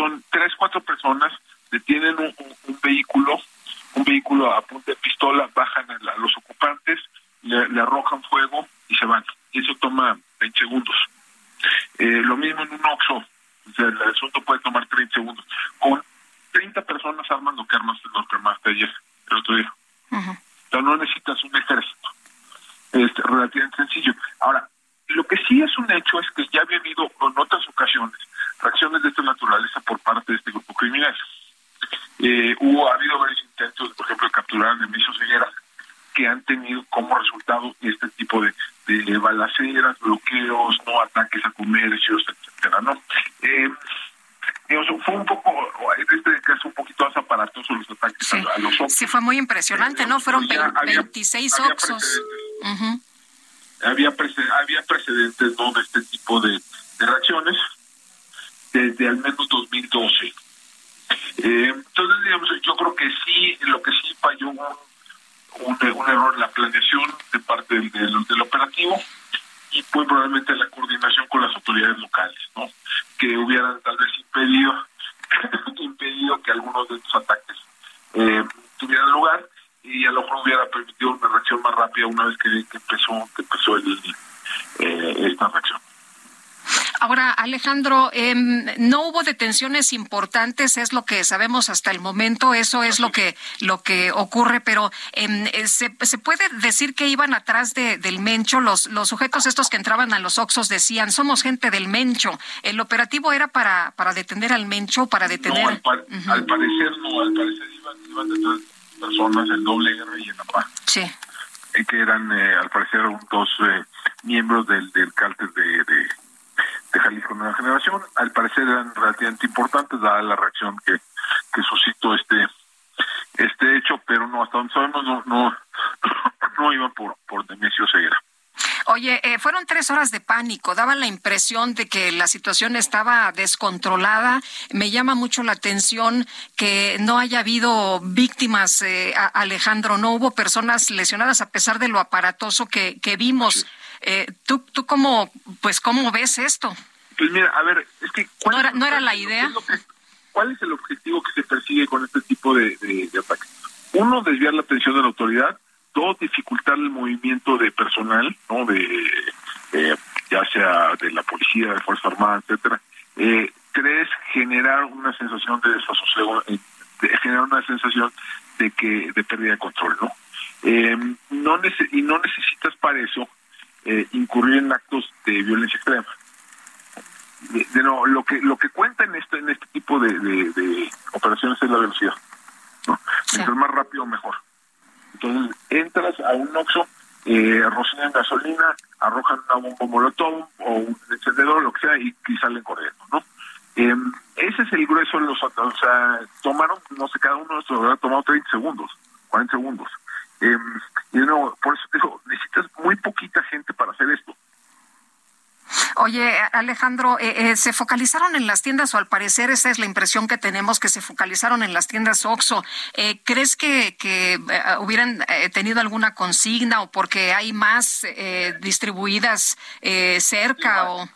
son tres, cuatro personas, detienen un, vehículo, un vehículo a punta de pistola, bajan a, los ocupantes, le, arrojan fuego y se van. Y eso toma 20 segundos. Eh, lo mismo en un OXO, o sea, el asunto puede tomar 30 segundos. Con 30 personas arman lo que armaste, lo que armaste ayer, el otro día. No necesitas un ejército es relativamente sencillo. Ahora, lo que sí es un hecho es que ya había habido en otras ocasiones reacciones de esta naturaleza por parte de este grupo criminal. Eh, hubo, ha habido varios intentos, por ejemplo, de capturar a Nemesio Ceguera, que han tenido como resultado este tipo de, de balaceras, bloqueos, no ataques a comercios, etcétera, ¿no? Eh, fue un poco, en este caso, un poquito más aparatoso los ataques a, los Oxos. Sí, fue muy impresionante, ¿no? Fueron 26 Oxos. había, había precedentes ¿no? de este tipo de, reacciones desde al menos 2012. Eh, entonces, digamos, yo creo que sí, lo que sí falló un, un, error en la planeación de parte del, del, operativo y pues probablemente la coordinación con las autoridades locales, ¿no? Que hubieran tal vez impedido, impedido que algunos de estos ataques eh, tuvieran lugar y a lo mejor hubiera permitido una reacción más rápida una vez que, empezó que empezó el, eh, esta reacción. Ahora, Alejandro, em, no hubo detenciones importantes, es lo que sabemos hasta el momento, eso es lo que lo que ocurre, pero em, eh, ¿se, ¿se, puede decir que iban atrás de, del Mencho, los, los sujetos estos que entraban a los Oxos decían, somos gente del Mencho, ¿el operativo era para, para detener al Mencho, para detener? No, al, parecer no, al parecer iban, iban detrás personas, el doble R y el APA. Sí. Eh, que eran, eh, al parecer, dos eh, miembros del, del cártel de, Nueva Generación. Al parecer eran relativamente importantes, dada la reacción que, que suscitó este este hecho, pero no, hasta donde sabemos, no, no, no iban por, por Nemesio Ceguera. Oye, eh, fueron tres horas de pánico, daban la impresión de que la situación estaba descontrolada. Me llama mucho la atención que no haya habido víctimas, eh, Alejandro, no hubo personas lesionadas a pesar de lo aparatoso que, que vimos. Eh, ¿tú, ¿Tú cómo, pues, cómo ves esto? Pues mira, a ver, es que... ¿No era, no era la idea? ¿Cuál es el objetivo que se persigue con este tipo de, de, de ataques? Uno, desviar la atención de la autoridad dos, dificultar el movimiento de personal, ¿no? De, ya sea de la policía, de Fuerza Armada, etcétera. Eh, tres, generar una sensación de desasosiego, eh, generar una sensación de que de pérdida de control, ¿no? Eh, no y no necesitas para eso eh, incurrir en actos de violencia extrema. De, no, lo que lo que cuenta en este en este tipo de, de, operaciones es la velocidad. ¿no? Mientras más rápido mejor. Entonces entras a un oxo, eh, rocian gasolina, arrojan una bomba molotov o un encendedor, lo que sea, y, y salen corriendo, ¿no? Eh, ese es el grueso de los... O sea, tomaron, no sé, cada uno de estos habrá tomado 30 segundos, 40 segundos. Eh, y no, por eso digo, necesitas muy poquita gente para hacer esto. Oye, Alejandro, eh, eh, ¿se focalizaron en las tiendas o al parecer esa es la impresión que tenemos que se focalizaron en las tiendas OXO? Eh, ¿Crees que, que hubieran tenido alguna consigna o porque hay más distribuidas cerca? o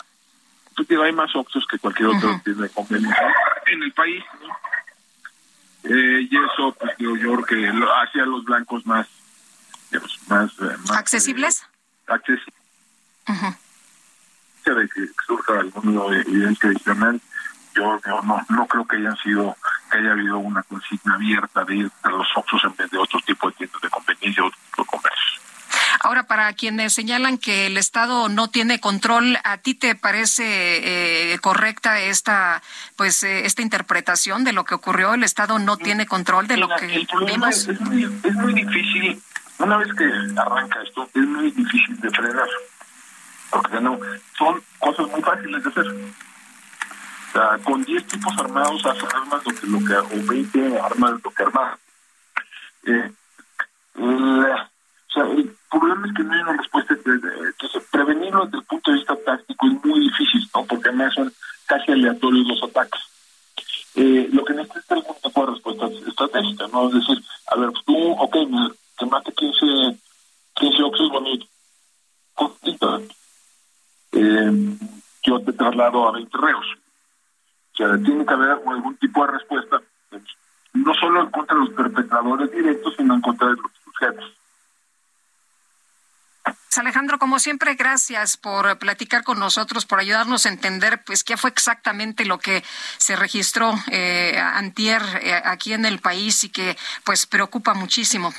hay más Oxos que cualquier otro tienda de en el país, y eso, pues digo yo que hacia los blancos más, más, accesibles. accesibles de que surja alguna evidencia adicional, yo, no, no creo que hayan sido que haya habido una consigna abierta de ir a los Oxos en vez de otro tipo de tiendas de conveniencia o de comercio. Ahora, para quienes señalan que el Estado no tiene control, ¿a ti te parece eh, correcta esta, pues, eh, esta interpretación de lo que ocurrió? ¿El Estado no tiene control de lo que vimos? Es, muy, es muy difícil, una vez que arranca esto, es muy difícil de frenar porque no, son cosas muy fáciles de hacer. Con 10 tipos armados armas lo que, lo que, o 20 armas lo que armas. Eh, el problema es que no hay una respuesta. Entonces, prevenirlo desde el punto de vista táctico es muy difícil, ¿no? Porque además son casi aleatorios los ataques. Eh, lo que necesita es algún tipo de respuesta estratégica, ¿no? Es decir, a ver, tú, ok, te mate 15, 15 oxos bonitos. Eh, yo te traslado a 20 reos. O sea, tiene que haber algún tipo de respuesta, no solo en contra de los perpetradores directos, sino en contra de los sujetos. Alejandro, como siempre, gracias por platicar con nosotros, por ayudarnos a entender, pues, qué fue exactamente lo que se registró eh, antier eh, aquí en el país y que, pues, preocupa muchísimo.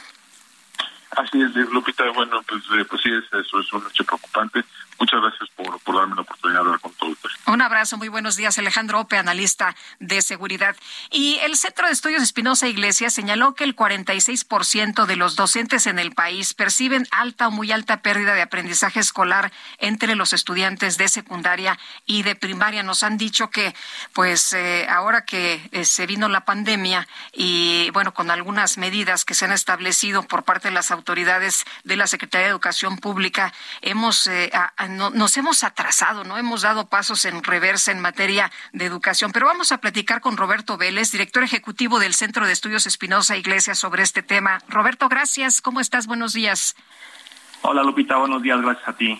Así es, Lupita. Bueno, pues, eh, pues sí, eso es un hecho preocupante. Muchas gracias por, por darme la oportunidad de hablar con todos ustedes. Un abrazo, muy buenos días. Alejandro Ope, analista de seguridad. Y el Centro de Estudios Espinosa Iglesias señaló que el 46% de los docentes en el país perciben alta o muy alta pérdida de aprendizaje escolar entre los estudiantes de secundaria y de primaria. Nos han dicho que, pues, eh, ahora que eh, se vino la pandemia y, bueno, con algunas medidas que se han establecido por parte de las autoridades de la Secretaría de Educación Pública, hemos eh, nos hemos atrasado, no hemos dado pasos en reversa en materia de educación. Pero vamos a platicar con Roberto Vélez, director ejecutivo del Centro de Estudios Espinosa Iglesias, sobre este tema. Roberto, gracias. ¿Cómo estás? Buenos días. Hola Lupita, buenos días, gracias a ti.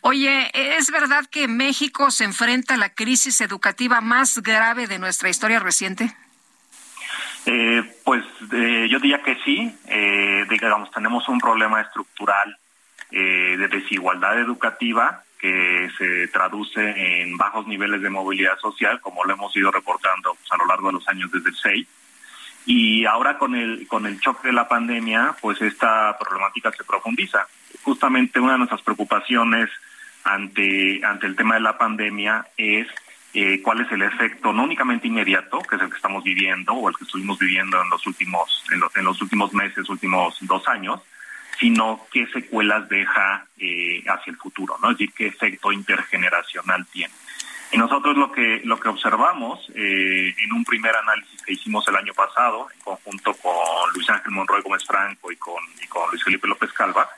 Oye, ¿es verdad que México se enfrenta a la crisis educativa más grave de nuestra historia reciente? Eh, pues eh, yo diría que sí, eh, digamos, tenemos un problema estructural eh, de desigualdad educativa que se traduce en bajos niveles de movilidad social, como lo hemos ido reportando pues, a lo largo de los años desde el 6. Y ahora con el, con el choque de la pandemia, pues esta problemática se profundiza. Justamente una de nuestras preocupaciones ante, ante el tema de la pandemia es eh, cuál es el efecto no únicamente inmediato, que es el que estamos viviendo o el que estuvimos viviendo en los últimos, en los, en los últimos meses, últimos dos años, sino qué secuelas deja eh, hacia el futuro, ¿no? Es decir, qué efecto intergeneracional tiene. Y nosotros lo que lo que observamos eh, en un primer análisis que hicimos el año pasado, en conjunto con Luis Ángel Monroy Gómez Franco y con, con Luis Felipe López Calva,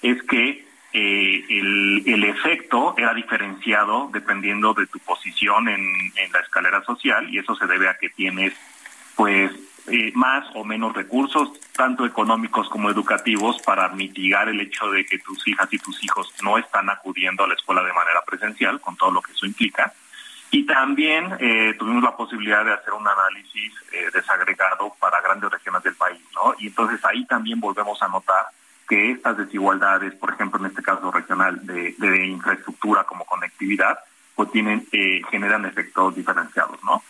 es que eh, el, el, efecto era diferenciado dependiendo de tu posición en la escalera social y eso se debe a que tienes pues más o menos recursos, tanto económicos como educativos, para mitigar el hecho de que tus hijas y tus hijos no están acudiendo a la escuela de manera presencial, con todo lo que eso implica. Y también eh, tuvimos la posibilidad de hacer un análisis eh, desagregado para grandes regiones del país, ¿no? Y entonces ahí también volvemos a notar que estas desigualdades, por ejemplo, en este caso regional, de, de infraestructura como conectividad, pues tienen, eh, generan efectos diferenciados, ¿no?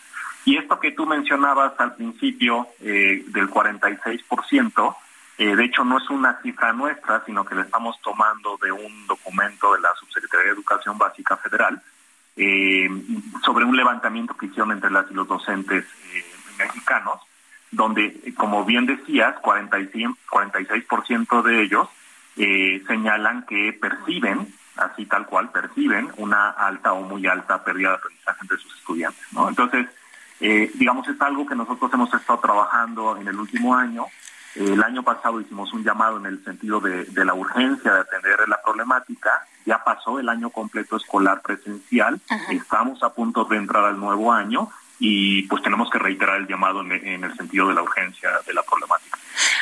Y esto que tú mencionabas al principio eh, del 46%, eh, de hecho no es una cifra nuestra, sino que la estamos tomando de un documento de la Subsecretaría de Educación Básica Federal eh, sobre un levantamiento que hicieron entre las y los docentes mexicanos, donde, como bien decías, 45, 46% de ellos señalan que perciben así tal cual perciben una alta o muy alta pérdida de aprendizaje entre sus estudiantes. ¿no? Entonces, eh, digamos, es algo que nosotros hemos estado trabajando en el último año. el año pasado hicimos un llamado en el sentido de, la urgencia de atender la problemática. Ya pasó el año completo escolar presencial. Estamos a punto de entrar al nuevo año y pues tenemos que reiterar el llamado en el sentido de la urgencia de la problemática.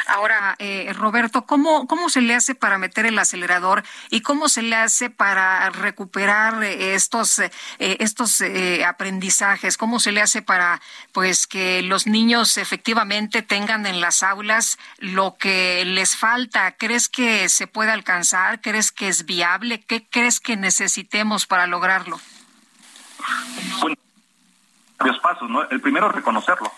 Ahora, eh, Roberto, ¿cómo, ¿cómo se le hace para meter el acelerador y cómo se le hace para recuperar estos, eh, estos eh, aprendizajes? ¿Cómo se le hace para pues que los niños efectivamente tengan en las aulas lo que les falta? ¿Crees que se puede alcanzar? ¿Crees que es viable? ¿Qué crees que necesitemos para lograrlo? Bueno, varios pasos, ¿no? El primero es reconocerlo,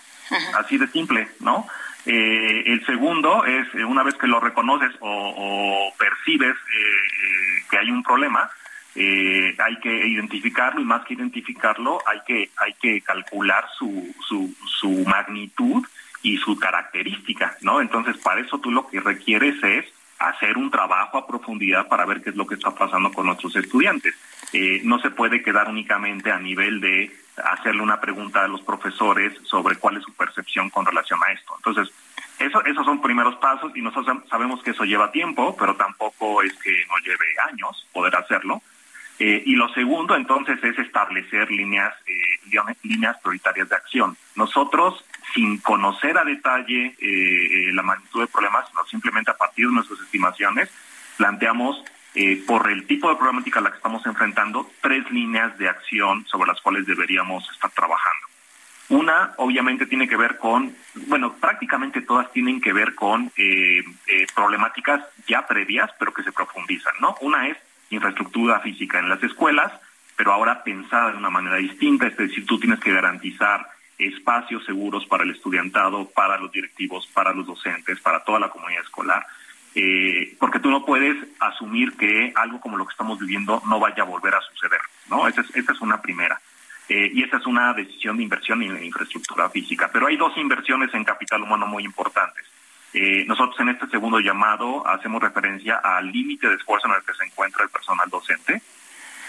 así de simple, ¿no? Eh, el segundo es, eh, una vez que lo reconoces o, percibes eh, que hay un problema, hay que identificarlo y más que identificarlo, hay que, hay que calcular su, su, su magnitud y su característica, ¿no? Entonces, para eso tú lo que requieres es hacer un trabajo a profundidad para ver qué es lo que está pasando con nuestros estudiantes. no se puede quedar únicamente a nivel de hacerle una pregunta a los profesores sobre cuál es su percepción con relación a esto. Entonces, eso, esos son primeros pasos y nosotros sabemos que eso lleva tiempo, pero tampoco es que nos lleve años poder hacerlo. Eh, y lo segundo, entonces, es establecer líneas, eh, líneas prioritarias de acción. Nosotros, sin conocer a detalle eh, la magnitud de problemas, sino simplemente a partir de nuestras estimaciones, planteamos eh, por el tipo de problemática a la que estamos enfrentando, tres líneas de acción sobre las cuales deberíamos estar trabajando. Una, obviamente, tiene que ver con, bueno, prácticamente todas tienen que ver con eh, eh, problemáticas ya previas, pero que se profundizan, ¿no? Una es infraestructura física en las escuelas, pero ahora pensada de una manera distinta, es decir, tú tienes que garantizar espacios seguros para el estudiantado, para los directivos, para los docentes, para toda la comunidad escolar eh, porque tú no puedes asumir que algo como lo que estamos viviendo no vaya a volver a suceder, ¿no? Esa es, esa es una primera. Eh, y esa es una decisión de inversión en infraestructura física. Pero hay dos inversiones en capital humano muy importantes. Eh, nosotros en este segundo llamado hacemos referencia al límite de esfuerzo en el que se encuentra el personal docente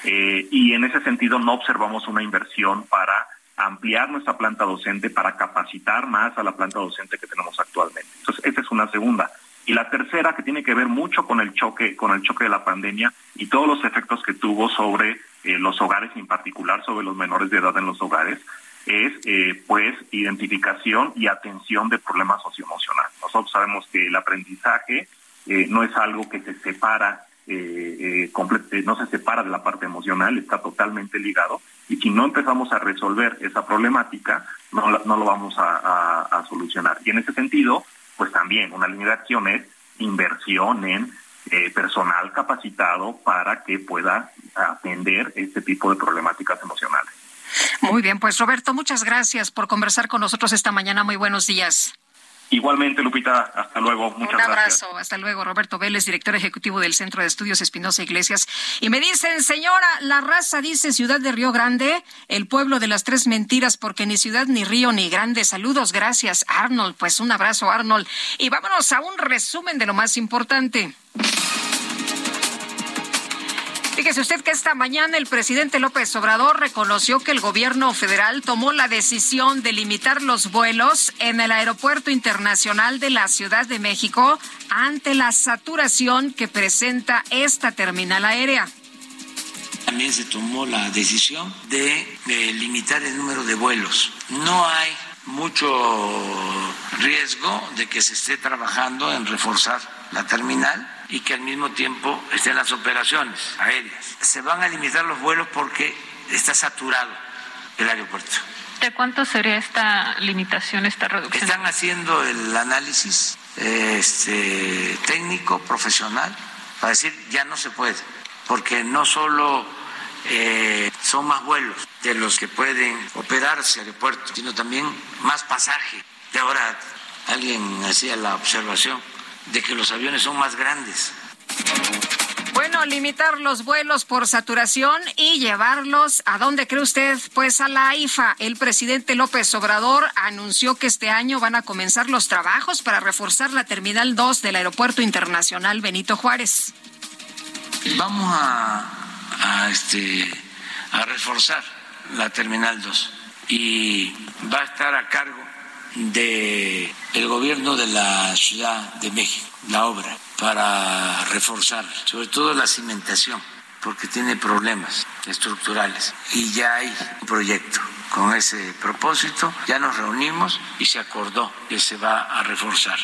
eh, y en ese sentido no observamos una inversión para ampliar nuestra planta docente, para capacitar más a la planta docente que tenemos actualmente. Entonces, esta es una segunda. Y la tercera, que tiene que ver mucho con el choque, con el choque de la pandemia y todos los efectos que tuvo sobre eh, los hogares, en particular sobre los menores de edad en los hogares, es eh, pues identificación y atención de problemas socioemocionales. Nosotros sabemos que el aprendizaje eh, no es algo que se separa, no se separa de la parte emocional, está totalmente ligado y si no empezamos a resolver esa problemática, no, no lo vamos a solucionar. Y en ese sentido, pues también una línea de acción es inversión en eh, personal capacitado para que pueda atender este tipo de problemáticas emocionales. Muy bien, pues Roberto, muchas gracias por conversar con nosotros esta mañana. Muy buenos días. Igualmente, Lupita, hasta luego. Muchas Un abrazo, hasta luego. Roberto Vélez, director ejecutivo del Centro de Estudios Espinosa Iglesias. Y me dicen, señora, la raza dice Ciudad de Río Grande, el pueblo de las tres mentiras, porque ni ciudad, ni río, ni grande. Saludos, gracias, Arnold. Pues un abrazo, Arnold. Y vámonos a un resumen de lo más importante. Fíjese usted que esta mañana el presidente López Obrador reconoció que el gobierno federal tomó la decisión de limitar los vuelos en el Aeropuerto Internacional de la Ciudad de México ante la saturación que presenta esta terminal aérea. También se tomó la decisión de, limitar el número de vuelos. No hay mucho riesgo de que se esté trabajando en reforzar la terminal y que al mismo tiempo estén las operaciones aéreas. Se van a limitar los vuelos porque está saturado el aeropuerto. ¿De cuánto sería esta limitación, esta reducción? Están haciendo el análisis. Este, técnico, profesional, para decir ya no se puede, porque no solo eh, son más vuelos de los que pueden operarse aeropuertos, sino también más pasaje. Y ahora alguien hacía la observación de que los aviones son más grandes. Bueno, limitar los vuelos por saturación y llevarlos a dónde cree usted? Pues a la IFA. El presidente López Obrador anunció que este año van a comenzar los trabajos para reforzar la Terminal 2 del Aeropuerto Internacional Benito Juárez. Vamos a, a, este, a reforzar la Terminal 2 y va a estar a cargo de el gobierno de la Ciudad de México, la obra para reforzar, sobre todo la cimentación, porque tiene problemas estructurales. Y ya hay un proyecto con ese propósito, ya nos reunimos y se acordó que se va a reforzar.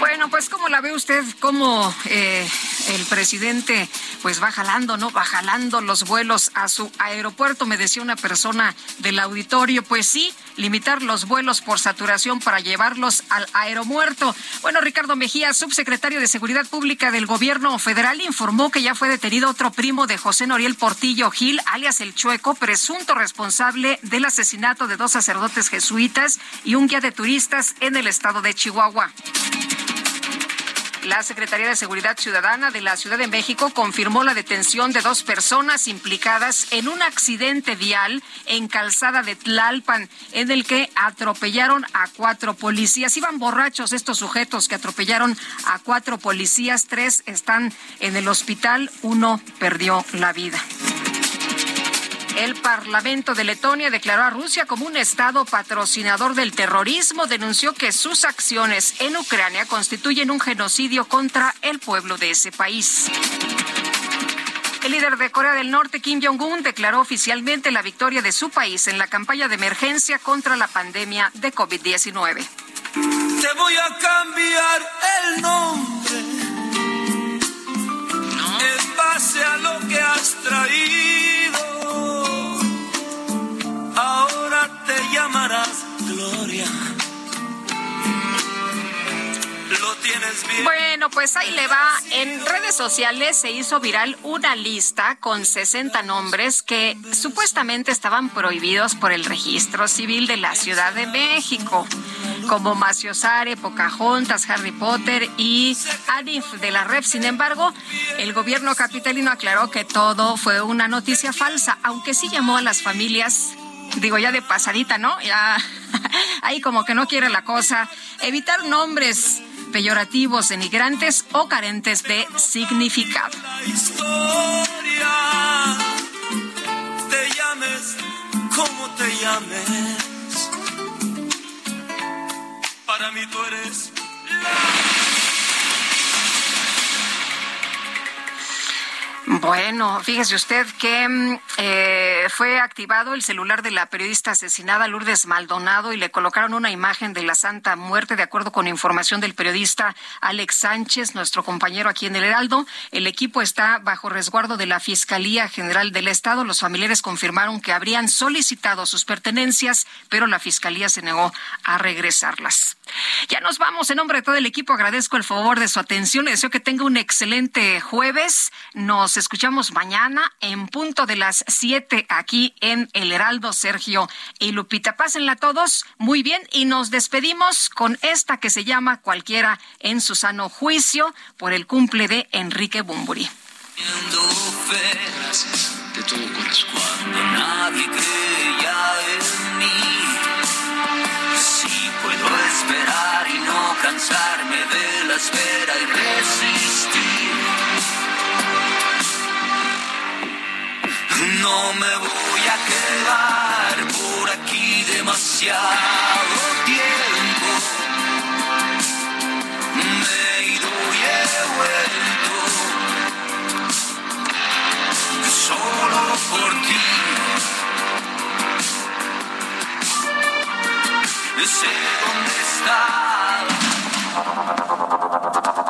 Bueno, pues ¿cómo la ve usted? ¿Cómo eh, el presidente pues va jalando, ¿no? Va jalando los vuelos a su aeropuerto, me decía una persona del auditorio. Pues sí, limitar los vuelos por saturación para llevarlos al aeromuerto. Bueno, Ricardo Mejía, subsecretario de Seguridad Pública del Gobierno Federal, informó que ya fue detenido otro primo de José Noriel Portillo Gil, alias El Chueco, presunto responsable del asesinato de dos sacerdotes jesuitas y un guía de turistas en el estado de Chihuahua. La Secretaría de Seguridad Ciudadana de la Ciudad de México confirmó la detención de dos personas implicadas en un accidente vial en Calzada de Tlalpan, en el que atropellaron a cuatro policías. Iban borrachos estos sujetos que atropellaron a cuatro policías. Tres están en el hospital, uno perdió la vida. El Parlamento de Letonia declaró a Rusia como un Estado patrocinador del terrorismo, denunció que sus acciones en Ucrania constituyen un genocidio contra el pueblo de ese país. El líder de Corea del Norte, Kim Jong-un, declaró oficialmente la victoria de su país en la campaña de emergencia contra la pandemia de COVID-19. Te voy a cambiar el nombre en base a lo que has traído ahora te llamarás Gloria. Bueno, pues ahí le va. En redes sociales se hizo viral una lista con 60 nombres que supuestamente estaban prohibidos por el registro civil de la Ciudad de México, como Macio Sare, Pocahontas, Harry Potter y Adif de la Rep. Sin embargo, el gobierno capitalino aclaró que todo fue una noticia falsa, aunque sí llamó a las familias digo ya de pasadita, ¿no? Ya ahí como que no quiere la cosa. Evitar nombres peyorativos, denigrantes o carentes de significado. Historia, te llames como te llames. Para mí tú eres Bueno, fíjese usted que mm, eh, fue activado el celular de la periodista asesinada Lourdes Maldonado y le colocaron una imagen de la Santa Muerte, de acuerdo con información del periodista Alex Sánchez, nuestro compañero aquí en el Heraldo. El equipo está bajo resguardo de la Fiscalía General del Estado. Los familiares confirmaron que habrían solicitado sus pertenencias, pero la Fiscalía se negó a regresarlas. Ya nos vamos. En nombre de todo el equipo agradezco el favor de su atención. Le deseo que tenga un excelente jueves. Nos escuchamos mañana en punto de las 7 aquí en El Heraldo, Sergio y Lupita. Pásenla todos muy bien y nos despedimos con esta que se llama Cualquiera en su sano juicio por el cumple de Enrique Bumburi. de todo corazón. Cuando nadie en mí, sí puedo esperar y no cansarme de la espera y resistir. No me voy a quedar por aquí demasiado tiempo. Me he ido y he vuelto solo por ti. Sé dónde estás.